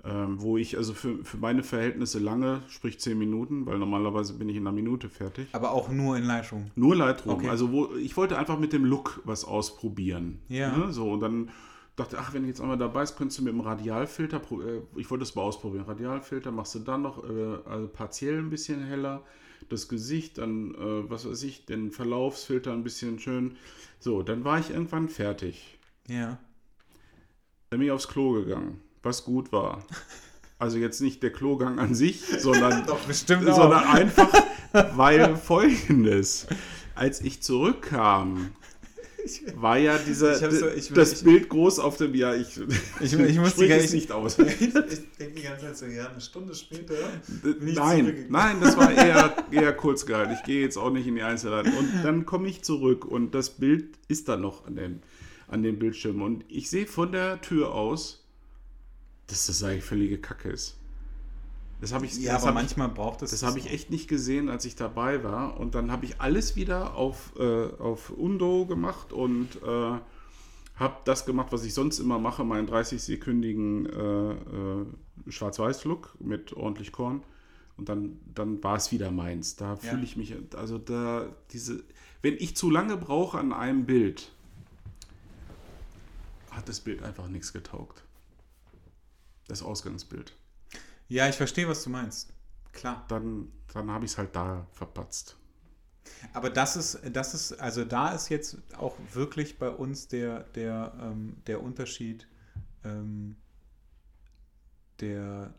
ähm, wo ich also für, für meine Verhältnisse lange, sprich 10 Minuten, weil normalerweise bin ich in einer Minute fertig, Aber auch nur in Lightroom. nur Lightroom. Okay. Also wo ich wollte einfach mit dem Look was ausprobieren. Ja. Ne? So und dann dachte, ach, wenn ich jetzt einmal dabei ist, könntest du mit dem Radialfilter, äh, ich wollte es mal ausprobieren. Radialfilter machst du dann noch äh, also partiell ein bisschen heller, das Gesicht, dann äh, was weiß ich, den Verlaufsfilter ein bisschen schön. So, dann war ich irgendwann fertig. Ja. Dann bin ich aufs Klo gegangen, was gut war. Also jetzt nicht der Klogang an sich, sondern Doch, sondern einfach, weil folgendes, als ich zurückkam, war ja dieser, so- ich das ich- Bild groß auf dem, ja, ich, Ich- ich muss die- es ich- nicht aus. ich denke die ganze Zeit so, ja, eine Stunde später. Nein, nein, das war eher, eher kurz gehalten. Ich gehe jetzt auch nicht in die Einzelheiten. Und dann komme ich zurück und das Bild ist da noch an dem, an dem Bildschirm. Und ich sehe von der Tür aus, dass das eigentlich völlige Kacke ist. Das habe ich, Ja, das aber habe ich manchmal braucht es. Das habe ich echt nicht gesehen, als ich dabei war. Und dann habe ich alles wieder auf, äh, auf Undo gemacht und äh, habe das gemacht, was ich sonst immer mache, meinen 30-sekündigen äh, äh, Schwarz-Weiß-Look mit ordentlich Korn. Und dann, dann war es wieder meins. Da Ja. fühle ich mich, also da, diese, wenn ich zu lange brauche an einem Bild, hat das Bild einfach nichts getaugt. Das Ausgangsbild. Ja, ich verstehe, was du meinst. Klar. Dann, dann habe ich es halt da verpatzt. Aber das ist, das ist, also da ist jetzt auch wirklich bei uns der, der, ähm, der Unterschied ähm, der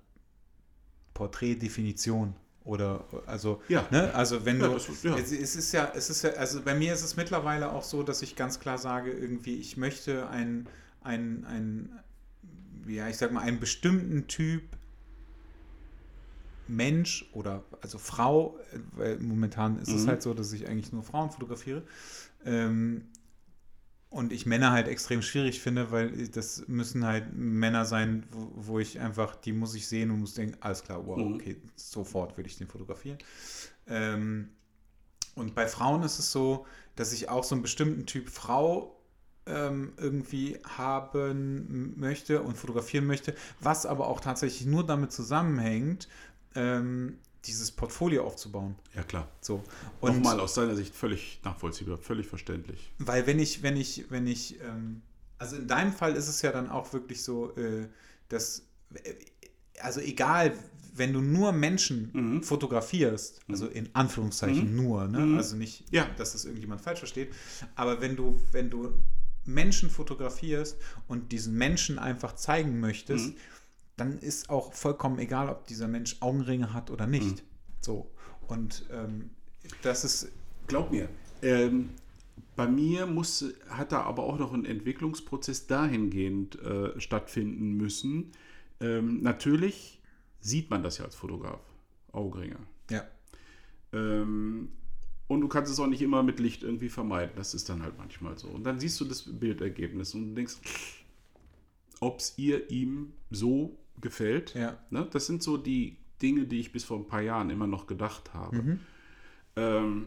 Porträtdefinition. Oder also, Ja. ne, also wenn Ja, du. ist- ja. es, es ist ja, es ist ja, also bei mir ist es mittlerweile auch so, dass ich ganz klar sage, irgendwie, ich möchte ein, ein, ein ja, ich sag mal, einen bestimmten Typ Mensch oder also Frau, weil momentan ist es Mhm. halt so, dass ich eigentlich nur Frauen fotografiere. Ähm, und ich Männer halt extrem schwierig finde, weil das müssen halt Männer sein, wo, wo ich einfach, die muss ich sehen und muss denken, alles klar, wow, Mhm. okay, sofort will ich den fotografieren. Ähm, und bei Frauen ist es so, dass ich auch so einen bestimmten Typ Frau ähm, irgendwie haben möchte und fotografieren möchte, was aber auch tatsächlich nur damit zusammenhängt, ähm, dieses Portfolio aufzubauen. Ja, klar. So. Und Nochmal aus seiner Sicht völlig nachvollziehbar, völlig verständlich. weil wenn ich, wenn ich, wenn ich, ähm, also in deinem Fall ist es ja dann auch wirklich so, äh, dass, äh, also egal, wenn du nur Menschen Mhm. fotografierst, also in Anführungszeichen nur, ne? Mhm. also nicht, Ja. dass das irgendjemand falsch versteht, aber wenn du, wenn du Menschen fotografierst und diesen Menschen einfach zeigen möchtest, Mhm. dann ist auch vollkommen egal, ob dieser Mensch Augenringe hat oder nicht. Mhm. So. Und ähm, das ist, Glaub mir. Ähm, bei mir muss, hat da aber auch noch ein Entwicklungsprozess dahingehend äh, stattfinden müssen. Ähm, natürlich sieht man das ja als Fotograf, Augenringe. ja, Ähm, und du kannst es auch nicht immer mit Licht irgendwie vermeiden. Das ist dann halt manchmal so. Und dann siehst du das Bildergebnis und denkst, ob es ihr ihm so gefällt. ja. Ne? Das sind so die Dinge, die ich bis vor ein paar Jahren immer noch gedacht habe. Mhm. Ähm,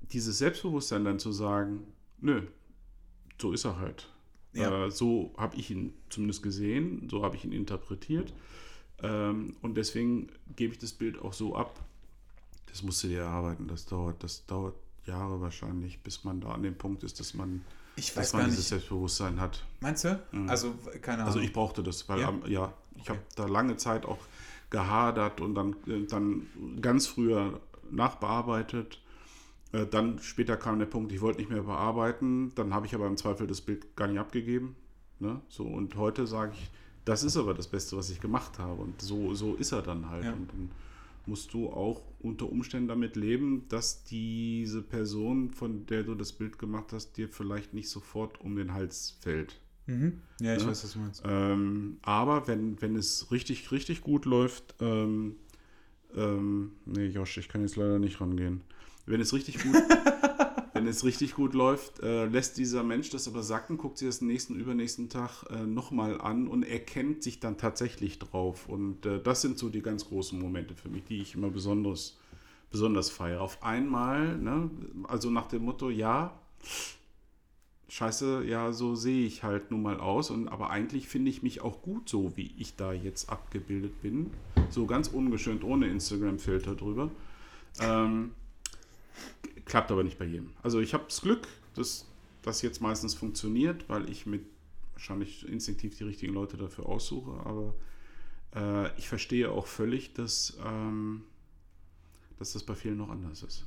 dieses Selbstbewusstsein dann zu sagen, nö, so ist er halt. Ja. Äh, so habe ich ihn zumindest gesehen, so habe ich ihn interpretiert. Ähm, und deswegen gebe ich das Bild auch so ab. Das musst du dir erarbeiten. Das dauert, das dauert Jahre wahrscheinlich, bis man da an dem Punkt ist, dass man, dass man dieses. Selbstbewusstsein hat. Meinst du? Mhm. Also, keine Ahnung. Also ich brauchte das, weil Ja? ja, ich Okay. habe da lange Zeit auch gehadert und dann, dann ganz früher nachbearbeitet. Äh, Dann später kam der Punkt, ich wollte nicht mehr bearbeiten. Dann habe ich aber im Zweifel das Bild gar nicht abgegeben. Ne? So, und heute sage ich, das ist aber das Beste, was ich gemacht habe. Und so, so ist er dann halt. Ja. Und dann musst du auch unter Umständen damit leben, dass diese Person, von der du das Bild gemacht hast, dir vielleicht nicht sofort um den Hals fällt. mhm. Ja, ich Ja. weiß, was du meinst. Ähm, aber wenn, wenn es richtig, richtig gut läuft, ähm, ähm, nee, Josh, ich kann jetzt leider nicht rangehen. Wenn es richtig gut, wenn es richtig gut läuft, äh, lässt dieser Mensch das aber sacken, guckt sich das nächsten, übernächsten Tag äh, nochmal an und erkennt sich dann tatsächlich drauf. Und äh, das sind so die ganz großen Momente für mich, die ich immer besonders, besonders feiere. Auf einmal, ne, also nach dem Motto, ja, Scheiße, ja, so sehe ich halt nun mal aus. Und, aber eigentlich finde ich mich auch gut so, wie ich da jetzt abgebildet bin. So ganz ungeschönt, ohne Instagram-Filter drüber. Ähm, klappt aber nicht bei jedem. Also ich habe das Glück, dass das jetzt meistens funktioniert, weil ich mit wahrscheinlich instinktiv die richtigen Leute dafür aussuche. Aber äh, ich verstehe auch völlig, dass, ähm, dass das bei vielen noch anders ist.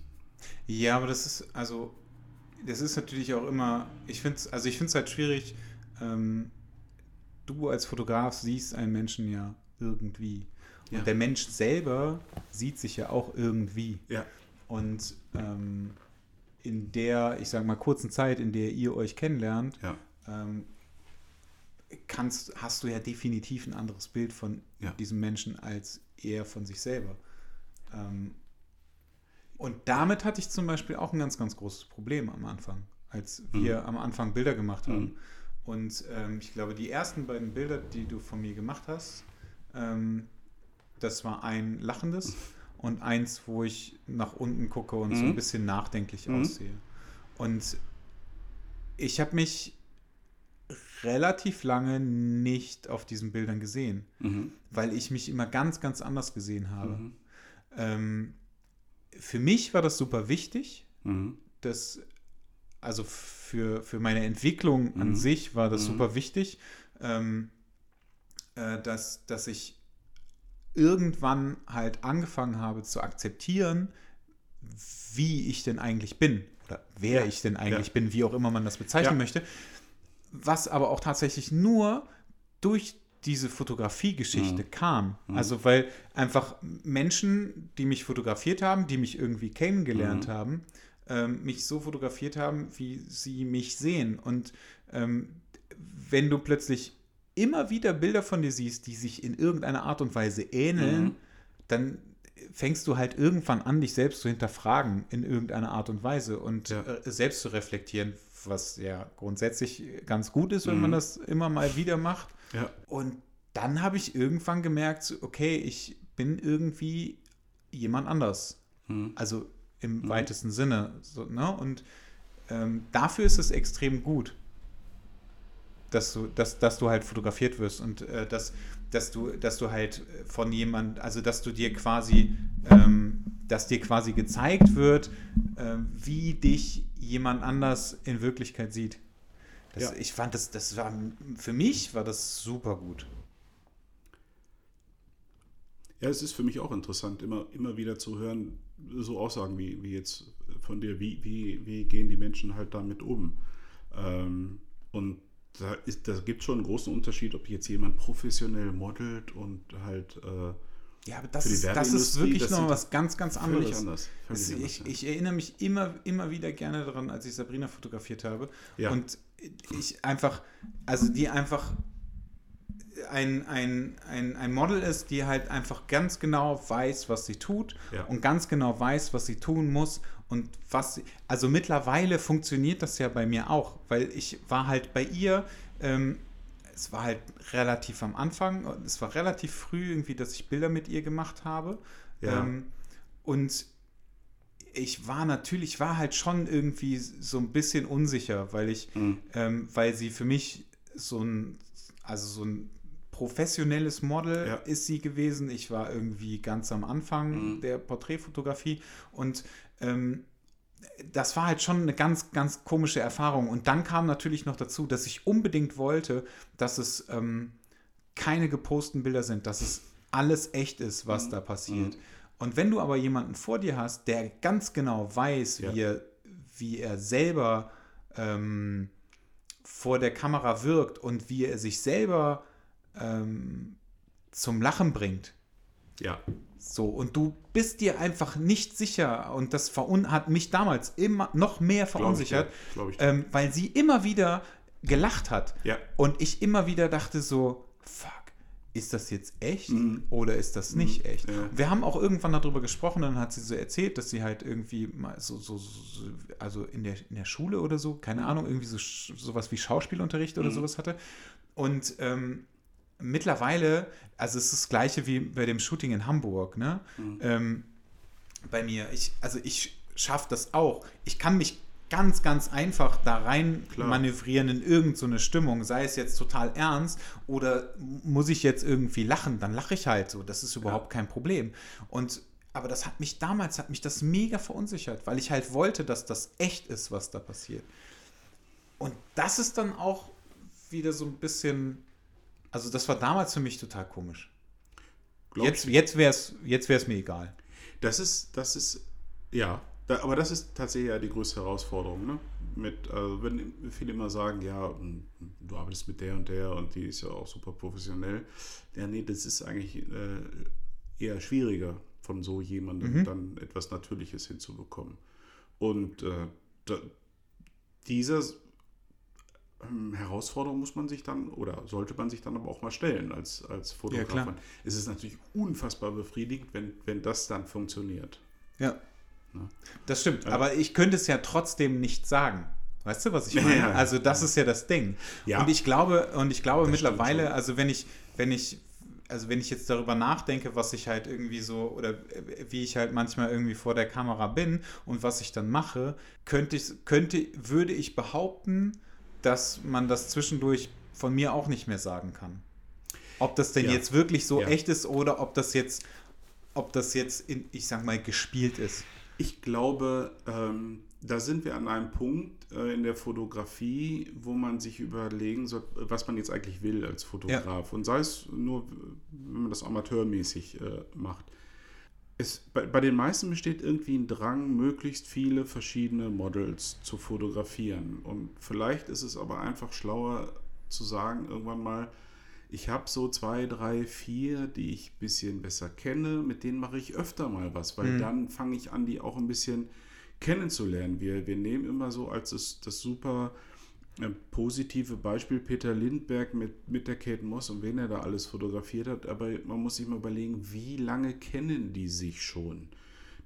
Ja, aber das ist, also, das ist natürlich auch immer, ich finde es, also ich finde es halt schwierig, ähm, du als Fotograf siehst einen Menschen ja irgendwie. Ja. Und der Mensch selber sieht sich ja auch irgendwie. Ja. Und ähm, in der, ich sage mal, kurzen Zeit, in der ihr euch kennenlernt, Ja. ähm, kannst, hast du ja definitiv ein anderes Bild von Ja. diesem Menschen als er von sich selber. Ähm, und damit hatte ich zum Beispiel auch ein ganz, ganz großes Problem am Anfang, als wir am Anfang Bilder gemacht haben. Mhm. Und ähm, ich glaube, die ersten beiden Bilder, die du von mir gemacht hast, ähm, das war ein lachendes und eins, wo ich nach unten gucke und so Mhm. ein bisschen nachdenklich Mhm. aussehe. Und ich habe mich relativ lange nicht auf diesen Bildern gesehen, Mhm. weil ich mich immer ganz, ganz anders gesehen habe. Mhm. Ähm, für mich war das super wichtig, Mhm. dass, also für, für meine Entwicklung an Mhm. sich war das Mhm. super wichtig, ähm, äh, dass, dass ich irgendwann halt angefangen habe zu akzeptieren, wie ich denn eigentlich bin oder wer Ja. ich denn eigentlich Ja. bin, wie auch immer man das bezeichnen Ja. möchte, was aber auch tatsächlich nur durch diese Fotografiegeschichte Mhm. kam. Mhm. Also weil einfach Menschen, die mich fotografiert haben, die mich irgendwie kennengelernt Mhm. haben, ähm, mich so fotografiert haben, wie sie mich sehen. Und ähm, wenn du plötzlich immer wieder Bilder von dir siehst, die sich in irgendeiner Art und Weise ähneln, Mhm. dann fängst du halt irgendwann an, dich selbst zu hinterfragen in irgendeiner Art und Weise und Ja. äh, selbst zu reflektieren, was ja grundsätzlich ganz gut ist, wenn Mhm. man das immer mal wieder macht. Ja. Und dann habe ich irgendwann gemerkt, okay, ich bin irgendwie jemand anders. Mhm. Also im Mhm. weitesten Sinne. So, ne? Und ähm, dafür ist es extrem gut, dass du, dass, dass du halt fotografiert wirst und äh, dass, dass, du, dass du halt von jemand, also dass du dir quasi, ähm, dass dir quasi gezeigt wird, ähm, wie dich jemand anders in Wirklichkeit sieht. Das, Ja. Ich fand das, das war, für mich war das super gut. Ja, es ist für mich auch interessant, immer, immer wieder zu hören, so Aussagen wie, wie jetzt von dir, wie, wie, wie gehen die Menschen halt damit um? Ähm, und da, ist, da gibt es schon einen großen Unterschied, ob jetzt jemand professionell modelt und halt äh, Ja, aber das, Für die ist, das ist wirklich das noch was ganz, ganz anderes. völlig anders. Völlig Es- anders ich, ja. ich erinnere mich immer, immer wieder gerne daran, als ich Sabrina fotografiert habe. Ja. Und ich einfach, also die einfach ein, ein, ein, ein Model ist, die halt einfach ganz genau weiß, was sie tut Ja. und ganz genau weiß, was sie tun muss und was also mittlerweile funktioniert das ja bei mir auch, weil ich war halt bei ihr, ähm, es war halt relativ am Anfang, und es war relativ früh irgendwie, dass ich Bilder mit ihr gemacht habe. Ja. Ähm, und ich war natürlich, war halt schon irgendwie so ein bisschen unsicher, weil ich, Mhm. ähm, weil sie für mich so ein, also so ein professionelles Model Ja. ist sie gewesen. Ich war irgendwie ganz am Anfang Mhm. der Porträtfotografie und ähm, das war halt schon eine ganz, ganz komische Erfahrung. Und dann kam natürlich noch dazu, dass ich unbedingt wollte, dass es ähm, keine geposteten Bilder sind, dass es alles echt ist, was Mhm. da passiert. Mhm. Und wenn du aber jemanden vor dir hast, der ganz genau weiß, Ja. wie, er, wie er selber ähm, vor der Kamera wirkt und wie er sich selber ähm, zum Lachen bringt, Ja, so, und du bist dir einfach nicht sicher, und das verun hat mich damals immer noch mehr glaube ich. verunsichert, Glaub ich. ähm, weil sie immer wieder gelacht hat. ja, Und ich immer wieder dachte so, fuck, ist das jetzt echt Mhm. oder ist das nicht echt? ja. Wir haben auch irgendwann darüber gesprochen, dann hat sie so erzählt, dass sie halt irgendwie mal so, so, so also in der, in der Schule oder so, keine Ahnung, irgendwie so sowas wie Schauspielunterricht oder Mhm. sowas hatte. Und ähm, mittlerweile, also es ist das gleiche wie bei dem Shooting in Hamburg, ne? Mhm. Ähm, bei mir, ich, also ich schaffe das auch. Ich kann mich ganz, ganz einfach da rein Klar. manövrieren in irgendeine so Stimmung, sei es jetzt total ernst oder muss ich jetzt irgendwie lachen, dann lache ich halt so. Das ist überhaupt kein Problem. Und aber das hat mich damals, hat mich das mega verunsichert, weil ich halt wollte, dass das echt ist, was da passiert. Und das ist dann auch wieder so ein bisschen, also das war damals für mich total komisch. Glaub Jetzt, ich. jetzt wäre es jetzt wär's mir egal. Das ist, das ist, ja, da, aber das ist tatsächlich ja die größte Herausforderung, ne? Mit, also wenn viele immer sagen, ja, m, du arbeitest mit der und der und die ist ja auch super professionell. Ja, nee, das ist eigentlich äh, eher schwieriger, von so jemandem Mhm. dann etwas Natürliches hinzubekommen. Und äh, da, dieser ähm, Herausforderung muss man sich dann oder sollte man sich dann aber auch mal stellen als, als Fotograf. klar. es ist natürlich unfassbar befriedigend, wenn, wenn das dann funktioniert. Ja. Ne? Das stimmt, Ja. aber ich könnte es ja trotzdem nicht sagen. Weißt du, was ich Ja, meine? ja, ja. Also das ist ja das Ding. Ja. Und ich glaube, und ich glaube Das mittlerweile, also wenn ich, wenn ich, also wenn ich jetzt darüber nachdenke, was ich halt irgendwie so oder äh, wie ich halt manchmal irgendwie vor der Kamera bin und was ich dann mache, könnte ich, könnte, würde ich behaupten, dass man das zwischendurch von mir auch nicht mehr sagen kann. Ob das denn Ja. jetzt wirklich so Ja. echt ist oder ob das jetzt, ob das jetzt in, ich sag mal, gespielt ist. Ich glaube, ähm, da sind wir an einem Punkt äh, in der Fotografie, wo man sich überlegen soll, was man jetzt eigentlich will als Fotograf. Und sei es nur, wenn man das amateurmäßig äh, macht. Es, bei, bei den meisten besteht irgendwie ein Drang, möglichst viele verschiedene Models zu fotografieren. Und vielleicht ist es aber einfach schlauer zu sagen, irgendwann mal, ich habe so zwei, drei, vier, die ich ein bisschen besser kenne, mit denen mache ich öfter mal was, weil Mhm. dann fange ich an, die auch ein bisschen kennenzulernen. Wir, wir nehmen immer so als das, das super positive Beispiel Peter Lindbergh mit, mit der Kate Moss und wen er da alles fotografiert hat, aber man muss sich mal überlegen, wie lange kennen die sich schon?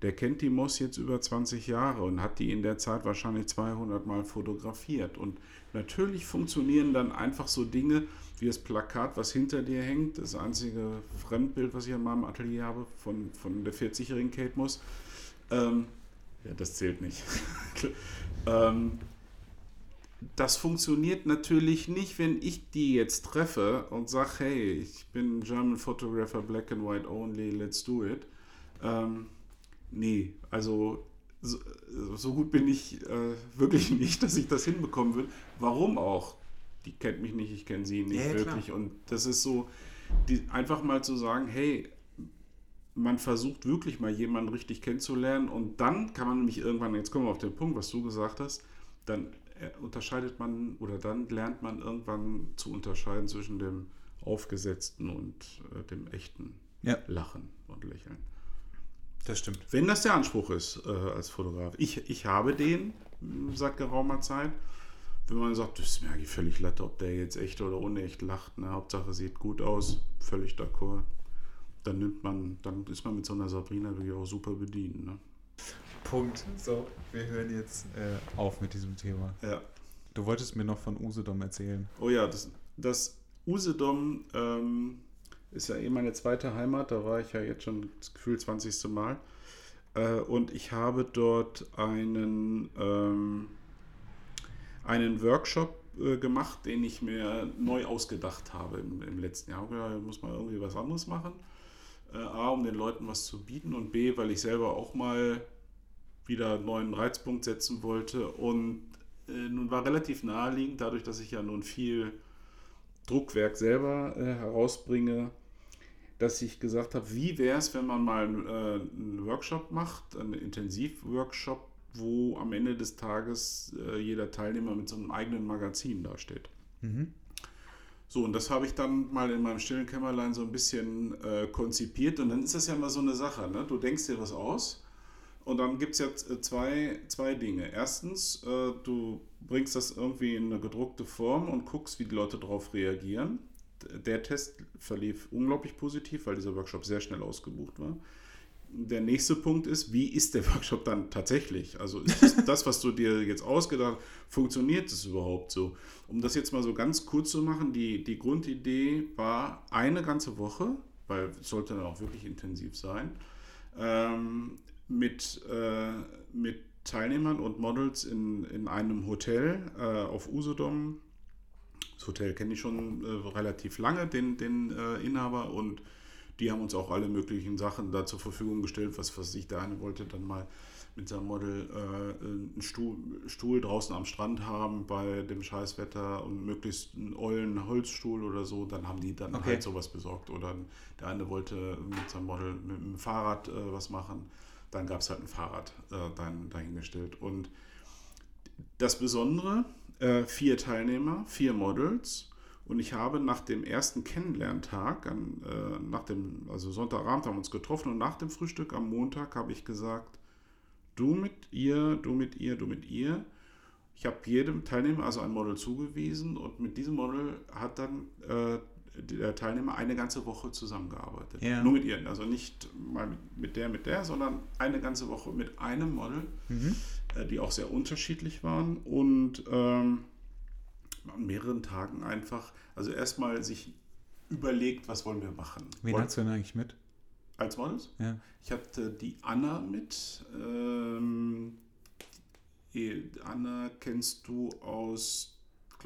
Der kennt die Moss jetzt über 20 Jahre und hat die in der Zeit wahrscheinlich 200 Mal fotografiert. Und natürlich funktionieren dann einfach so Dinge wie das Plakat, was hinter dir hängt. Das einzige Fremdbild, was ich in meinem Atelier habe, von, von der 40-jährigen Kate Moss. Ähm, ja, das zählt nicht. ähm, das funktioniert natürlich nicht, wenn ich die jetzt treffe und sage, hey, ich bin German Photographer, Black and White Only, let's do it. Ähm, nee, also so, so gut bin ich äh, wirklich nicht, dass ich das hinbekommen will. Warum auch? Die kennt mich nicht, ich kenne sie nicht Ja, wirklich. Und das ist so, die, einfach mal zu sagen, hey, man versucht wirklich mal jemanden richtig kennenzulernen und dann kann man nämlich irgendwann, jetzt kommen wir auf den Punkt, was du gesagt hast, dann unterscheidet man oder dann lernt man irgendwann zu unterscheiden zwischen dem aufgesetzten und äh, dem echten Ja. Lachen und Lächeln. Das stimmt. Wenn das der Anspruch ist äh, als Fotograf. Ich, ich habe den seit geraumer Zeit. Wenn man sagt, das ist mir eigentlich völlig latte, ob der jetzt echt oder unecht lacht. Ne? Hauptsache sieht gut aus, völlig d'accord. Dann nimmt man, dann ist man mit so einer Sabrina wirklich auch super bedient. Ne? Punkt. So, wir hören jetzt äh, auf mit diesem Thema. Ja. Du wolltest mir noch von Usedom erzählen. Oh ja, das, das Usedom ähm, ist ja eh meine zweite Heimat. Da war ich ja jetzt schon das Gefühl 20. Mal. Äh, und ich habe dort einen, ähm, einen Workshop äh, gemacht, den ich mir neu ausgedacht habe im, im letzten Jahr. Ja, muss man irgendwie was anderes machen. Äh, A, um den Leuten was zu bieten und B, weil ich selber auch mal wieder einen neuen Reizpunkt setzen wollte. Und äh, nun war relativ naheliegend, dadurch, dass ich ja nun viel Druckwerk selber äh, herausbringe, dass ich gesagt habe, wie wäre es, wenn man mal äh, einen Workshop macht, einen Intensivworkshop, wo am Ende des Tages äh, jeder Teilnehmer mit so einem eigenen Magazin dasteht. Mhm. So, und das habe ich dann mal in meinem stillen Kämmerlein so ein bisschen äh, konzipiert. Und dann ist das ja immer so eine Sache. Ne? Du denkst dir was aus und dann gibt es jetzt äh, zwei, zwei Dinge. Erstens, äh, du bringst das irgendwie in eine gedruckte Form und guckst, wie die Leute darauf reagieren. Der Test verlief unglaublich positiv, weil dieser Workshop sehr schnell ausgebucht war der nächste Punkt ist, wie ist der Workshop dann tatsächlich? Also ist das, was du dir jetzt ausgedacht hast, funktioniert es überhaupt so? Um das jetzt mal so ganz kurz zu machen, die, die Grundidee war eine ganze Woche, weil es sollte dann auch wirklich intensiv sein, ähm, mit, äh, mit Teilnehmern und Models in, in einem Hotel äh, auf Usedom. Das Hotel kenne ich schon äh, relativ lange, den, den äh, Inhaber und die haben uns auch alle möglichen Sachen da zur Verfügung gestellt, was, was ich der eine wollte dann mal mit seinem Model äh, einen Stuhl, Stuhl, draußen am Strand haben bei dem Scheißwetter und möglichst einen ollen Holzstuhl oder so, dann haben die dann okay. halt sowas besorgt. Oder der eine wollte mit seinem Model mit dem Fahrrad äh, was machen, dann gab es halt ein Fahrrad äh, dann, dahingestellt. Und das Besondere, äh, vier Teilnehmer, vier Models und ich habe nach dem ersten Kennenlerntag, an, äh, nach dem, also Sonntagabend haben wir uns getroffen und nach dem Frühstück am Montag habe ich gesagt, du mit ihr, du mit ihr, du mit ihr. Ich habe jedem Teilnehmer also ein Model zugewiesen und mit diesem Model hat dann äh, der Teilnehmer eine ganze Woche zusammengearbeitet. Ja. Nur mit ihr. Also nicht mal mit der, mit der, sondern eine ganze Woche mit einem Model, mhm. äh, die auch sehr unterschiedlich waren. Und ähm, an mehreren Tagen einfach, also erstmal sich überlegt, was wollen wir machen. Wen Wollt, hast du denn eigentlich mit? Als Models? Ja. Ich hatte die Anna mit. Ähm, Anna kennst du aus,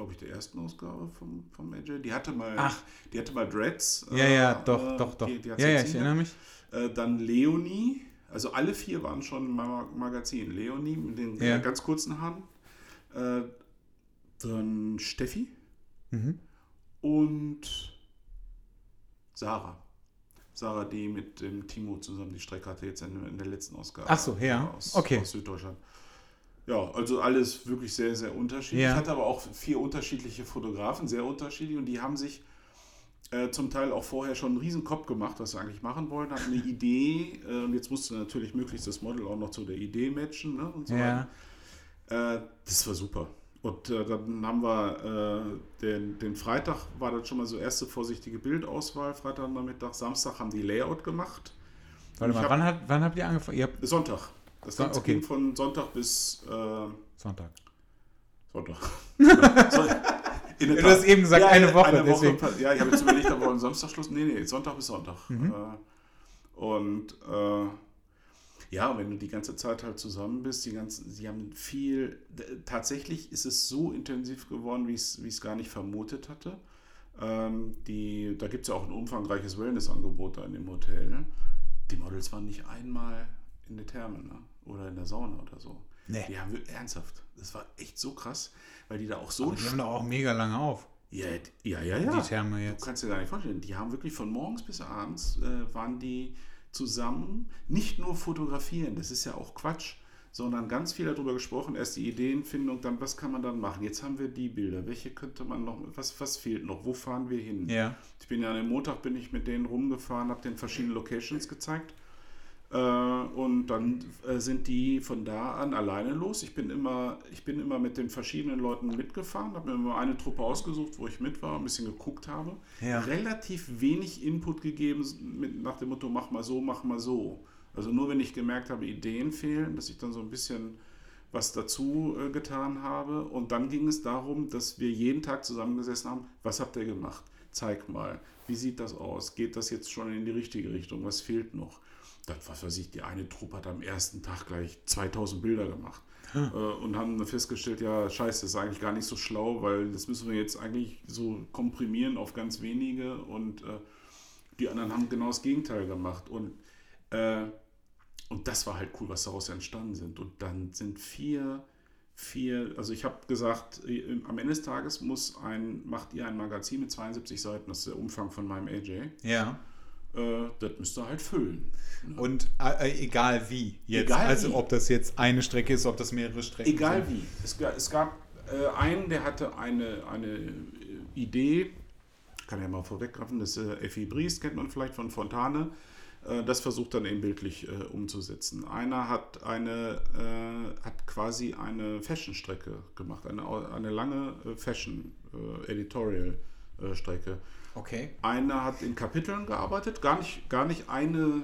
glaube ich, der ersten Ausgabe vom, vom Major. Die hatte mal, Ach. die hatte mal Dreads. Ja, ja, äh, doch, doch, doch. Die, die ja, ja, ich erinnere mich. Äh, dann Leonie. Also alle vier waren schon im Magazin. Leonie mit den ja. ganz kurzen Haaren. Äh, dann Steffi mhm. und Sarah. Sarah, die mit dem Timo zusammen die Strecke hatte, jetzt in, in der letzten Ausgabe. Ach so, ja. Aus, okay. aus Süddeutschland. Ja, also alles wirklich sehr, sehr unterschiedlich. Ja. Ich hatte aber auch vier unterschiedliche Fotografen, sehr unterschiedlich, und die haben sich äh, zum Teil auch vorher schon einen riesen Kopf gemacht, was sie eigentlich machen wollten, hatten eine Idee, äh, und jetzt musste natürlich möglichst das Model auch noch zu der Idee matchen, ne, und so ja. Äh, das war super. Und äh, dann haben wir äh, den, den Freitag, war das schon mal so erste vorsichtige Bildauswahl, Freitag Nachmittag, Samstag haben die Layout gemacht. Warte mal, hab, wann, hat, wann habt ihr angefangen? Ihr Sonntag. Das Ganze okay. ging von Sonntag bis äh, Sonntag. Sonntag. so, du hast eben gesagt, ja, eine Woche. Eine Woche ja, ich habe jetzt überlegt, aber am Samstag Schluss. Nee, nee, Sonntag bis Sonntag. Mhm. Äh, und äh, ja, wenn du die ganze Zeit halt zusammen bist, die ganzen, sie haben viel, tatsächlich ist es so intensiv geworden, wie ich es gar nicht vermutet hatte. Ähm, die, da gibt es ja auch ein umfangreiches Wellnessangebot da in dem Hotel. Die Models waren nicht einmal in der Therme ne? Oder in der Sauna oder so. Nee. Die haben wir ernsthaft. Das war echt so krass, weil die da auch so. Aber die haben da auch mega lange auf. Ja, ja, ja, ja. Die Therme jetzt. Du kannst dir gar nicht vorstellen. Die haben wirklich von morgens bis abends äh, waren die zusammen nicht nur fotografieren, das ist ja auch Quatsch, sondern ganz viel darüber gesprochen. Erst die Ideenfindung, dann was kann man dann machen? Jetzt haben wir die Bilder. Welche könnte man noch, was, was fehlt noch? Wo fahren wir hin? Ja. Ich bin ja an dem Montag bin ich mit denen rumgefahren, habe den verschiedene Locations gezeigt. Äh, und dann äh, sind die von da an alleine los. Ich bin immer, ich bin immer mit den verschiedenen Leuten mitgefahren, habe mir immer eine Truppe ausgesucht, wo ich mit war, ein bisschen geguckt habe. Ja. Relativ wenig Input gegeben mit, nach dem Motto, mach mal so, mach mal so. Also nur wenn ich gemerkt habe, Ideen fehlen, dass ich dann so ein bisschen was dazu äh, getan habe. Und dann ging es darum, dass wir jeden Tag zusammengesessen haben, was habt ihr gemacht? zeig mal, wie sieht das aus? Geht das jetzt schon in die richtige Richtung? Was fehlt noch? Was weiß ich, die eine Truppe hat am ersten Tag gleich 2000 Bilder gemacht hm. äh, und haben dann festgestellt, ja, scheiße, das ist eigentlich gar nicht so schlau, weil das müssen wir jetzt eigentlich so komprimieren auf ganz wenige und äh, die anderen haben genau das Gegenteil gemacht und äh, und das war halt cool, was daraus entstanden sind. Und dann sind vier, vier, also ich habe gesagt, äh, am Ende des Tages muss ein, macht ihr ein Magazin mit 72 Seiten, das ist der Umfang von meinem AJ. Ja. Äh, das müsst ihr halt füllen. Ne? Und äh, äh, egal wie jetzt. Egal also wie. ob das jetzt eine Strecke ist, ob das mehrere Strecken egal sind. Egal wie. Es, es gab äh, einen, der hatte eine, eine äh, Idee, kann ja mal vorweggreifen, das ist Effi Bries, kennt man vielleicht von Fontane äh, das versucht dann eben bildlich äh, umzusetzen. Einer hat eine äh, hat quasi eine Fashion-Strecke gemacht, eine, eine lange äh, Fashion-Editorial-Strecke. Okay. Einer hat in Kapiteln gearbeitet, gar nicht, gar nicht eine,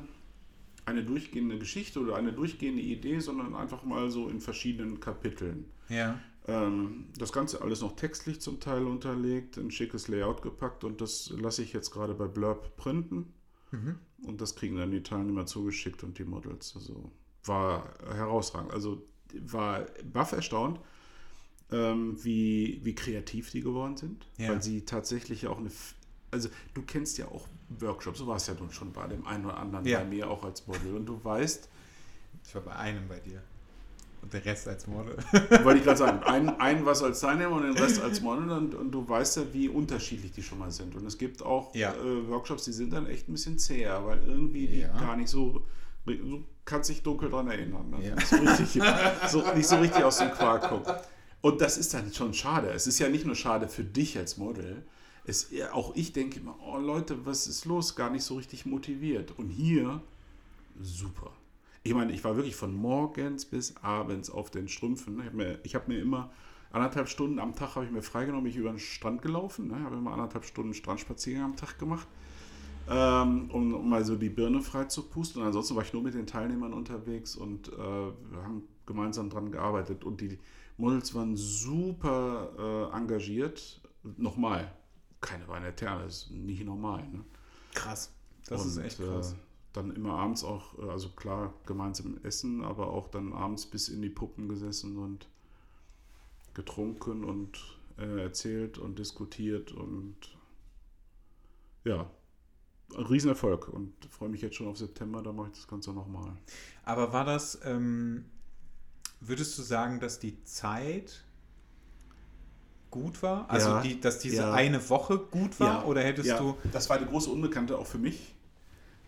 eine durchgehende Geschichte oder eine durchgehende Idee, sondern einfach mal so in verschiedenen Kapiteln. Ja. Ähm, das Ganze alles noch textlich zum Teil unterlegt, ein schickes Layout gepackt und das lasse ich jetzt gerade bei Blurb printen. Mhm. Und das kriegen dann die Teilnehmer zugeschickt und die Models. Also war herausragend. Also war baff erstaunt, ähm, wie, wie kreativ die geworden sind. Ja. Weil sie tatsächlich auch eine. Also du kennst ja auch Workshops, du warst ja nun schon bei dem einen oder anderen ja. bei mir auch als Model und du weißt. Ich war bei einem bei dir. Und der Rest als Model. Wollte ich gerade sagen. Ein, ein was als Teilnehmer und den Rest als Model. Und, und, du weißt ja, wie unterschiedlich die schon mal sind. Und es gibt auch ja. äh, Workshops, die sind dann echt ein bisschen zäher, weil irgendwie die ja. gar nicht so. Du kannst dich dunkel dran erinnern. Ne? Ja. So richtig, so, nicht so richtig aus dem Quark kommt. Und das ist dann schon schade. Es ist ja nicht nur schade für dich als Model. Es, auch ich denke immer, oh Leute, was ist los? Gar nicht so richtig motiviert. Und hier, super ich meine, ich war wirklich von morgens bis abends auf den Strümpfen. Ich habe mir, hab mir immer anderthalb Stunden am Tag habe ich mir freigenommen, mich über den Strand gelaufen. Ne? Ich habe immer anderthalb Stunden Strandspaziergang am Tag gemacht, ähm, um, um, mal so die Birne frei zu pusten. Und ansonsten war ich nur mit den Teilnehmern unterwegs und äh, wir haben gemeinsam dran gearbeitet. Und die Models waren super äh, engagiert. Nochmal, keine Weine Eterne, ist nicht normal. Ne? Krass. Das und, ist echt krass. Äh, dann immer abends auch, äh, also klar, gemeinsam essen, aber auch dann abends bis in die Puppen gesessen und getrunken und äh, erzählt und diskutiert und ja, ein Riesenerfolg und freue mich jetzt schon auf September, da mache ich das Ganze nochmal. Aber war das, ähm, würdest du sagen, dass die Zeit gut war? Also, ja, die, dass diese ja. eine Woche gut war? Ja, oder hättest du. Das war die große Unbekannte auch für mich.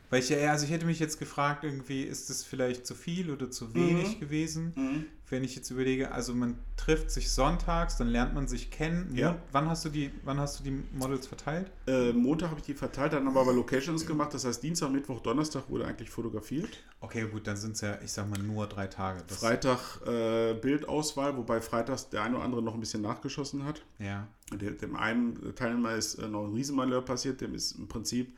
Weil ich ja, also ich hätte mich jetzt gefragt, irgendwie, ist das vielleicht zu viel oder zu wenig mhm. gewesen? Mhm. Wenn ich jetzt überlege, also man trifft sich sonntags, dann lernt man sich kennen. Ja. Wann hast du die, wann hast du die Models verteilt? Äh, Montag habe ich die verteilt, dann haben wir aber Locations gemacht. Das heißt, Dienstag, Mittwoch, Donnerstag wurde eigentlich fotografiert. Okay, gut, dann sind es ja, ich sag mal, nur drei Tage. Das Freitag äh, Bildauswahl, wobei freitags der eine oder andere noch ein bisschen nachgeschossen hat. Ja. Der, dem einen Teilnehmer ist äh, noch ein Riesenmalheur passiert, dem ist im Prinzip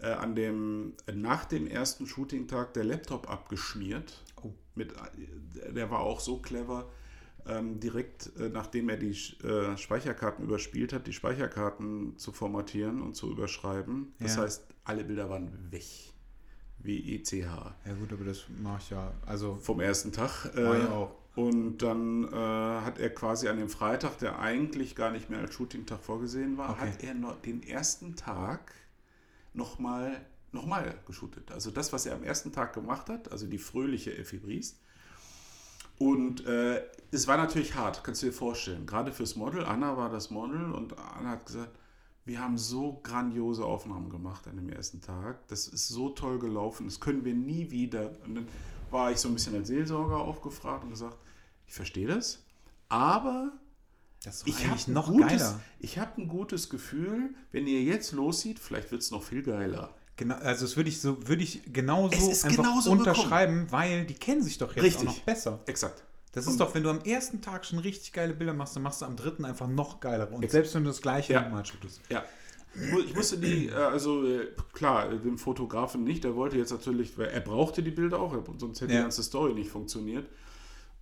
äh, an dem, nach dem ersten Shooting-Tag der Laptop abgeschmiert. Oh. Mit, äh, der war auch so clever, ähm, direkt äh, nachdem er die äh, Speicherkarten überspielt hat, die Speicherkarten zu formatieren und zu überschreiben. Das ja. heißt, alle Bilder waren weg. Wie ECH. Ja gut, aber das mache ich ja. Also vom ersten Tag. Äh, ich auch. Und dann äh, hat er quasi an dem Freitag, der eigentlich gar nicht mehr als Shooting-Tag vorgesehen war, okay. hat er noch den ersten Tag nochmal noch mal geshootet. Also das, was er am ersten Tag gemacht hat, also die fröhliche Effi Briest. Und äh, es war natürlich hart, kannst du dir vorstellen. Gerade fürs Model. Anna war das Model und Anna hat gesagt, wir haben so grandiose Aufnahmen gemacht an dem ersten Tag. Das ist so toll gelaufen. Das können wir nie wieder. Und dann war ich so ein bisschen als Seelsorger aufgefragt und gesagt, ich verstehe das, aber ich habe noch gutes, geiler. Ich habe ein gutes Gefühl, wenn ihr jetzt loszieht, vielleicht wird es noch viel geiler. Genau, also das würde ich so, würde ich genauso einfach genauso unterschreiben, gekommen. weil die kennen sich doch jetzt richtig. auch noch besser. Exakt. Das ist doch, wenn du am ersten Tag schon richtig geile Bilder machst, dann machst du am dritten einfach noch geilere. Und Exakt. selbst wenn du das gleiche ja. nochmal shootest. Ja. Ich musste die, äh, also äh, klar, dem Fotografen nicht, der wollte jetzt natürlich, weil er brauchte die Bilder auch, sonst hätte ja. die ganze Story nicht funktioniert.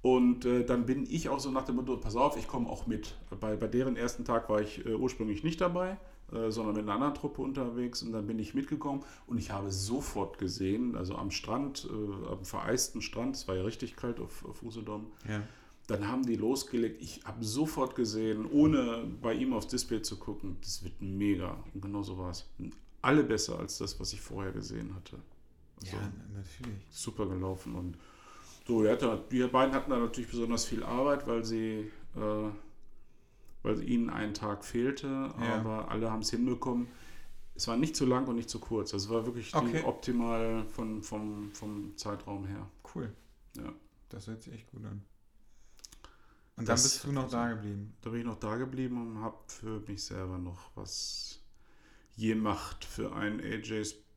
Und äh, dann bin ich auch so nach dem Motto, pass auf, ich komme auch mit. Bei, bei deren ersten Tag war ich äh, ursprünglich nicht dabei, äh, sondern mit einer anderen Truppe unterwegs und dann bin ich mitgekommen und ich habe sofort gesehen, also am Strand, äh, am vereisten Strand, es war ja richtig kalt auf, auf Usedom, Ja. dann haben die losgelegt. Ich habe sofort gesehen, ohne bei ihm aufs Display zu gucken, das wird mega. Und genau so war es. Alle besser als das, was ich vorher gesehen hatte. Also, Ja, natürlich. super gelaufen. Und so, er hatte, die beiden hatten da natürlich besonders viel Arbeit, weil sie, äh, weil ihnen ein Tag fehlte, Ja. aber alle haben es hinbekommen. Es war nicht zu lang und nicht zu kurz. Also es war wirklich Okay. optimal von, vom, vom Zeitraum her. Cool. Ja. Das hört sich echt gut an. Und Das- dann bist du noch da geblieben. Da bin ich noch da geblieben und habe für mich selber noch was gemacht für ein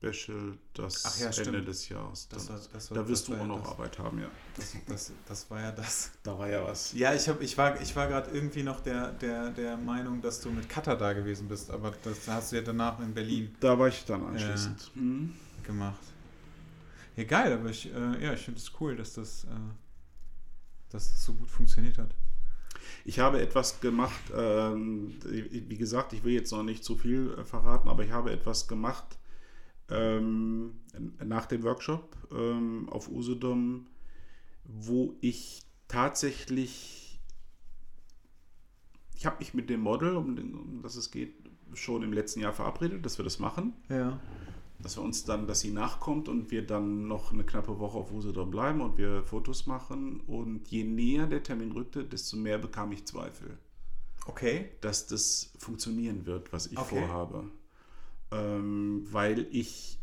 AJ-Special, das ja, Ende stimmt. des Jahres. Das war, das war, da das wirst du auch ja noch das. Arbeit haben, ja. Das, das, das war ja das. Da war ja was. Ja, ich, hab, ich war, ich war gerade irgendwie noch der, der, der Meinung, dass du mit Cutter da gewesen bist, aber das hast du ja danach in Berlin Da war ich dann anschließend. Mhm. gemacht. Ja, geil, aber ich, äh, ja, ich finde es cool, dass das, äh, dass das so gut funktioniert hat. Ich habe etwas gemacht, ähm, wie gesagt, ich will jetzt noch nicht zu viel äh, verraten, aber ich habe etwas gemacht ähm, nach dem Workshop ähm, auf Usedom, wo ich tatsächlich, ich habe mich mit dem Model, um, den- um das es geht, schon im letzten Jahr verabredet, dass wir das machen, Ja. dass wir uns dann, dass sie nachkommt und wir dann noch eine knappe Woche auf Usedom bleiben und wir Fotos machen und je näher der Termin rückte, desto mehr bekam ich Zweifel Okay. dass das funktionieren wird, was ich Okay. vorhabe. Ähm, weil ich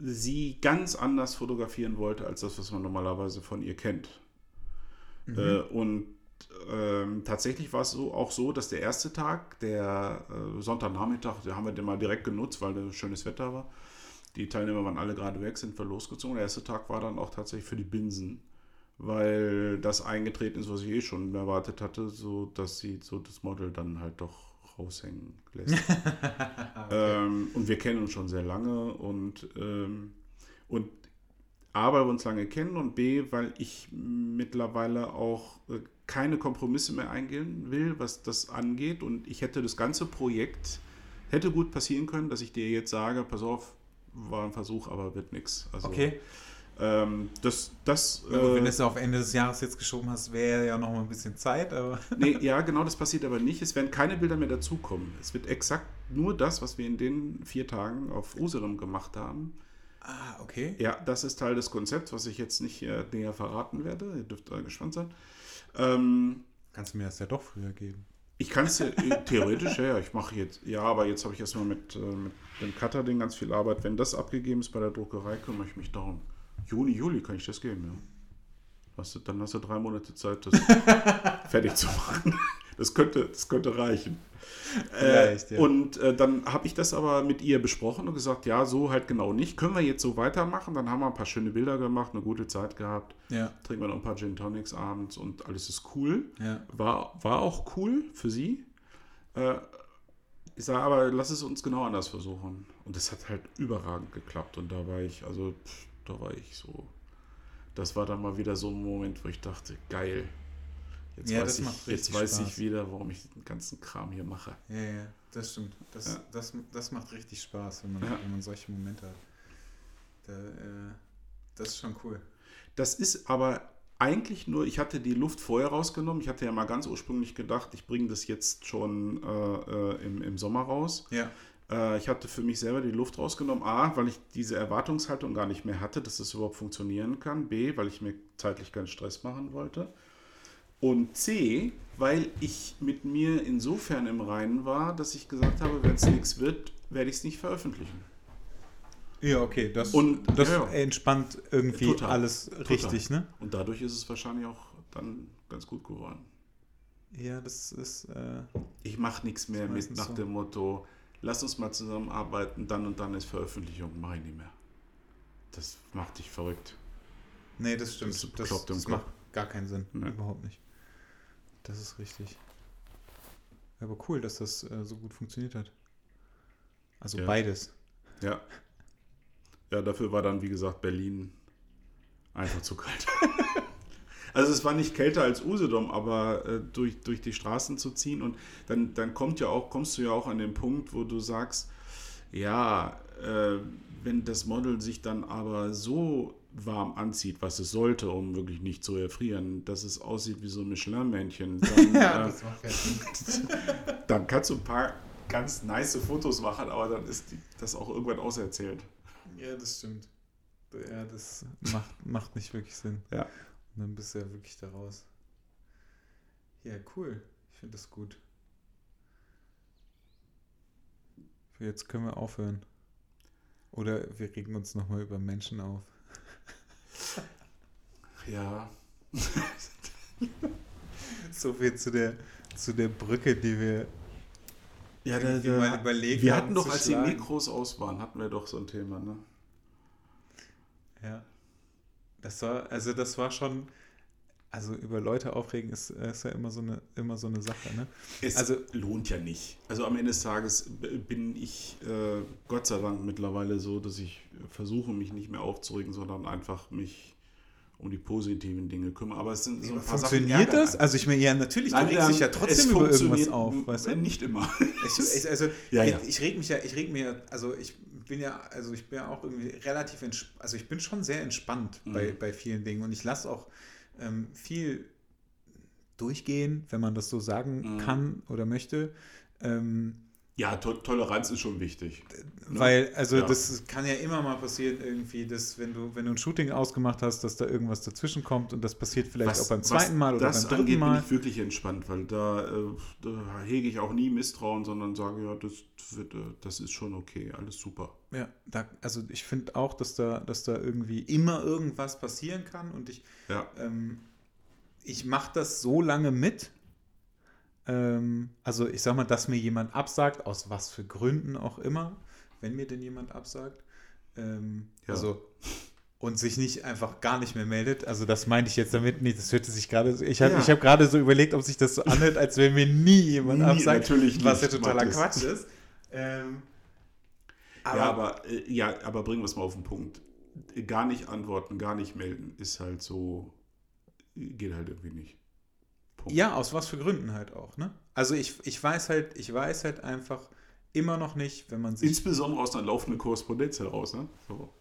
sie ganz anders fotografieren wollte, als das, was man normalerweise von ihr kennt. Mhm. Äh, und ähm, tatsächlich war es so, auch so, dass der erste Tag, der äh, Sonntagnachmittag, da haben wir den mal direkt genutzt, weil da schönes Wetter war. Die Teilnehmer waren alle gerade weg, sind wir losgezogen. Der erste Tag war dann auch tatsächlich für die Binsen, weil das eingetreten ist, was ich eh schon erwartet hatte, so dass sie so das Model dann halt doch raushängen lässt. ähm, und wir kennen uns schon sehr lange und, ähm, und A, weil wir uns lange kennen und B, weil ich mittlerweile auch äh, keine Kompromisse mehr eingehen will, was das angeht. Und ich hätte das ganze Projekt, hätte gut passieren können, dass ich dir jetzt sage, pass auf, war ein Versuch, aber wird nichts. Also, Okay. Ähm, das, das, Ja, gut, wenn äh, du es auf Ende des Jahres jetzt geschoben hast, wäre ja noch mal ein bisschen Zeit, aber. nee, ja, genau, das passiert aber nicht. Es werden keine Bilder mehr dazukommen. Es wird exakt nur das, was wir in den vier Tagen auf Usedom gemacht haben. Ah, okay. Ja, das ist Teil des Konzepts, was ich jetzt nicht äh, näher verraten werde. Ihr dürft äh, gespannt sein. Ähm, Kannst du mir das ja doch früher geben. ich kann es ja äh, theoretisch, ja, ja, ich mache jetzt, ja, aber jetzt habe ich erstmal mit, äh, mit dem Cutter-Ding ganz viel Arbeit. Wenn das abgegeben ist bei der Druckerei, kümmere ich mich darum. Juni, Juli kann ich das geben, ja. Hast du, dann hast du drei Monate Zeit, das fertig zu machen. Das könnte, das könnte reichen. Äh, ja. Und äh, dann habe ich das aber mit ihr besprochen und gesagt, ja, so halt genau nicht. Können wir jetzt so weitermachen? Dann haben wir ein paar schöne Bilder gemacht, eine gute Zeit gehabt. Ja, Trinken wir noch ein paar Gin Tonics abends und alles ist cool. ja. War, war auch cool für sie. Äh, ich sage aber, lass es uns genau anders versuchen. Und das hat halt überragend geklappt. Und da war ich, also, pff, da war ich so. Das war dann mal wieder so ein Moment, wo ich dachte, geil. Jetzt Ja, weiß, das macht ich, jetzt weiß Spaß. ich wieder, warum ich den ganzen Kram hier mache. Ja, ja, das stimmt. Das, Ja. das, das macht richtig Spaß, wenn man, Ja. wenn man solche Momente hat. Da, äh, das ist schon cool. Das ist aber eigentlich nur, ich hatte die Luft vorher rausgenommen. Ich hatte ja mal ganz ursprünglich gedacht, ich bringe das jetzt schon äh, äh, im, im Sommer raus. Ja, Äh, ich hatte für mich selber die Luft rausgenommen. A, weil ich diese Erwartungshaltung gar nicht mehr hatte, dass es überhaupt funktionieren kann. B, weil ich mir zeitlich keinen Stress machen wollte. Und C, weil ich mit mir insofern im Reinen war, dass ich gesagt habe, wenn es nichts wird, werde ich es nicht veröffentlichen. ja okay, das, Und- das ja, ja. entspannt irgendwie Total. alles richtig, ne? Und dadurch ist es wahrscheinlich auch dann ganz gut geworden. Ja, das ist, äh, Ich mache nichts mehr mit nach so. dem Motto, lass uns mal zusammenarbeiten, dann und dann ist Veröffentlichung, mache ich nicht mehr. Das macht dich verrückt. nee, das stimmt. Das Das, das, das macht gar keinen Sinn, Nee. überhaupt nicht. Das ist richtig. Aber cool, dass das äh, so gut funktioniert hat. Also Ja. beides. Ja. Ja, dafür war dann, wie gesagt, Berlin einfach zu kalt. Also es war nicht kälter als Usedom, aber äh, durch, durch die Straßen zu ziehen und dann, dann kommt ja auch, kommst du ja auch an den Punkt, wo du sagst, ja, äh, wenn das Model sich dann aber so warm anzieht, was es sollte, um wirklich nicht zu erfrieren, dass es aussieht wie so ein Michelin-Männchen, dann, Ja, äh, dann kannst du ein paar ganz nice Fotos machen, aber dann ist die, das auch irgendwann auserzählt. Ja, das stimmt. Ja, das macht, macht nicht wirklich Sinn. Ja. Und dann bist du ja wirklich da raus. Ja, cool. Ich finde das gut. Jetzt können wir aufhören. Oder wir regen uns nochmal über Menschen auf. Ja. So viel zu der, zu der Brücke, die wir Ja, irgendwie mal überlegt wir haben hatten doch, als die schlagen. Mikros aus waren, hatten wir doch so ein Thema, ne? Ja. Das war, also das war schon, also über Leute aufregen ist, ist ja immer so eine, immer so eine Sache, ne? Es Also- lohnt ja nicht. Also am Ende des Tages bin ich äh, Gott sei Dank mittlerweile so, dass ich versuche, mich nicht mehr aufzuregen, sondern einfach mich um die positiven Dinge kümmere. Aber es sind so ein paar Sachen. Funktioniert ärgern das? Also ich meine, ja, natürlich, Nein, du regst dich ja es trotzdem über irgendwas auf, weißt du? Nicht immer. Ich, ich, also Ja, ich, ja. ich reg mich ja, ich reg mir, also ich bin ja, also ich bin ja auch irgendwie relativ, ents- also ich bin schon sehr entspannt bei, Mhm. bei vielen Dingen und ich lasse auch ähm, viel durchgehen, wenn man das so sagen Mhm. kann oder möchte. Ähm, Ja, to Toleranz ist schon wichtig. Ne? Weil, also Ja. das kann ja immer mal passieren, irgendwie, dass wenn du, wenn du ein Shooting ausgemacht hast, dass da irgendwas dazwischen kommt und das passiert vielleicht auch beim zweiten Mal oder das beim dritten angeht, Mal. bin ich wirklich entspannt, weil da, äh, da hege ich auch nie Misstrauen, sondern sage, ja, das, wird, äh, das ist schon okay, alles super. Ja, da, also ich finde auch, dass da, dass da irgendwie immer irgendwas passieren kann und ich, Ja, ähm, ich mache das so lange mit. Ähm, also ich sag mal, dass mir jemand absagt, aus was für Gründen auch immer, wenn mir denn jemand absagt. Ähm, Ja. Also und sich nicht einfach gar nicht mehr meldet. Also das meinte ich jetzt damit nicht. Das hörte sich gerade so. Ich habe Ja. ich hab gerade so überlegt, ob sich das so anhört, als wenn mir nie jemand Nie, absagt. natürlich Was ja nicht, totaler Mathis. Quatsch ist. Ähm, ja, aber, äh, ja, aber bringen wir es mal auf den Punkt. Gar nicht antworten, gar nicht melden, ist halt so, geht halt irgendwie nicht. Punkt. Ja, aus was für Gründen halt auch, ne? Also ich, ich weiß halt, ich weiß halt einfach immer noch nicht, wenn man sich. Insbesondere aus einer laufenden Korrespondenz heraus, ne? So.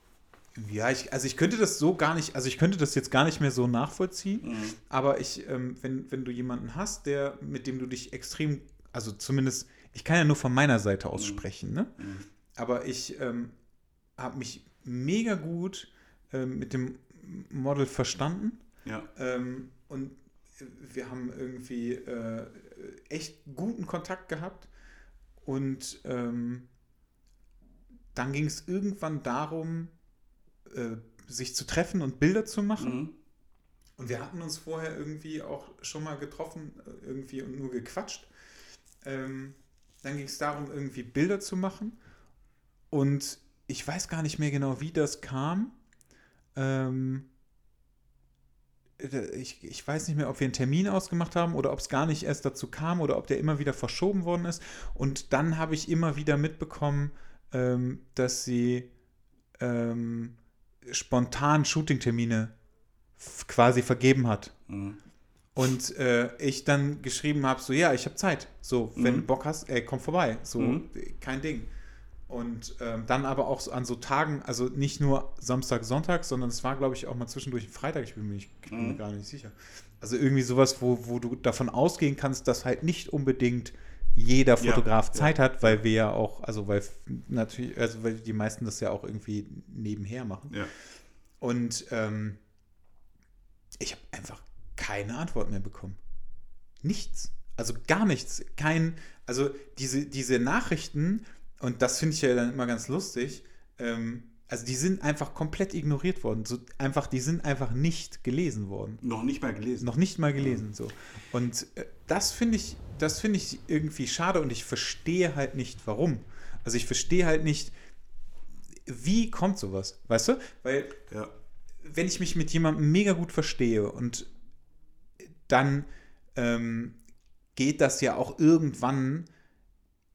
Ja, ich, also ich könnte das so gar nicht, also ich könnte das jetzt gar nicht mehr so nachvollziehen, Mhm. aber ich, ähm, wenn, wenn du jemanden hast, der, mit dem du dich extrem, also zumindest, ich kann ja nur von meiner Seite aus Mhm. sprechen, ne? Mhm. Aber ich ähm, habe mich mega gut ähm, mit dem Model verstanden. Ja, Ähm, und wir haben irgendwie äh, echt guten Kontakt gehabt. Und ähm, dann ging es irgendwann darum, äh, sich zu treffen und Bilder zu machen. mhm. Und wir hatten uns vorher irgendwie auch schon mal getroffen, äh, irgendwie und nur gequatscht. Ähm, dann ging es darum, irgendwie Bilder zu machen. Und ich weiß gar nicht mehr genau, wie das kam. Ähm, äh, ich, ich weiß nicht mehr, ob wir einen Termin ausgemacht haben oder ob es gar nicht erst dazu kam oder ob der immer wieder verschoben worden ist. Und dann habe ich immer wieder mitbekommen, ähm, dass sie ähm, spontan Shootingtermine quasi vergeben hat. Mhm. Und äh, ich dann geschrieben habe, so ja, ich habe Zeit. So, wenn Mhm. du Bock hast, ey, komm vorbei. So, Mhm. kein Ding. Und ähm, dann aber auch so an so Tagen, also nicht nur Samstag, Sonntag, sondern es war, glaube ich, auch mal zwischendurch ein Freitag, ich bin mir, nicht, ich bin mir Mhm. gar nicht sicher. Also irgendwie sowas, wo, wo du davon ausgehen kannst, dass halt nicht unbedingt jeder Ja, Fotograf ja. Zeit hat, weil wir ja auch, also weil natürlich, also weil die meisten das ja auch irgendwie nebenher machen. Ja. Und ähm, ich habe einfach keine Antwort mehr bekommen. Nichts. Also gar nichts. Kein, also diese, diese Nachrichten, und das finde ich ja dann immer ganz lustig, ähm, also die sind einfach komplett ignoriert worden. So einfach, die sind einfach nicht gelesen worden. Noch nicht mal gelesen. Noch nicht mal gelesen. So. Und äh, das finde ich, das finde ich irgendwie schade und ich verstehe halt nicht, warum. Also ich verstehe halt nicht, wie kommt sowas, weißt du? Weil Ja. wenn ich mich mit jemandem mega gut verstehe und dann ähm, geht das ja auch irgendwann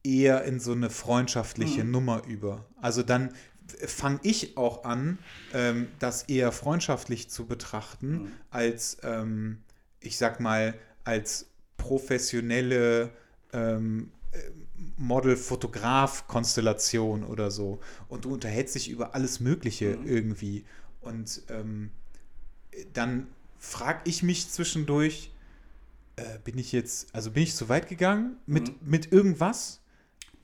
eher in so eine freundschaftliche Mhm. Nummer über. Also dann fange ich auch an, ähm, das eher freundschaftlich zu betrachten, Mhm. als, ähm, ich sag mal, als professionelle ähm, äh, Model-Fotograf-Konstellation oder so. Und du unterhältst dich über alles Mögliche Mhm. irgendwie. Und ähm, dann frage ich mich zwischendurch, äh, bin ich jetzt, also bin ich zu weit gegangen mit, Mhm. mit irgendwas?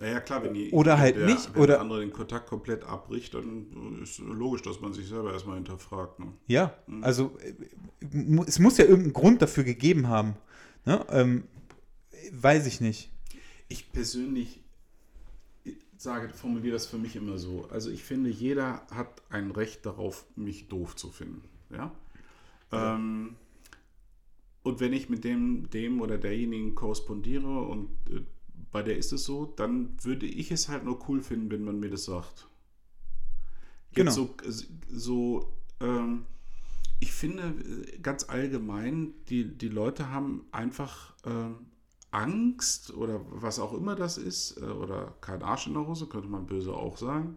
Naja, klar, wenn die, Oder halt der, nicht, Wenn oder- der andere den Kontakt komplett abbricht, dann ist logisch, dass man sich selber erstmal hinterfragt. Ne? Ja, Mhm. also äh, es muss ja irgendeinen Grund dafür gegeben haben. Ne? Ähm, weiß ich nicht. Ich persönlich sage, formuliere das für mich immer so. Also ich finde, jeder hat ein Recht darauf, mich doof zu finden. Ja. Ähm, und wenn ich mit dem, dem oder derjenigen korrespondiere und äh, bei der ist es so, dann würde ich es halt nur cool finden, wenn man mir das sagt. Genau. So, so ähm, ich finde äh, ganz allgemein, die, die Leute haben einfach ähm, Angst oder was auch immer das ist, äh, oder kein Arsch in der Hose, könnte man böse auch sagen,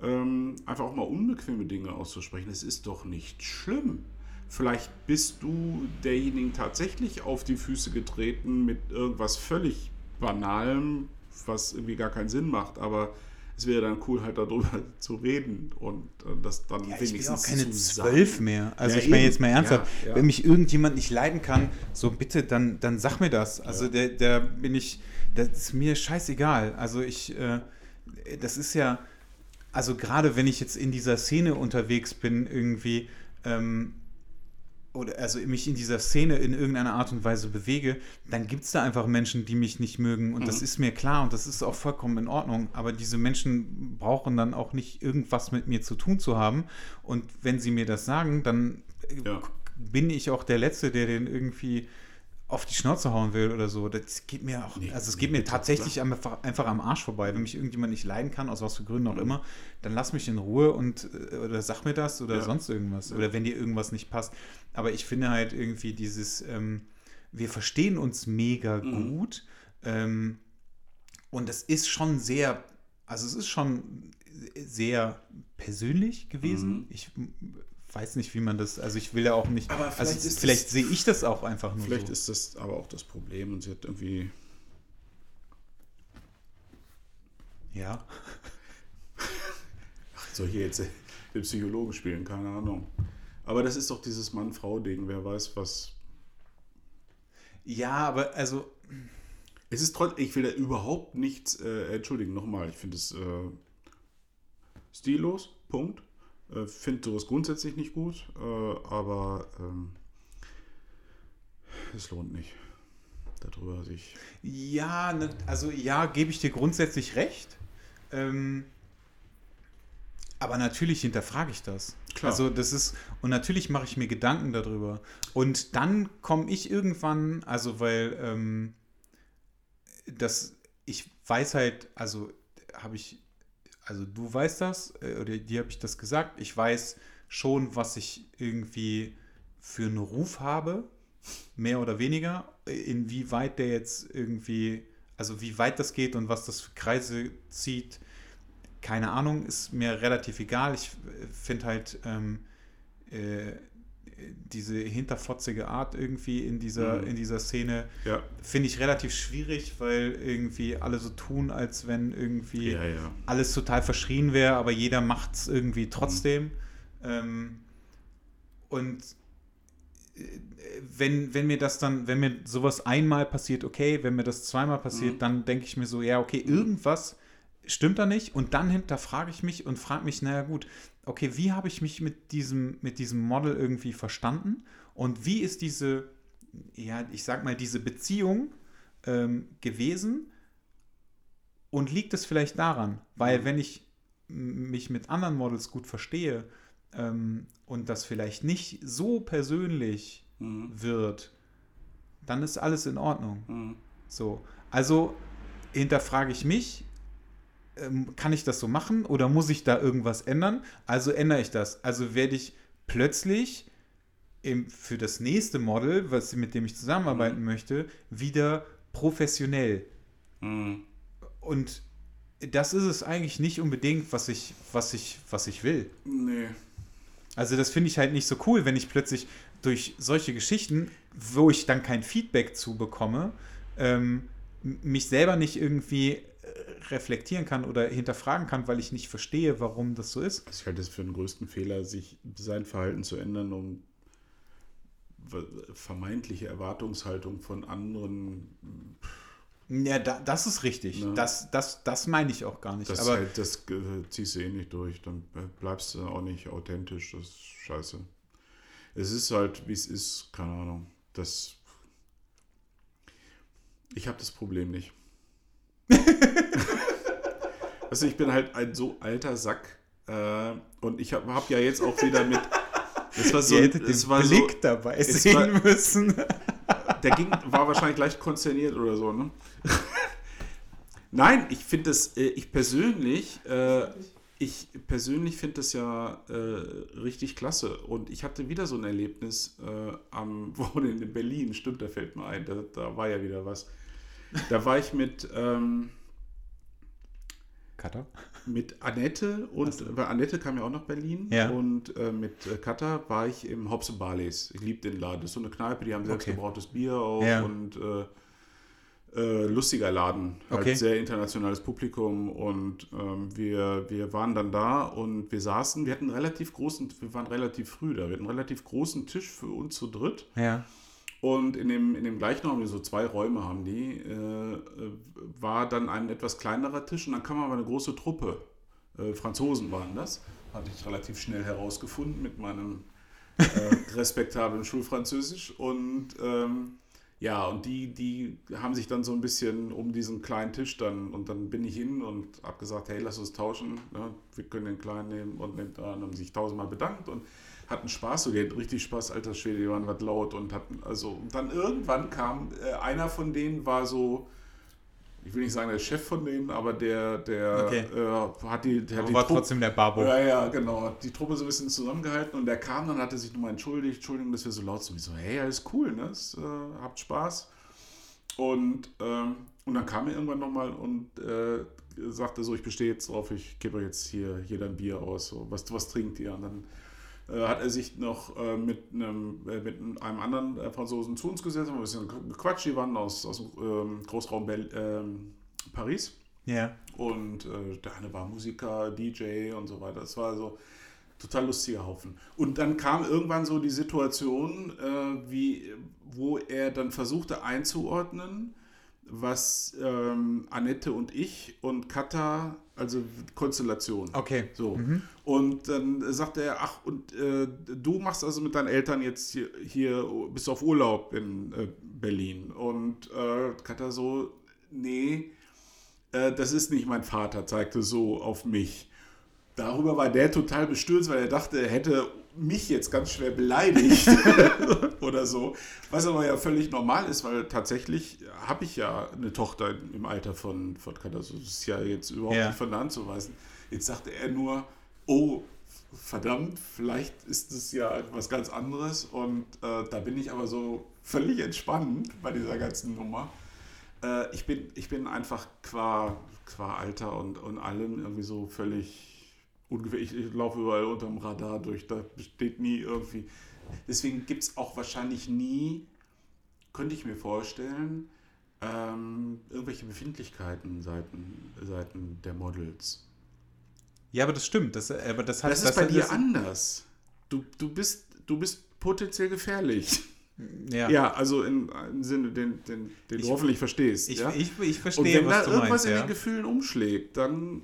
ähm, einfach auch mal unbequeme Dinge auszusprechen. Es ist doch nicht schlimm. Vielleicht bist du derjenigen tatsächlich auf die Füße getreten mit irgendwas völlig Banalem, was irgendwie gar keinen Sinn macht, aber es wäre dann cool, halt darüber zu reden und äh, das dann Ja, ich bin wenigstens auch keine zwölf mehr. Also Ja, ich meine jetzt mal ernsthaft, Ja, wenn mich irgendjemand nicht leiden kann, so bitte, dann, dann sag mir das. Also der, der bin ich, das ist mir scheißegal. Also ich, äh, das ist ja, also gerade wenn ich jetzt in dieser Szene unterwegs bin, irgendwie, ähm, oder also mich in dieser Szene in irgendeiner Art und Weise bewege, dann gibt es da einfach Menschen, die mich nicht mögen. Und das Mhm. ist mir klar und das ist auch vollkommen in Ordnung. Aber diese Menschen brauchen dann auch nicht irgendwas mit mir zu tun zu haben. Und wenn sie mir das sagen, dann äh, Ja. bin ich auch der Letzte, der den irgendwie auf die Schnauze hauen will oder so. Das geht mir auch, Nee, also es nee, geht mir tatsächlich einfach, einfach am Arsch vorbei. Wenn mich irgendjemand nicht leiden kann, aus was für Gründen auch Mhm. immer, dann lass mich in Ruhe und äh, oder sag mir das oder Ja. sonst irgendwas. Oder wenn dir irgendwas nicht passt. Aber ich finde halt irgendwie dieses, ähm, wir verstehen uns mega Mhm. gut. Ähm, und es ist schon sehr, also es ist schon sehr persönlich gewesen. Mhm. Ich weiß nicht, wie man das, also ich will ja auch nicht, Aber also vielleicht ist vielleicht das- sehe ich das auch einfach nur Vielleicht so. ist das aber auch das Problem und sie hat irgendwie. ja. Soll hier jetzt den Psychologen spielen? Keine Ahnung. Aber das ist doch dieses Mann-Frau-Ding. Wer weiß, was. Ja, aber also, Es ist trotzdem. Ich will da überhaupt nichts. Äh, entschuldigen, nochmal. Ich finde es äh, stillos. Punkt. Äh, finde sowas grundsätzlich nicht gut. Äh, aber ähm, es lohnt nicht. Darüber sich. ja, ne, also ja, gebe ich dir grundsätzlich recht. Ähm, aber natürlich hinterfrage ich das. Klar. Also das ist, und natürlich mache ich mir Gedanken darüber. Und dann komme ich irgendwann, also weil ähm, das, ich weiß halt, also habe ich, also du weißt das, äh, oder dir habe ich das gesagt, ich weiß schon, was ich irgendwie für einen Ruf habe, mehr oder weniger, inwieweit der jetzt irgendwie, also wie weit das geht und was das für Kreise zieht, keine Ahnung, ist mir relativ egal. Ich finde halt ähm, äh, diese hinterfotzige Art irgendwie in dieser, Mhm. in dieser Szene, Ja. finde ich relativ schwierig, weil irgendwie alle so tun, als wenn irgendwie Ja, ja. alles total verschrien wäre, aber jeder macht es irgendwie trotzdem. Ähm, und äh, wenn, wenn mir das dann, wenn mir sowas einmal passiert, okay, wenn mir das zweimal passiert, Mhm. dann denke ich mir so, ja, okay, irgendwas stimmt da nicht und dann hinterfrage ich mich und frage mich, naja gut, okay, wie habe ich mich mit diesem, mit diesem Model irgendwie verstanden und wie ist diese, ja, ich sag mal, diese Beziehung ähm, gewesen und liegt es vielleicht daran, weil Mhm. wenn ich mich mit anderen Models gut verstehe ähm, und das vielleicht nicht so persönlich Mhm. wird, dann ist alles in Ordnung. Mhm. So, also hinterfrage ich mich, ähm, kann ich das so machen oder muss ich da irgendwas ändern? Also ändere ich das. Also werde ich plötzlich im, für das nächste Model, was, mit dem ich zusammenarbeiten möchte, wieder professionell. Mhm. Und das ist es eigentlich nicht unbedingt, was ich, was ich, was ich will. Nee. Also das finde ich halt nicht so cool, wenn ich plötzlich durch solche Geschichten, wo ich dann kein Feedback zu bekomme, ähm, mich selber nicht irgendwie reflektieren kann oder hinterfragen kann, weil ich nicht verstehe, warum das so ist. Ich halte es für den größten Fehler, sich sein Verhalten zu ändern, um vermeintliche Erwartungshaltung von anderen. Ja, da, das ist richtig. Ne? Das, das, das meine ich auch gar nicht. Das, Aber halt, das äh, ziehst du eh nicht durch. Dann bleibst du auch nicht authentisch. Das ist scheiße. Es ist halt, wie es ist. Keine Ahnung. Das. Ich habe das Problem nicht. also ich bin halt ein so alter Sack. Äh, und ich habe hab ja jetzt auch wieder mit. Das war so, Ihr hättet den war Blick so, dabei sehen war, müssen. Der ging, war wahrscheinlich leicht konzerniert oder so, ne? Nein, ich finde das, äh, ich persönlich, äh, ich persönlich finde das ja äh, richtig klasse. Und ich hatte wieder so ein Erlebnis äh, am Wochenende in Berlin, stimmt, da fällt mir ein, da, da war ja wieder was. Da war ich mit, ähm, Cutter? Mit Annette und so. bei Annette kam ja auch nach Berlin ja. und äh, mit äh, Cutter war ich im Hobbs Barleys. Ich liebe den Laden. Das ist so eine Kneipe, die haben selbstgebrautes okay. Bier auch ja. und äh, äh, lustiger Laden. Halt okay. sehr internationales Publikum und ähm, wir, wir waren dann da und wir saßen, wir hatten relativ großen, wir waren relativ früh da, wir hatten einen relativ großen Tisch für uns zu dritt. Ja. Und in dem, in dem gleichen Raum, so zwei Räume haben die, äh, war dann ein etwas kleinerer Tisch und dann kam aber eine große Truppe. Äh, Franzosen waren das. Hatte ich relativ schnell herausgefunden mit meinem äh, respektablen Schulfranzösisch. Und ähm, ja, und die, die haben sich dann so ein bisschen um diesen kleinen Tisch dann, und dann bin ich hin und habe gesagt, hey, lass uns tauschen, ne? wir können den kleinen nehmen und dann haben sich tausendmal bedankt und hatten Spaß, so hatten richtig Spaß, alter Schwede, die waren was laut und hatten, also, und dann irgendwann kam, äh, einer von denen war so, ich will nicht sagen der Chef von denen, aber der, der okay. äh, hat die, der hat die war Truppe, trotzdem der Babo. Ja, ja, genau, hat die Truppe so ein bisschen zusammengehalten und der kam dann, hatte sich nochmal entschuldigt, Entschuldigung, dass wir so laut sind. Ich so, hey, alles cool, ne? Das, äh, habt Spaß. Und, ähm, und dann kam er irgendwann nochmal und äh, sagte so, ich bestehe jetzt drauf, ich gebe euch jetzt hier jeder ein Bier aus, so, was, was trinkt ihr? Und dann hat er sich noch äh, mit, einem, äh, mit einem anderen äh, Franzosen zu uns gesetzt, haben ein bisschen gequatscht. Die waren aus, aus dem ähm, Großraum Bel ähm, Paris. Ja. Und äh, der eine war Musiker, DJ und so weiter. Das war so total lustiger Haufen. Und dann kam irgendwann so die Situation, äh, wie, wo er dann versuchte einzuordnen, was ähm, Annette und ich und Katha, also Konstellation. Okay. So. Mhm. Und dann sagte er, ach, und äh, du machst also mit deinen Eltern jetzt hier, hier bist auf Urlaub in äh, Berlin. Und äh, Katha so, nee, äh, das ist nicht mein Vater, zeigte so auf mich. Darüber war der total bestürzt, weil er dachte, er hätte mich jetzt ganz schwer beleidigt oder so. Was aber ja völlig normal ist, weil tatsächlich habe ich ja eine Tochter im Alter von, von das ist ja jetzt überhaupt Ja. nicht von der Hand zu weisen. Jetzt sagte er nur, oh, verdammt, vielleicht ist es ja etwas ganz anderes. Und äh, da bin ich aber so völlig entspannt bei dieser ganzen Nummer. Äh, ich, bin, ich bin einfach qua, qua Alter und, und allem irgendwie so völlig ungefähr, ich, ich laufe überall unterm Radar durch, da besteht nie irgendwie. Deswegen gibt es auch wahrscheinlich nie, könnte ich mir vorstellen, ähm, irgendwelche Befindlichkeiten seiten, seiten der Models. Ja, aber das stimmt. Das, aber das, hat, Das ist bei dir das, anders. Du, du, bist, du bist potenziell gefährlich. Ja. Ja, also in einem Sinne, den, den, den Ich- du hoffentlich verstehst. Ich, ja? ich, ich Und verstehe, wenn da was irgendwas meinst. in Ja. den Gefühlen umschlägt, dann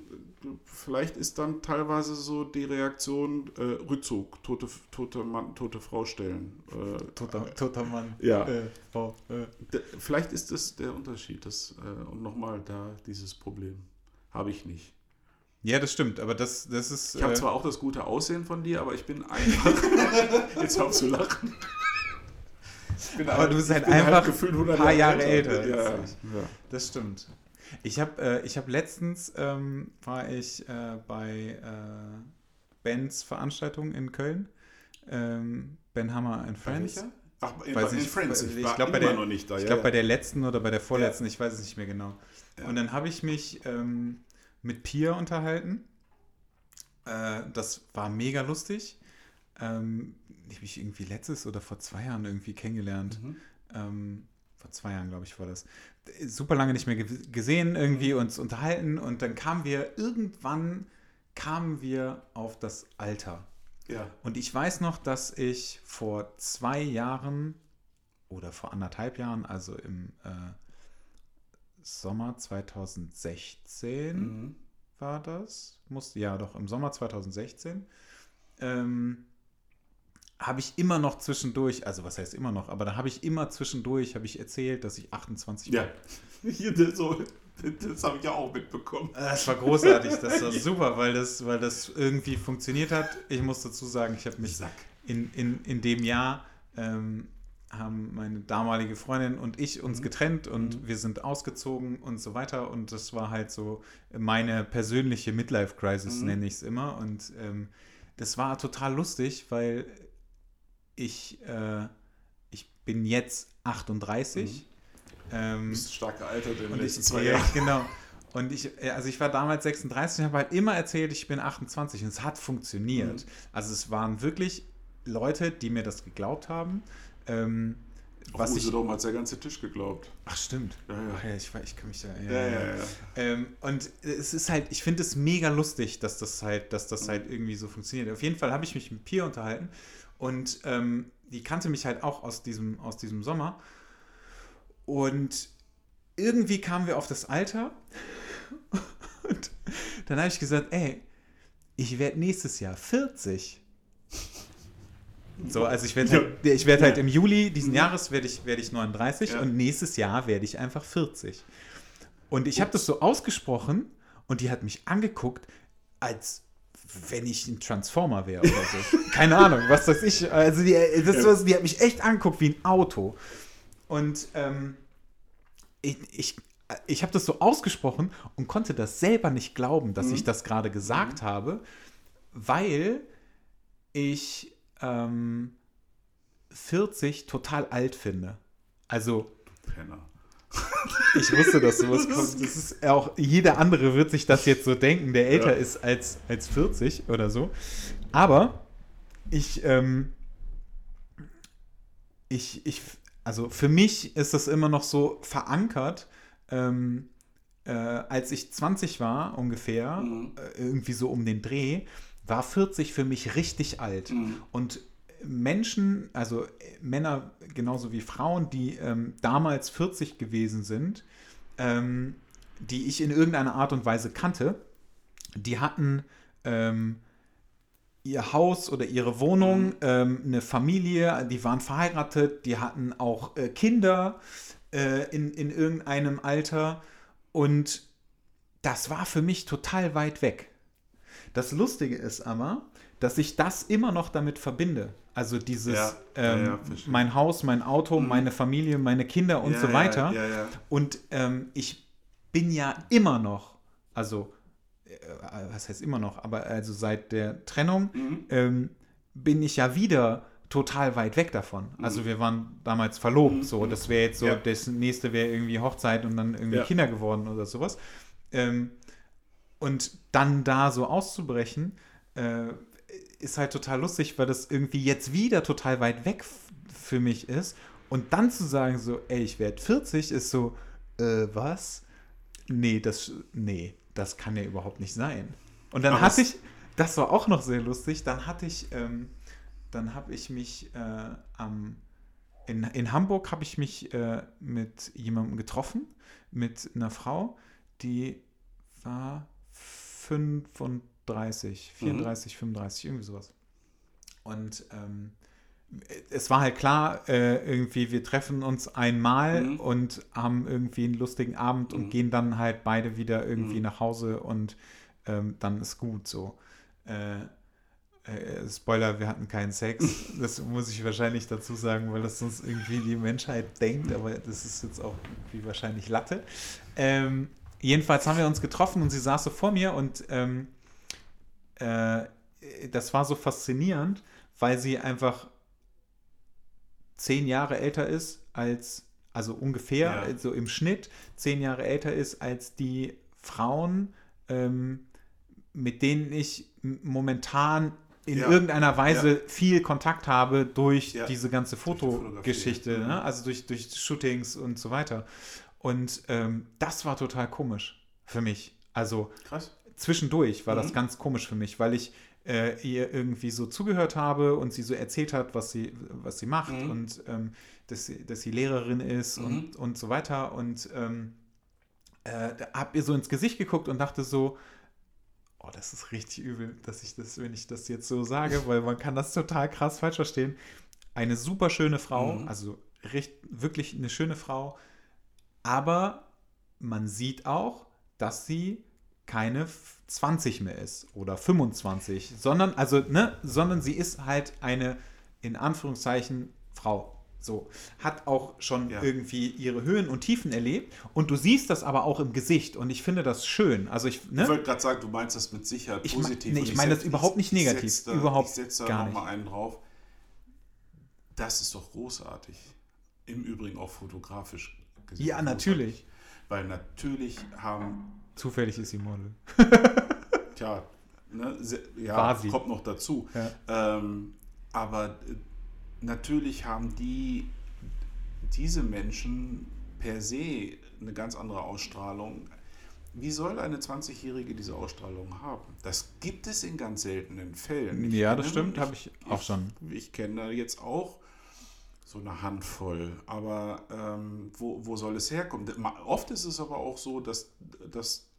vielleicht ist dann teilweise so die Reaktion äh, Rückzug, tote, tote Mann, tote Frau stellen. Äh, Toter, toter Mann. Ja. Äh, Frau, äh. vielleicht ist das der Unterschied. Das, äh, und nochmal da dieses Problem. Habe ich nicht. Ja, das stimmt, aber das, das ist. Ich habe äh, zwar auch das gute Aussehen von dir, aber ich bin einfach. Jetzt hör auf zu lachen. Aber du bist halt bin einfach 100 ein paar Jahre älter Ja, als ja. Das stimmt. Ich habe äh, ich hab letztens ähm, war ich äh, bei äh, Bens Veranstaltung in Köln. Ähm, ben Hammer and Friends. Welcher? Ach, in, Weiß in ich- Friends. ich Ich, war glaub, bei der- noch nicht da. Ich ja, glaube ja. bei der letzten oder bei der vorletzten, ich weiß es nicht mehr genau. Ja. Und dann habe ich mich ähm, mit Pia unterhalten. Äh, das war mega lustig. Ähm, die habe ich irgendwie letztes oder vor zwei Jahren irgendwie kennengelernt. Mhm. Ähm, vor zwei Jahren, glaube ich, war das. Super lange nicht mehr ge gesehen, irgendwie uns unterhalten und dann kamen wir, irgendwann kamen wir auf das Alter. Ja. Und ich weiß noch, dass ich vor zwei Jahren oder vor anderthalb Jahren, also im äh, Sommer 2016 Mhm. war das, muss, ja doch, im Sommer 2016, ähm, habe ich immer noch zwischendurch, also was heißt immer noch, aber da habe ich immer zwischendurch, habe ich erzählt, dass ich 28 Ja. das, so, das habe ich ja auch mitbekommen. Äh, Das war großartig, das war super, weil das, weil das irgendwie funktioniert hat. Ich muss dazu sagen, ich habe mich Sack. in, in, in dem Jahr ähm, haben meine damalige Freundin und ich uns Mhm. getrennt und Mhm. wir sind ausgezogen und so weiter. Und das war halt so meine persönliche Midlife-Crisis, Mhm. nenne ich es immer. Und ähm, das war total lustig, weil ich, äh, ich bin jetzt 38. Du Ähm, bist stark gealtert in den letzten ich, zwei ja, Jahren. Genau. Und ich, äh, also ich war damals 36 und habe halt immer erzählt, ich bin 28 und es hat funktioniert. Mhm. Also es waren wirklich Leute, die mir das geglaubt haben. Ähm, was Was doch hat der ganze Tisch geglaubt. ach stimmt. Ja, ja. Ach ja, ich, ich kann mich da. Ja, Ja, ja, ja. Ähm, und es ist halt, ich finde es mega lustig, dass das halt, dass das Mhm. halt irgendwie so funktioniert. Auf jeden Fall habe ich mich mit Pia unterhalten und ähm, die kannte mich halt auch aus diesem, aus diesem Sommer. Und irgendwie kamen wir auf das Alter und dann habe ich gesagt, ey, ich werde nächstes Jahr 40. So, also ich werde halt, ich werd halt im Juli diesen Mhm. Jahres werde ich, werd ich 39 Ja. und nächstes Jahr werde ich einfach 40. Und ich habe das so ausgesprochen und die hat mich angeguckt, als wenn ich ein Transformer wäre oder so. Keine Ahnung, was weiß ich. Also die, das Ja. die hat mich echt angeguckt wie ein Auto. Und ähm, ich, ich, ich habe das so ausgesprochen und konnte das selber nicht glauben, dass Mhm. ich das gerade gesagt habe, weil ich ähm, 40 total alt finde. Also Penner. ich wusste, dass sowas kommt. Das ist auch, jeder andere wird sich das jetzt so denken, der älter Ja. ist als, als 40 oder so. Aber ich, ähm, ich, ich, also für mich ist das immer noch so verankert, ähm, äh, als ich 20 war ungefähr, Mhm. äh, irgendwie so um den Dreh, war 40 für mich richtig alt. Mhm. Und Menschen, also äh, Männer genauso wie Frauen, die ähm, damals 40 gewesen sind, ähm, die ich in irgendeiner Art und Weise kannte, die hatten ähm, ihr Haus oder ihre Wohnung, Mhm. ähm, eine Familie, die waren verheiratet, die hatten auch äh, Kinder äh, in, in irgendeinem Alter und das war für mich total weit weg. Das Lustige ist aber, dass ich das immer noch damit verbinde. Also dieses, Ja, ähm, ja, mein Haus, mein Auto, Mhm. meine Familie, meine Kinder und Ja, so weiter. Und ähm, ich bin ja immer noch, also, äh, was heißt immer noch, aber also seit der Trennung Mhm. ähm, bin ich ja wieder total weit weg davon. Also wir waren damals verlobt, Mhm. so. Das wäre jetzt so, das nächste wäre irgendwie Hochzeit und dann irgendwie. Kinder geworden oder sowas. Ähm, und dann da so auszubrechen, äh, ist halt total lustig, weil das irgendwie jetzt wieder total weit weg für mich ist. Und dann zu sagen so, ey, ich werde 40, ist so, äh, was? Nee, das, nee, das kann ja überhaupt nicht sein. Und dann Aber hatte ich, das war auch noch sehr lustig, dann hatte ich, ähm, dann habe ich mich äh, am, in, in Hamburg habe ich mich äh, mit jemandem getroffen, mit einer Frau, die war 35, 34, 35, irgendwie sowas. Und ähm, es war halt klar, äh, irgendwie, wir treffen uns einmal Mhm. und haben irgendwie einen lustigen Abend und Mhm. gehen dann halt beide wieder irgendwie Mhm. nach Hause und ähm, dann ist gut so. Äh, äh, Spoiler, wir hatten keinen Sex. Das muss ich wahrscheinlich dazu sagen, weil das sonst irgendwie die Menschheit denkt, aber das ist jetzt auch irgendwie wahrscheinlich Latte. Ähm, jedenfalls haben wir uns getroffen und sie saß so vor mir und ähm, äh, das war so faszinierend, weil sie einfach zehn Jahre älter ist als, also ungefähr, Ja. so im Schnitt, zehn Jahre älter ist als die Frauen, ähm, mit denen ich momentan in Ja. irgendeiner Weise viel Kontakt habe durch Ja. diese ganze. Fotogeschichte, Mhm. ne? also durch, durch Shootings und so weiter. Und ähm, das war total komisch für mich. Also Krass. Zwischendurch war das Mhm. ganz komisch für mich, weil ich äh, ihr irgendwie so zugehört habe und sie so erzählt hat, was sie, was sie macht Mhm. und ähm, dass, sie, dass sie Lehrerin ist Mhm. und, und so weiter. Und ähm, äh, habe ihr so ins Gesicht geguckt und dachte so, oh, das ist richtig übel, dass ich das, wenn ich das jetzt so sage, weil man kann das total krass falsch verstehen. Eine super schöne Frau, Mhm. also recht, wirklich eine schöne Frau, aber man sieht auch, dass sie keine f- 20 mehr ist oder 25, sondern also ne, sondern sie ist halt eine in Anführungszeichen Frau. So hat auch schon Ja. irgendwie ihre Höhen und Tiefen erlebt und du siehst das aber auch im Gesicht und ich finde das schön. Also ich Ich ne? wollte gerade sagen, du meinst das mit Sicherheit Ich positiv. nee, Und ich meine das überhaupt nicht ich negativ. setz Da, Überhaupt ich setze da gar nochmal einen drauf. Das ist doch großartig. Im Übrigen auch fotografisch gesehen. Ja, großartig. natürlich. Weil natürlich haben, Zufällig ist sie Model. tja, ne, se- ja, kommt noch dazu. Ja. Ähm, aber äh, natürlich haben die, diese Menschen per se eine ganz andere Ausstrahlung. Wie soll eine 20-Jährige diese Ausstrahlung haben? Das gibt es in ganz seltenen Fällen. Ich Ja, das kenne- stimmt, habe ich auch schon. Ich kenne da jetzt auch so eine Handvoll. Aber ähm, wo, wo soll es herkommen? Oft ist es aber auch so, dass das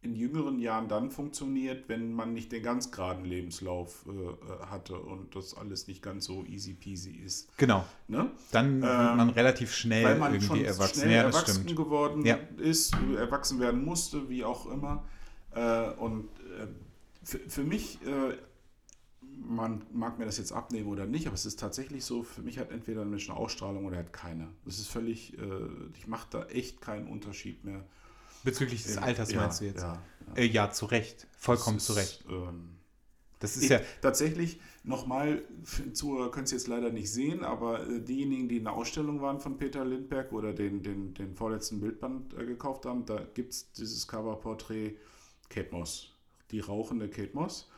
in jüngeren Jahren dann funktioniert, wenn man nicht den ganz geraden Lebenslauf äh, äh, hatte und das alles nicht ganz so easy peasy ist. Genau. Ne? Dann wird Ähm, man relativ schnell Weil man irgendwie schon erwachsen. schnell Ja, erwachsen stimmt. geworden Ja. ist, erwachsen werden musste, wie auch immer. Äh, und äh, für, für mich, äh, man mag mir das jetzt abnehmen oder nicht, aber es ist tatsächlich so, für mich hat entweder ein Mensch eine Ausstrahlung oder er hat keine. Das ist völlig, äh, ich mache da echt keinen Unterschied mehr. Bezüglich des Alters ja, meinst du jetzt? Ja, ja. Äh, ja, zu Recht. Vollkommen zu Recht. Ähm, Das ist ja. Tatsächlich nochmal, Zuhörer können es jetzt leider nicht sehen, aber äh, diejenigen, die in der Ausstellung waren von Peter Lindbergh oder den, den, den vorletzten Bildband äh, gekauft haben, da gibt es dieses Coverporträt Kate Moss, die rauchende Kate Moss,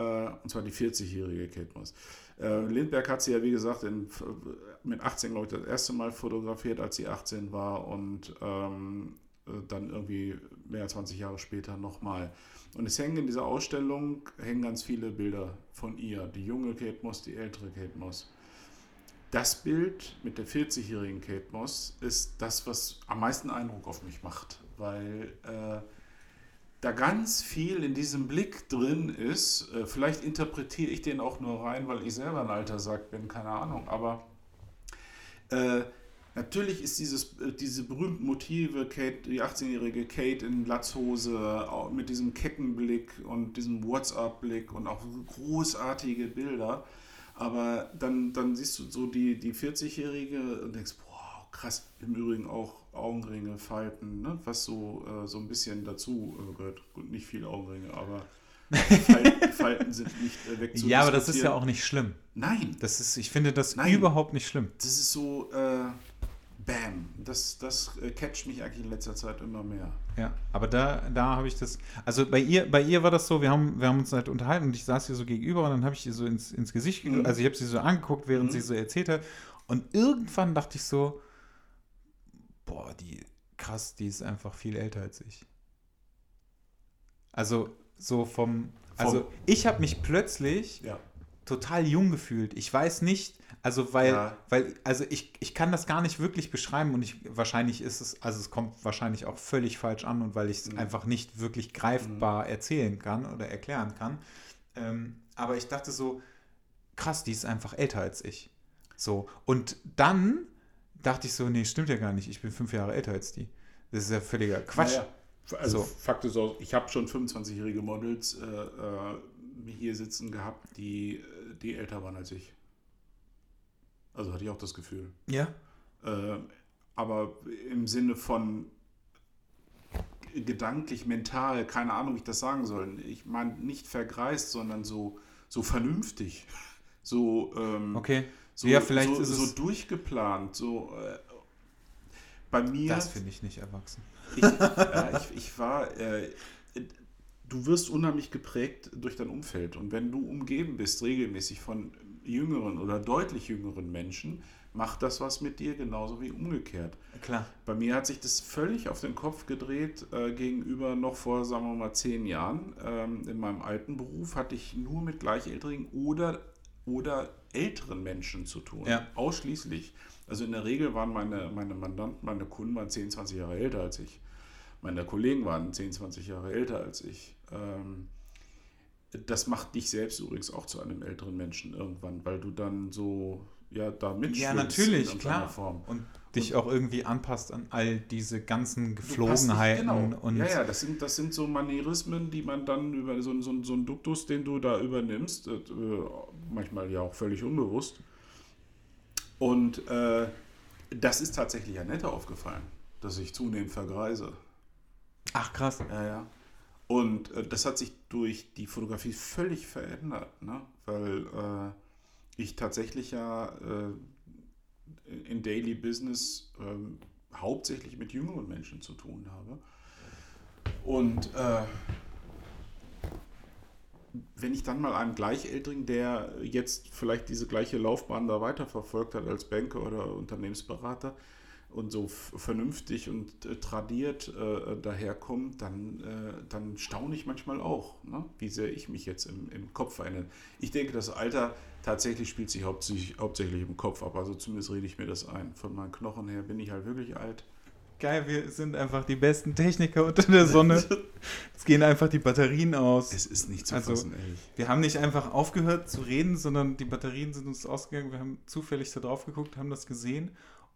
und zwar die 40-jährige Kate Moss. Äh, Lindbergh hat sie ja, wie gesagt, in, mit 18, glaube ich, das erste Mal fotografiert, als sie 18 war und ähm, äh, dann irgendwie mehr als 20 Jahre später nochmal. Und es hängen in dieser Ausstellung hängen ganz viele Bilder von ihr. Die junge Kate Moss, die ältere Kate Moss. Das Bild mit der 40-jährigen Kate Moss ist das, was am meisten Eindruck auf mich macht, weil äh, da ganz viel in diesem Blick drin ist. Äh, vielleicht interpretiere ich den auch nur rein, weil ich selber ein alter Sack bin, keine Ahnung, aber äh, Natürlich ist dieses, äh, diese berühmten Motive, Kate, die 18-jährige Kate in Latzhose, mit diesem kecken Blick und diesem WhatsApp-Blick und auch großartige Bilder. Aber dann, dann siehst du so die, die 40-jährige und denkst, boah, krass, im Übrigen auch Augenringe, Falten, ne? was so, äh, so ein bisschen dazu äh, gehört. Gut, nicht viel Augenringe, aber Falten, Falten sind nicht äh, wegzudiskutieren. Ja, aber das ist ja auch nicht schlimm. Nein, Das ist, ich finde das Nein. überhaupt nicht schlimm. das ist so, äh, bam, das, das äh, catcht mich eigentlich in letzter Zeit immer mehr. Ja, aber da, da habe ich das. Also bei ihr, bei ihr war das so, wir haben, wir haben uns halt unterhalten und ich saß ihr so gegenüber und dann habe ich ihr so ins, ins Gesicht, ge- Mhm. also ich habe sie so angeguckt, während Mhm. sie so erzählte. Und irgendwann dachte ich so, boah, die krass, die ist einfach viel älter als ich. Also so vom, also Vom- ich habe mich plötzlich Ja. total jung gefühlt. Ich weiß nicht, also weil, Ja. weil, also ich, ich kann das gar nicht wirklich beschreiben und ich wahrscheinlich ist es, also es kommt wahrscheinlich auch völlig falsch an und weil ich es Mhm. einfach nicht wirklich greifbar erzählen kann oder erklären kann. Ähm, aber ich dachte so, krass, die ist einfach älter als ich. So. Und dann dachte ich so, nee, stimmt ja gar nicht. Ich bin fünf Jahre älter als die. Das ist ja völliger Quatsch. Naja, also So. Fakt ist auch, ich habe schon 25-jährige Models äh, äh, hier sitzen gehabt, die, äh, die älter waren als ich. Also hatte ich auch das Gefühl. Ja. Äh, aber im Sinne von gedanklich, mental, keine Ahnung, wie ich das sagen soll. Ich meine nicht vergreist, sondern so, so vernünftig. So, ähm, Okay. So, ja, vielleicht so, ist so es. durchgeplant. So, äh, bei mir. Das finde ich nicht erwachsen. Ich, ja, ich, ich war, äh, du wirst unheimlich geprägt durch dein Umfeld. Und wenn du umgeben bist regelmäßig von jüngeren oder deutlich jüngeren Menschen, macht das was mit dir, genauso wie umgekehrt. Klar. Bei mir hat sich das völlig auf den Kopf gedreht äh, gegenüber noch vor, sagen wir mal, zehn Jahren. Ähm, in meinem alten Beruf hatte ich nur mit Gleichaltrigen oder, oder älteren Menschen zu tun. Ja. Ausschließlich. Also in der Regel waren meine, meine Mandanten, meine Kunden waren 10, 20 Jahre älter als ich. Meine Kollegen waren 10, 20 Jahre älter als ich. Ähm, das macht dich selbst übrigens auch zu einem älteren Menschen irgendwann, weil du dann so ja da mitschwingst Ja, in natürlich, irgendeiner klar. Form. Und dich auch irgendwie anpasst an all diese ganzen Geflogenheiten genau. und ja, ja, das sind, das sind so Manierismen, die man dann über so, so, so einen Duktus, den du da übernimmst, äh, manchmal ja auch völlig unbewusst. Und äh, das ist tatsächlich Annette aufgefallen, dass ich zunehmend vergreise. Ach krass. Ja, ja. Und äh, das hat sich durch die Fotografie völlig verändert, ne? weil äh, ich tatsächlich ja äh, in Daily Business ähm, hauptsächlich mit jüngeren Menschen zu tun habe. Und äh, wenn ich dann mal einen Gleichältrigen, der jetzt vielleicht diese gleiche Laufbahn da weiterverfolgt hat als Banker oder Unternehmensberater und so vernünftig und äh, tradiert äh, daherkommt, dann, äh, dann staune ich manchmal auch, ne? wie sehr ich mich jetzt im, im Kopf verändere. Ich denke, das Alter tatsächlich spielt sich hauptsächlich, hauptsächlich im Kopf ab, also zumindest rede ich mir das ein. Von meinen Knochen her bin ich halt wirklich alt. Geil, wir sind einfach die besten Techniker unter der Sonne. Es gehen einfach die Batterien aus. Es ist nicht zu Also- fassen, ehrlich. Wir haben nicht einfach aufgehört zu reden, sondern die Batterien sind uns ausgegangen. Wir haben zufällig da drauf geguckt, haben das gesehen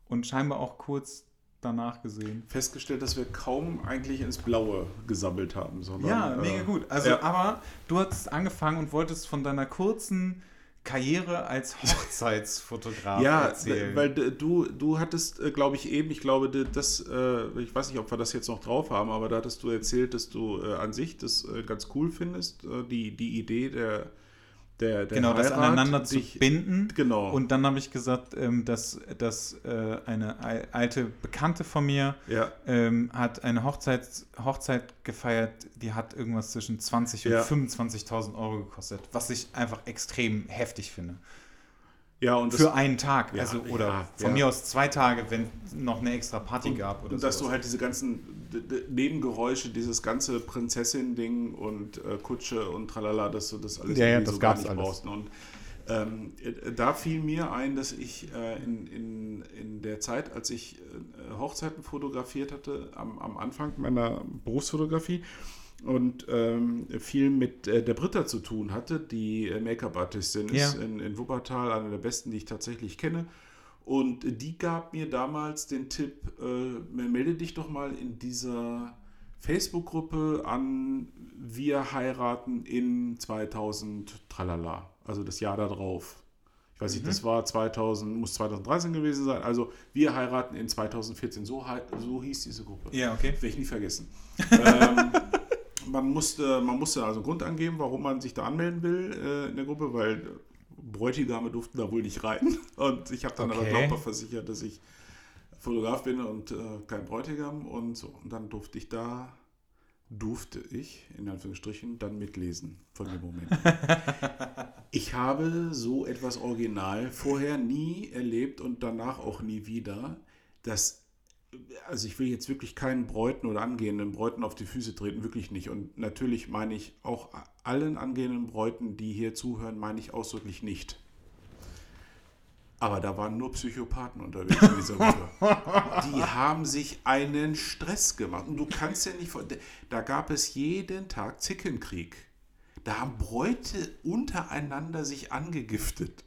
und scheinbar auch kurz danach gesehen. Festgestellt, dass wir kaum eigentlich ins Blaue gesammelt haben, sondern. Ja, äh, mega gut. Also, ja. aber du hattest angefangen und wolltest von deiner kurzen Karriere als Hochzeitsfotograf Ja, erzählen. weil d- du, du hattest, glaube ich, eben, ich glaube, das, äh, ich weiß nicht, ob wir das jetzt noch drauf haben, aber da hattest du erzählt, dass du äh, an sich das äh, ganz cool findest, äh, die, die Idee der, der, der genau, das Heirat, aneinander zu binden. Genau. Und dann habe ich gesagt, ähm, dass, dass äh, eine al- alte Bekannte von mir ja, ähm, hat eine Hochzeit, Hochzeit gefeiert, die hat irgendwas zwischen 20 und Ja. 25.000 Euro gekostet, was ich einfach extrem heftig finde. Ja, und Für einen Tag, Ja, also oder ja, von ja. mir aus zwei Tage, wenn noch eine extra Party gab oder und dass sowas. du halt diese ganzen Nebengeräusche, dieses ganze Prinzessin-Ding und äh, Kutsche und tralala, dass du das alles Ja, ja, das so gar nicht alles. brauchst. Und ähm, äh, da fiel mir ein, dass ich äh, in, in, in der Zeit, als ich äh, Hochzeiten fotografiert hatte, am, am Anfang meiner Berufsfotografie und ähm, viel mit äh, der Britta zu tun hatte, die äh, Make-up-Artistin ist Ja. in, in Wuppertal, eine der besten, die ich tatsächlich kenne. Und die gab mir damals den Tipp, äh, melde dich doch mal in dieser Facebook-Gruppe an Wir heiraten in 2000 tralala, also das Jahr darauf. Ich weiß nicht, das war 2000, muss 2013 gewesen sein. Also wir heiraten in 2014, so, so hieß diese Gruppe. Ja, okay. Werde ich nie vergessen. ähm, man, musste, man musste also Grund angeben, warum man sich da anmelden will äh, in der Gruppe, weil Bräutigame durften da wohl nicht rein. Und ich habe dann aber Okay. glaubhaft versichert, dass ich Fotograf bin und äh, kein Bräutigam. Und so. Und dann durfte ich da, durfte ich, in Anführungsstrichen, dann mitlesen von dem Moment. ich habe so etwas original vorher nie erlebt und danach auch nie wieder, dass also ich will jetzt wirklich keinen Bräuten oder angehenden Bräuten auf die Füße treten, wirklich nicht. Und natürlich meine ich auch allen angehenden Bräuten, die hier zuhören, meine ich ausdrücklich nicht. Aber da waren nur Psychopathen unterwegs in dieser Gruppe. Die haben sich einen Stress gemacht. Und du kannst ja nicht, da gab es jeden Tag Zickenkrieg. Da haben Bräute untereinander sich angegiftet.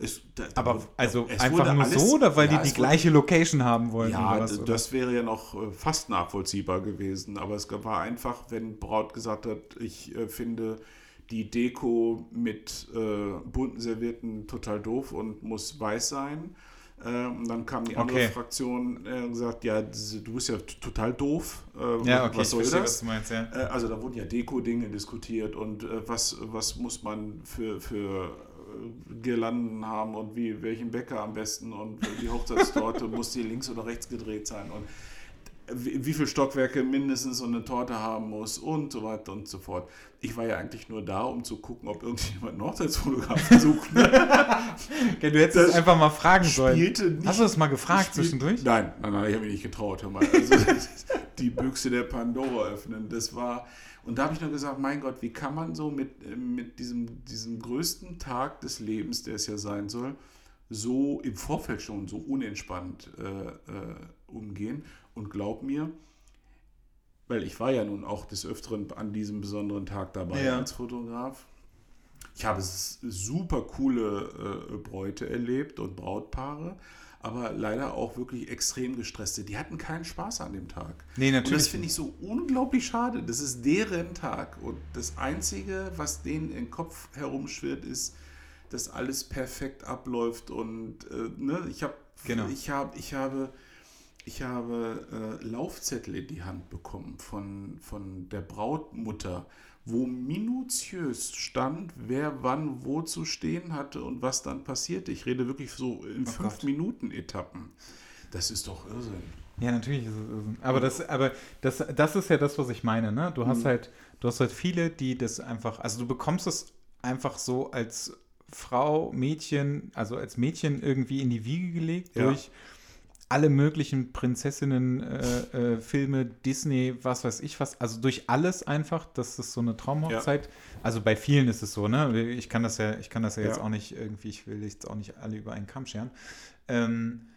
Es, da, da Aber wurde- also es einfach wurde nur alles- so oder weil Ja, die die wurde- gleiche Location haben wollten? ja, was, das wäre ja noch äh, fast nachvollziehbar gewesen. Aber es war einfach, wenn Braut gesagt hat, ich äh, finde die Deko mit äh, bunten Servietten total doof und muss weiß sein. Äh, und dann kam die andere Okay. Fraktion äh, und gesagt, ja, du bist ja total doof. Äh, ja, okay, was ich soll verstehe, das? was du meinst, ja. Äh, Also da wurden ja Deko-Dinge diskutiert und äh, was, was muss man für, für Girlanden haben und wie welchen Bäcker am besten und die Hochzeitstorte muss die links oder rechts gedreht sein. Und wie, viele Stockwerke mindestens so eine Torte haben muss und so weiter und so fort. Ich war ja eigentlich nur da, um zu gucken, ob irgendjemand einen Hochzeitsfotografen sucht. Ne? Okay, du hättest es einfach mal fragen sollen. nicht- Hast du das mal gefragt zwischendurch? Nein, nein, nein, ich habe mich nicht getraut. Hör mal. Also, die Büchse der Pandora öffnen, das war. Und da habe ich nur gesagt, mein Gott, wie kann man so mit, äh, mit diesem, diesem größten Tag des Lebens, der es ja sein soll, so im Vorfeld schon so unentspannt äh, äh, umgehen? Und glaub mir, weil ich war ja nun auch des Öfteren an diesem besonderen Tag dabei Ja. als Fotograf. Ich habe super coole äh, Bräute erlebt und Brautpaare, aber leider auch wirklich extrem gestresste. Die hatten keinen Spaß an dem Tag. Nee, Und natürlich. das finde ich so unglaublich schade. Das ist deren Tag. Und das Einzige, was denen im Kopf herumschwirrt, ist, dass alles perfekt abläuft. Und äh, ne, ich, hab, Genau. ich, hab, ich habe, ich habe äh, Laufzettel in die Hand bekommen von, von der Brautmutter, wo minutiös stand, wer wann wo zu stehen hatte und was dann passierte. Ich rede wirklich so in Oh fünf Gott. Minuten Etappen. Das ist doch Irrsinn. Ja, natürlich ist es Irrsinn. Aber das, aber das, das ist ja das, was ich meine, ne? Du hast Mhm. halt, du hast halt viele, die das einfach, also du bekommst es einfach so als Frau, Mädchen, also als Mädchen irgendwie in die Wiege gelegt Ja. durch alle möglichen Prinzessinnen, äh, äh, Filme, Disney, was weiß ich was, also durch alles einfach, dass es so eine Traumhochzeit, also bei vielen ist es so, ne? Ich kann das ja, ich kann das ja, jetzt Ja. auch nicht irgendwie, ich will jetzt auch nicht alle über einen Kamm scheren. Ähm,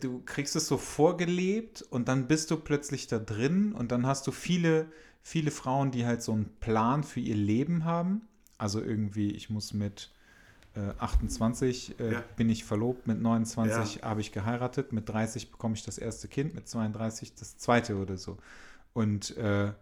du kriegst es so vorgelebt und dann bist du plötzlich da drin und dann hast du viele, viele Frauen, die halt so einen Plan für ihr Leben haben. Also irgendwie, ich muss mit 28 äh, Ja. bin ich verlobt, mit 29 habe ich geheiratet, mit 30 bekomme ich das erste Kind, mit 32 das zweite oder so. Und äh,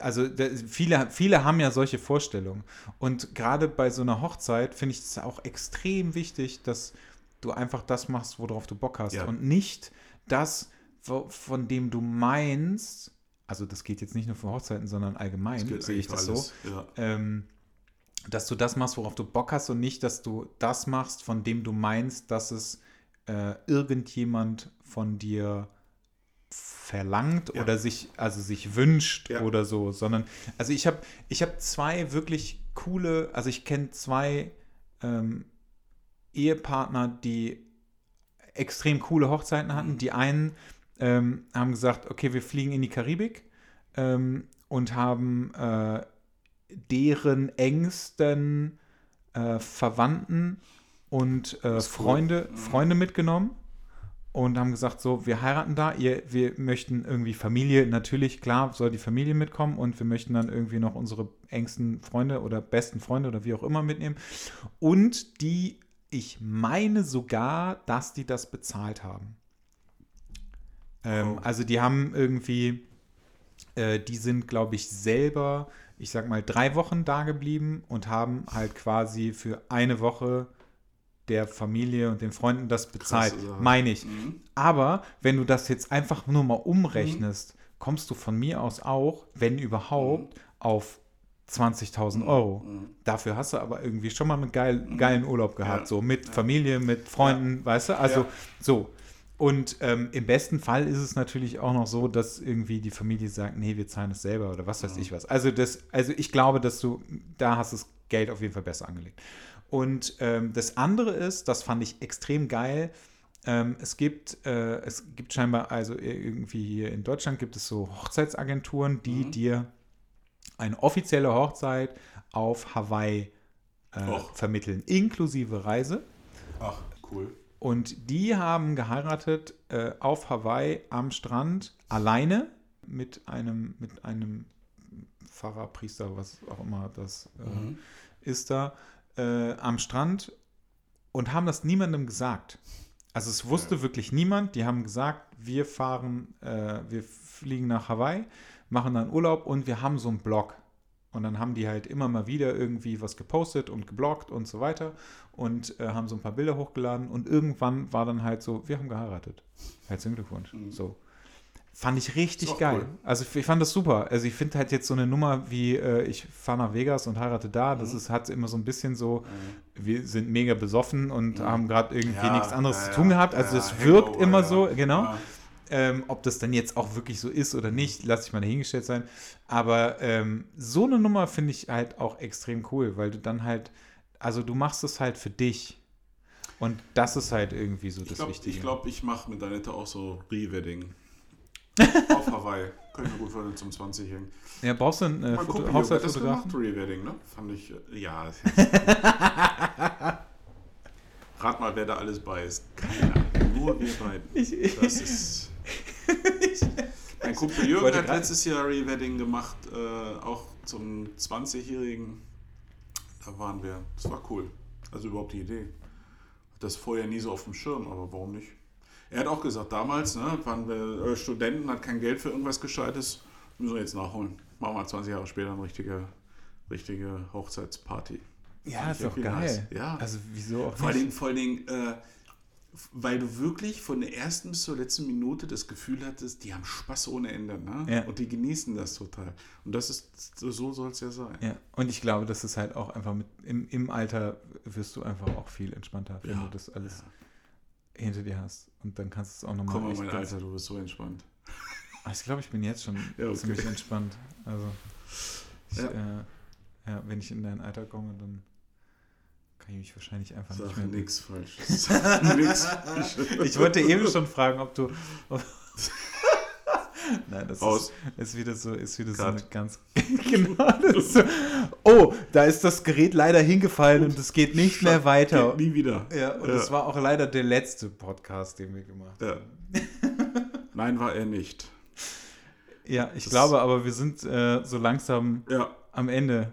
also da, viele, viele haben ja solche Vorstellungen. Und gerade bei so einer Hochzeit finde ich es auch extrem wichtig, dass du einfach das machst, worauf du Bock hast. Ja. Und nicht das, von dem du meinst, also das geht jetzt nicht nur für Hochzeiten, sondern allgemein, sehe ich das so. alles. Ja. Ähm, dass du das machst, worauf du Bock hast und nicht, dass du das machst, von dem du meinst, dass es äh, irgendjemand von dir verlangt Ja. oder sich, also sich wünscht Ja. oder so, sondern, also ich habe ich hab zwei wirklich coole, also ich kenne zwei ähm, Ehepartner, die extrem coole Hochzeiten hatten. Mhm. Die einen ähm, haben gesagt, okay, wir fliegen in die Karibik ähm, und haben äh, deren engsten äh, Verwandten und äh, ist cool. Freunde, Mhm. Freunde mitgenommen und haben gesagt, so, wir heiraten da, ihr, wir möchten irgendwie Familie, natürlich, klar, soll die Familie mitkommen und wir möchten dann irgendwie noch unsere engsten Freunde oder besten Freunde oder wie auch immer mitnehmen. Und die, ich meine sogar, dass die das bezahlt haben. Ähm, Oh. Also die haben irgendwie, äh, die sind, glaube ich, selber, ich sag mal, drei Wochen da geblieben und haben halt quasi für eine Woche der Familie und den Freunden das bezahlt, meine ich. Mhm. Aber wenn du das jetzt einfach nur mal umrechnest, kommst du von mir aus auch, wenn überhaupt, auf 20.000 Euro. Mhm. Dafür hast du aber irgendwie schon mal einen geil, geilen Urlaub gehabt, Ja. so mit Familie, mit Freunden, weißt du? Also Ja. so. Und ähm, im besten Fall ist es natürlich auch noch so, dass irgendwie die Familie sagt, nee, wir zahlen es selber oder was weiß ich was. Also das, also ich glaube, dass du, da hast das Geld auf jeden Fall besser angelegt. Und ähm, das andere ist, das fand ich extrem geil. Ähm, es gibt, äh, es gibt scheinbar, also irgendwie hier in Deutschland gibt es so Hochzeitsagenturen, die Mhm. dir eine offizielle Hochzeit auf Hawaii äh, vermitteln, inklusive Reise. Ach, cool. Und die haben geheiratet äh, auf Hawaii am Strand alleine mit einem, mit einem Pfarrer, Priester, was auch immer das äh, Mhm. ist da, äh, am Strand und haben das niemandem gesagt. Also es wusste wirklich niemand. Die haben gesagt, wir fahren, äh, wir fliegen nach Hawaii, machen dann Urlaub und wir haben so einen Blog. Und dann haben die halt immer mal wieder irgendwie was gepostet und gebloggt und so weiter und äh, haben so ein paar Bilder hochgeladen und irgendwann war dann halt so, wir haben geheiratet. Herzlichen Glückwunsch. Mhm. So. Fand ich richtig geil. cool. Also ich fand das super. Also ich finde halt jetzt so eine Nummer wie äh, ich fahre nach Vegas und heirate da, das Mhm. ist hat immer so ein bisschen so, wir sind mega besoffen und Mhm. haben gerade irgendwie Ja, nichts anderes ja, zu tun gehabt. Also ja, es wirkt immer so, genau. Ähm, ob das dann jetzt auch wirklich so ist oder nicht, lasse ich mal dahingestellt sein. Aber ähm, so eine Nummer finde ich halt auch extrem cool, weil du dann halt, also du machst es halt für dich. Und das ist halt irgendwie so Ich das glaube, Wichtige. ich, glaub, ich mache mit Danette auch so Re-Wedding. Auf Hawaii. Könnte ich mir gut vorstellen zum 20-Jährigen. ja, brauchst du einen äh, Foto das Hochzeitsfotografen? gemacht, Re-Wedding, ne? Fand ich, äh, ja. Rat mal, wer da alles bei ist. Keiner. Nur wir beiden. Ich, Das ist. Mein Kumpel Jürgen hat letztes Jahr Re-Wedding gemacht, äh, auch zum 20-Jährigen. Da waren wir. Das war cool. Also überhaupt die Idee. Das vorher nie so auf dem Schirm, aber warum nicht? Er hat auch gesagt, damals ne, waren wir äh, Studenten, hat kein Geld für irgendwas Gescheites. Müssen wir jetzt nachholen. Machen wir 20 Jahre später eine richtige, richtige Hochzeitsparty. ja, ist doch geil. nice. Ja. Also wieso auch Vor allen nicht? Dingen, vor allen Dingen äh, weil du wirklich von der ersten bis zur letzten Minute das Gefühl hattest, die haben Spaß ohne Ende. Ne? Ja. Und die genießen das total. Und das ist, so soll es ja sein. Ja, und ich glaube, das ist halt auch einfach mit, im, im Alter wirst du einfach auch viel entspannter, wenn Ja. du das alles hinter dir hast. Und dann kannst du es auch nochmal Komm mal, mein Alter, du bist so entspannt. Ah, Ich glaube, ich bin jetzt schon Ja, okay. ziemlich entspannt. Also, ich, Ja. Äh, ja, wenn ich in dein Alter komme, dann kann ich mich wahrscheinlich einfach Sag nicht mehr. nichts Falsches. nix. Ich wollte eben schon fragen, ob du. Ob Nein, das ist, ist wieder so, ist wieder so eine ganz. genau. So, oh, da ist das Gerät leider hingefallen und es geht nicht mehr weiter. Geht nie wieder. Ja, und Ja. das war auch leider der letzte Podcast, den wir gemacht haben. Ja. Nein, war er nicht. Ja, ich Das- glaube aber, wir sind äh, so langsam Ja. am Ende.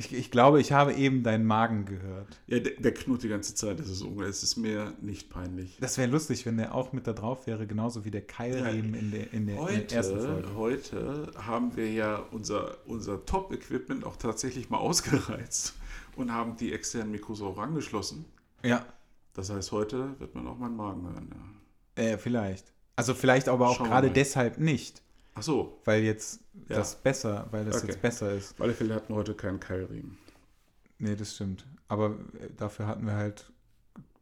Ich, ich glaube, ich habe eben deinen Magen gehört. Ja, der, der knurrt die ganze Zeit. Das ist, es ist mir nicht peinlich. Das wäre lustig, wenn der auch mit da drauf wäre, genauso wie der Keilriemen in der, in der, in der ersten Heute, Folge. heute haben wir ja unser, unser Top-Equipment auch tatsächlich mal ausgereizt und haben die externen Mikros auch angeschlossen. Ja, Das heißt, heute wird man auch meinen Magen hören. Ja. äh, vielleicht. Also vielleicht aber auch gerade deshalb nicht, Ach so, weil jetzt Ja. das besser, weil das Okay. jetzt besser ist. alle Fälle hatten heute keinen Keilriemen. Nee, das stimmt. Aber äh, dafür hatten wir halt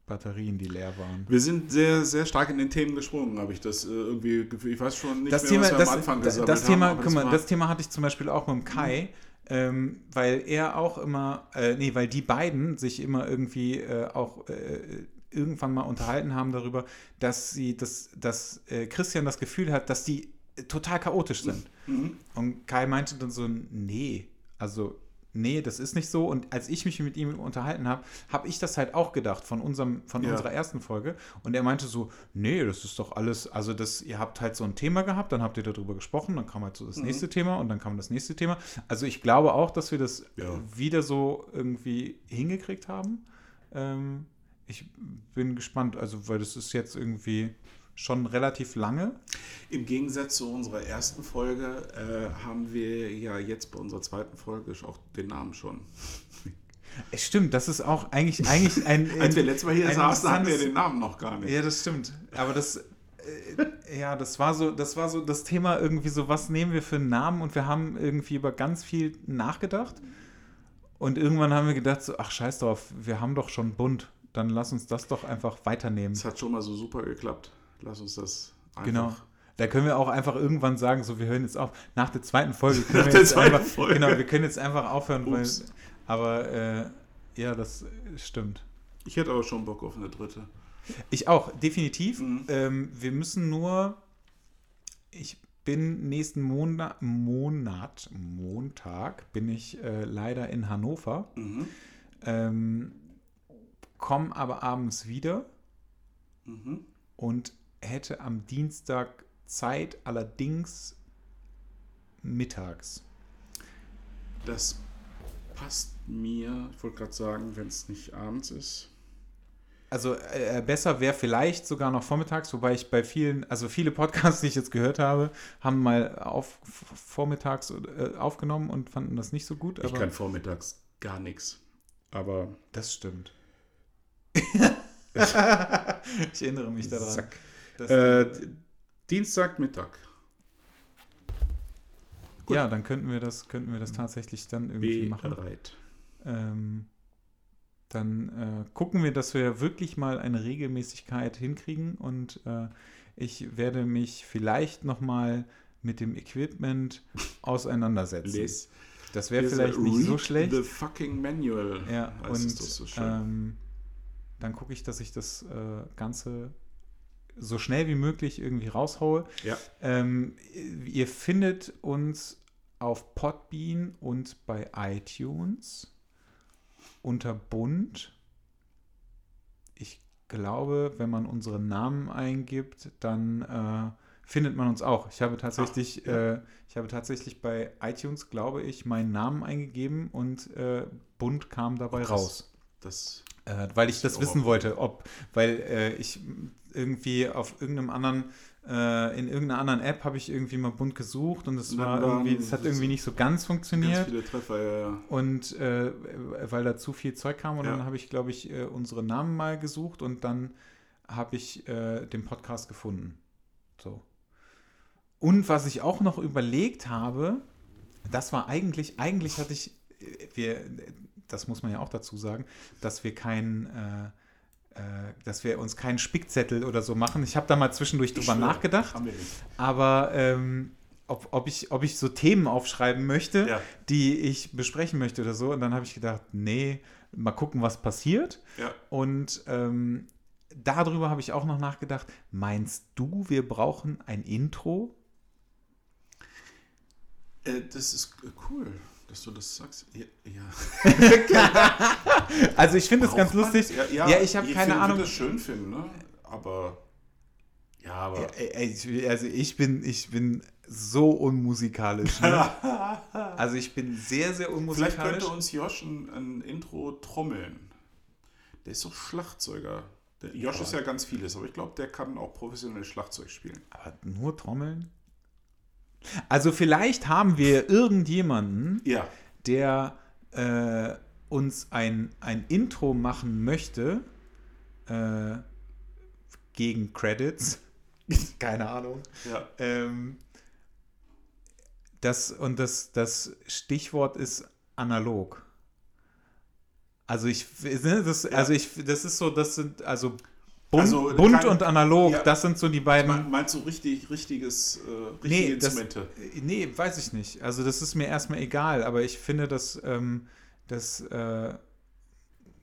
Batterien, die leer waren. Wir sind sehr, sehr stark in den Themen gesprungen, habe ich das äh, irgendwie gefühlt. Ich weiß schon nicht das mehr, Thema, was wir das, am Anfang das, gesammelt das Thema, haben. guck mal, das Thema hatte ich zum Beispiel auch mit dem Kai, ähm, weil er auch immer, äh, nee, weil die beiden sich immer irgendwie äh, auch äh, irgendwann mal unterhalten haben darüber, dass sie, dass, dass äh, Christian das Gefühl hat, dass die total chaotisch sind. Mhm. Und Kai meinte dann so, nee, also nee, das ist nicht so. Und als ich mich mit ihm unterhalten habe, habe ich das halt auch gedacht von, unserem, von Ja. unserer ersten Folge. Und er meinte so, nee, das ist doch alles, also das, ihr habt halt so ein Thema gehabt, dann habt ihr darüber gesprochen, dann kam halt so das Mhm. nächste Thema und dann kam das nächste Thema. Also ich glaube auch, dass wir das Ja. wieder so irgendwie hingekriegt haben. Ähm, ich bin gespannt, also weil das ist jetzt irgendwie schon relativ lange. Im Gegensatz zu unserer ersten Folge äh, haben wir ja jetzt bei unserer zweiten Folge auch den Namen schon. Es stimmt, das ist auch eigentlich, eigentlich ein. Als wir letztes Mal hier saßen, hatten wir den Namen noch gar nicht. Ja, das stimmt. Aber das, äh, ja, das war so, das war so das Thema irgendwie so, was nehmen wir für einen Namen? Und wir haben irgendwie über ganz viel nachgedacht. Und irgendwann haben wir gedacht, so, ach scheiß drauf, wir haben doch schon bunt. Dann lass uns das doch einfach weiternehmen. Es hat schon mal so super geklappt. Lass uns das einfach. Genau. Da können wir auch einfach irgendwann sagen, so, wir hören jetzt auf. Nach der zweiten Folge können Nach wir der jetzt zweiten einfach, Folge. genau, wir können jetzt einfach aufhören, weil, aber äh, ja, das stimmt. Ich hätte aber schon Bock auf eine dritte. Ich auch, definitiv. Mhm. Ähm, wir müssen nur. Ich bin nächsten Monat, Monat Montag, bin ich äh, leider in Hannover. Mhm. Ähm, komme aber abends wieder Mhm. und hätte am Dienstag Zeit, allerdings mittags. Das passt mir. Ich wollte gerade sagen, wenn es nicht abends ist. Also äh, besser wäre vielleicht sogar noch vormittags, wobei ich bei vielen, also viele Podcasts, die ich jetzt gehört habe, haben mal auf, vormittags äh, aufgenommen und fanden das nicht so gut. Ich kann vormittags gar nichts. Aber das stimmt. ich erinnere mich daran. Zack. Äh, Dienstagmittag. gut. ja, dann könnten wir das, könnten wir das tatsächlich dann irgendwie machen. Bereit. Ähm, dann äh, gucken wir, dass wir wirklich mal eine Regelmäßigkeit hinkriegen und äh, Ich werde mich vielleicht nochmal mit dem Equipment auseinandersetzen. Les. Das wäre vielleicht nicht so schlecht. The fucking manual. Ja, heißt und so schön. ähm, dann gucke ich, dass ich das äh, Ganze so schnell wie möglich irgendwie raushaue. ja. Ähm, ihr findet uns auf Podbean und bei iTunes unter Bund. Ich glaube, wenn man unseren Namen eingibt, dann äh, findet man uns auch. Ich habe tatsächlich, Ach, ja. äh, ich habe tatsächlich bei iTunes, glaube ich, meinen Namen eingegeben und äh, Bund kam dabei krass. raus. Das, Äh, weil ich Das das wissen wollte, ob, weil äh, ich irgendwie auf irgendeinem anderen, äh, in irgendeiner anderen App habe ich irgendwie mal bunt gesucht und es war irgendwie, es hat irgendwie nicht so ganz ganz funktioniert viele Treffer, ja, ja. und äh, weil da zu viel Zeug kam und Ja. dann habe ich, glaube ich, äh, unsere Namen mal gesucht und dann habe ich äh, den Podcast gefunden. So. Und was ich auch noch überlegt habe, das war eigentlich, eigentlich hatte ich, äh, wir, das muss man ja auch dazu sagen, dass wir keinen, äh, äh, dass wir uns keinen Spickzettel oder so machen. Ich habe da mal zwischendurch drüber schwöre, nachgedacht, aber ähm, ob, ob, ich, ob ich so Themen aufschreiben möchte, Ja. die ich besprechen möchte oder so. Und dann habe ich gedacht, nee, mal gucken, was passiert. Ja. Und ähm, darüber habe ich auch noch nachgedacht. Meinst du, wir brauchen ein Intro? Äh, das ist äh, cool, dass du das sagst. Ja. ja. Also ich finde es ganz man- lustig. Ja, Ja, ich habe keine find- Ahnung. würde das schön finden, ne? Aber. Ja, aber. Ich- Also ich bin, ich bin so unmusikalisch. Ne? Also ich bin sehr, sehr Vielleicht unmusikalisch. könnte uns Josh ein, ein Intro trommeln. Der ist doch Schlagzeuger. Der, Josh ist ja ganz vieles, aber ich glaube, der kann auch professionell Schlagzeug spielen. Aber nur Trommeln? Also vielleicht haben wir irgendjemanden, Ja. der äh, uns ein, ein Intro machen möchte äh, gegen Credits. Keine Ahnung. Ja. Ähm, das, und das, das Stichwort ist analog. Also ich, ne, das, also ich, das ist so, das sind, also bunt, Also bunt kein- und analog, ja. das sind so die beiden. Me- Meinst du richtig, richtiges, äh, richtige Nee, das, Instrumente? nee, weiß ich nicht. Also das ist mir erstmal egal, aber ich finde, dass ähm, das äh,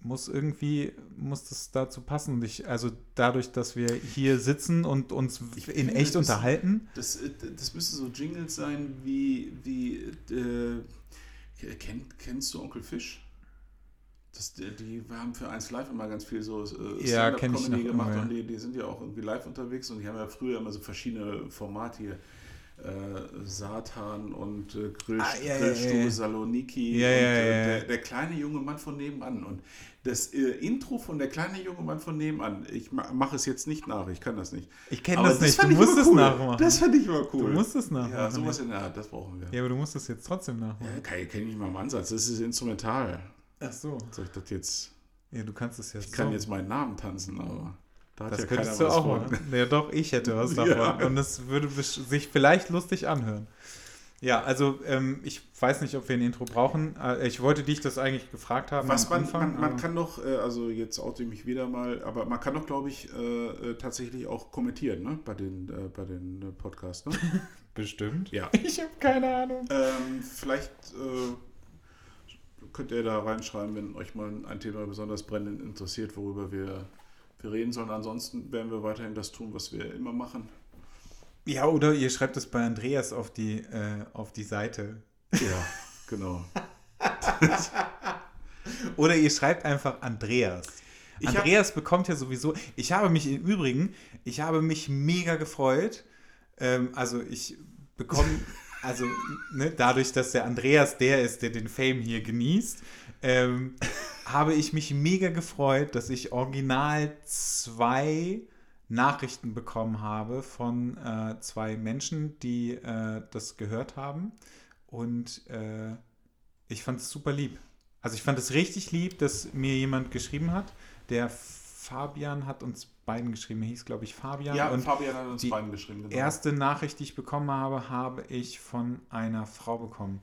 muss irgendwie, muss das dazu passen. Ich, also dadurch, dass wir hier sitzen und uns Ich in finde, echt das- unterhalten. Das, äh, das müsste so Jingles sein wie, wie äh, kenn, kennst du Onkel Fisch? Das, die, die haben für 1 Live immer ganz viel so äh, Ja, Stand-Up-Comedy gemacht immer, und die, die sind ja auch irgendwie live unterwegs und die haben ja früher immer so verschiedene Formate hier. Äh, Satan und äh, Grill, Ah, ja, ja, Grillstube ja, ja. Saloniki Ja, und ja, äh, ja. Der, der kleine junge Mann von nebenan. Und das äh, Intro von der kleine junge Mann von nebenan, ich ma mache es jetzt nicht nach, ich kann das nicht. Ich kenne Aber das nicht. Du musst es cool. nachmachen. Das fand ich immer cool. Du musst es nachmachen. Ja, sowas in der Art, das brauchen wir. Ja, aber du musst es jetzt trotzdem Ja, nachmachen. ich, kann ich nicht mal im Ansatz. Das ist instrumental. Ach so. Soll ich das jetzt. Ja, du kannst es jetzt. Ich kann so. jetzt meinen Namen tanzen, aber da Das ja könntest du auch machen. Ja, doch, ich hätte was davon. Ja. Und es würde sich vielleicht lustig anhören. Ja, also ähm, ich weiß nicht, ob wir ein Intro brauchen. Äh, Ich wollte dich das eigentlich gefragt haben. Was man, Anfang, man, man kann doch, äh, also jetzt oute ich mich wieder mal, aber man kann doch, glaube ich, äh, äh, tatsächlich auch kommentieren, ne? Bei den, äh, bei den äh, Podcasts, ne? Bestimmt. Ja. Ich habe keine Ahnung. ähm, vielleicht könnt ihr da reinschreiben, wenn euch mal ein Thema besonders brennend interessiert, worüber wir, wir reden sollen. Ansonsten werden wir weiterhin das tun, was wir immer machen. Ja, oder ihr schreibt es bei Andreas auf die, äh, auf die Seite. Ja, genau. Oder ihr schreibt einfach Andreas. Ich hab- Andreas bekommt ja sowieso. Ich habe mich im Übrigen, ich habe mich mega gefreut. Ähm, also ich bekomme, also ne, dadurch, dass der Andreas der ist, der den Fame hier genießt, ähm, habe ich mich mega gefreut, dass ich original zwei Nachrichten bekommen habe von äh, zwei Menschen, die äh, das gehört haben. Und äh, ich fand es super lieb. Also ich fand es richtig lieb, dass mir jemand geschrieben hat. Der Fabian hat uns beiden geschrieben. Er hieß, glaube ich, Fabian. Ja, und Fabian hat uns die beiden geschrieben. Genau. erste Nachricht, die ich bekommen habe, habe ich von einer Frau bekommen.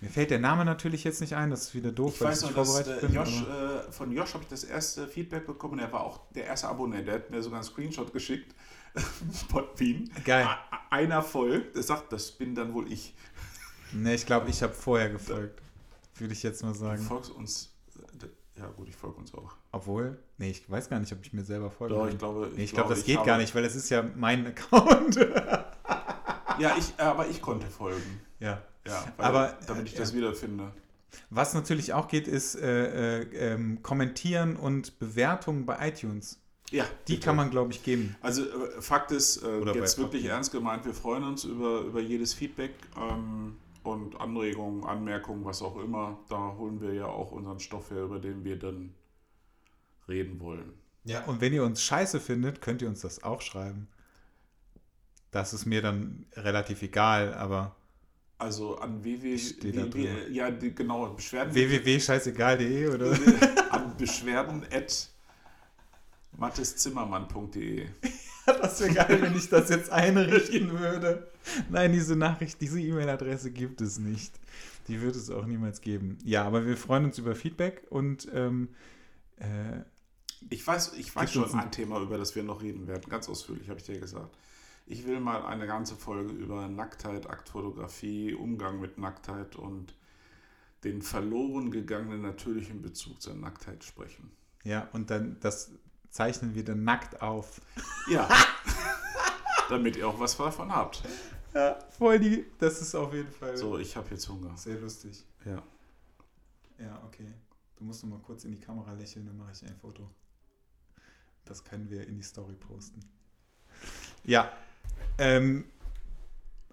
Mir fällt der Name natürlich jetzt nicht ein, das ist wieder doof, Ich weil weiß ich nicht vorbereitet äh, bin. Josh, äh, von Josh habe ich das erste Feedback bekommen. Er war auch der erste Abonnent. Der hat mir sogar einen Screenshot geschickt. Podbean. Geil. A- Einer folgt. Der sagt, das bin dann wohl ich. Ne, ich glaube, ich habe vorher gefolgt. Würde ich jetzt mal Du sagen. folgst uns. äh, Ja, gut, ich folge uns auch. Obwohl, nee, ich weiß gar nicht, ob ich mir selber folge. Doch, ich glaube. nee, ich glaube, das geht gar nicht, weil es ist ja mein Account. Ja, ich, aber ich konnte folgen. ja. Ja, Aber, damit ich äh, das ja. wiederfinde. Was natürlich auch geht, ist äh, äh, ähm, kommentieren und Bewertungen bei iTunes. Ja, Die bitte. kann man, glaube ich, geben. Also äh, Fakt ist, äh, jetzt wirklich ernst gemeint, wir freuen uns über, über jedes Feedback ähm, und Anregungen, Anmerkungen, was auch immer. Da holen wir ja auch unseren Stoff her, über den wir dann reden wollen. Ja. Und wenn ihr uns scheiße findet, könnt ihr uns das auch schreiben. Das ist mir dann relativ egal, aber Also an www, www ja, genau, Beschwerden, www.scheißegal.de oder? an beschwerden at matteszimmermann.de. Das wäre geil, wenn ich das jetzt einrichten würde. Nein, diese Nachricht, diese E-Mail-Adresse gibt es nicht. Die wird es auch niemals geben. Ja, aber wir freuen uns über Feedback und ähm, äh, Ich weiß, ich weiß schon ein- ein Thema, über das wir noch reden werden. Ganz ausführlich, habe ich dir gesagt. Ich will mal eine ganze Folge über Nacktheit, Aktfotografie, Umgang mit Nacktheit und den verloren gegangenen natürlichen Bezug zur Nacktheit sprechen. ja, und dann das zeichnen wir dann nackt auf. Ja. Damit ihr auch was davon habt. Ja, voll die. Das ist auf jeden Fall So, ich habe jetzt Hunger. sehr lustig. Ja. Ja, okay. Du musst noch mal kurz in die Kamera lächeln, dann mache ich ein Foto. Das können wir in die Story posten. Ja. Ähm,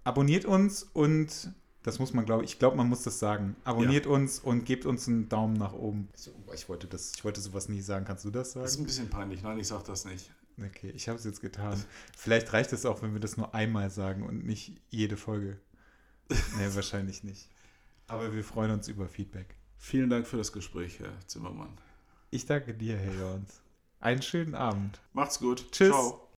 abonniert uns und das muss man, glaube ich, ich glaube, man muss das sagen. Abonniert uns und gebt uns einen Daumen nach oben. Ich wollte das, ich wollte sowas nie sagen. Kannst du das Das ist sagen? ein bisschen peinlich. Nein, ich sag das nicht. Okay, ich habe es jetzt getan. Vielleicht reicht es auch, wenn wir das nur einmal sagen und nicht jede Folge. Nee, wahrscheinlich nicht. Aber wir freuen uns über Feedback. Vielen Dank für das Gespräch, Herr Zimmermann. Ich danke dir, Herr Jons. Einen schönen Abend. Macht's gut. Tschüss. Ciao.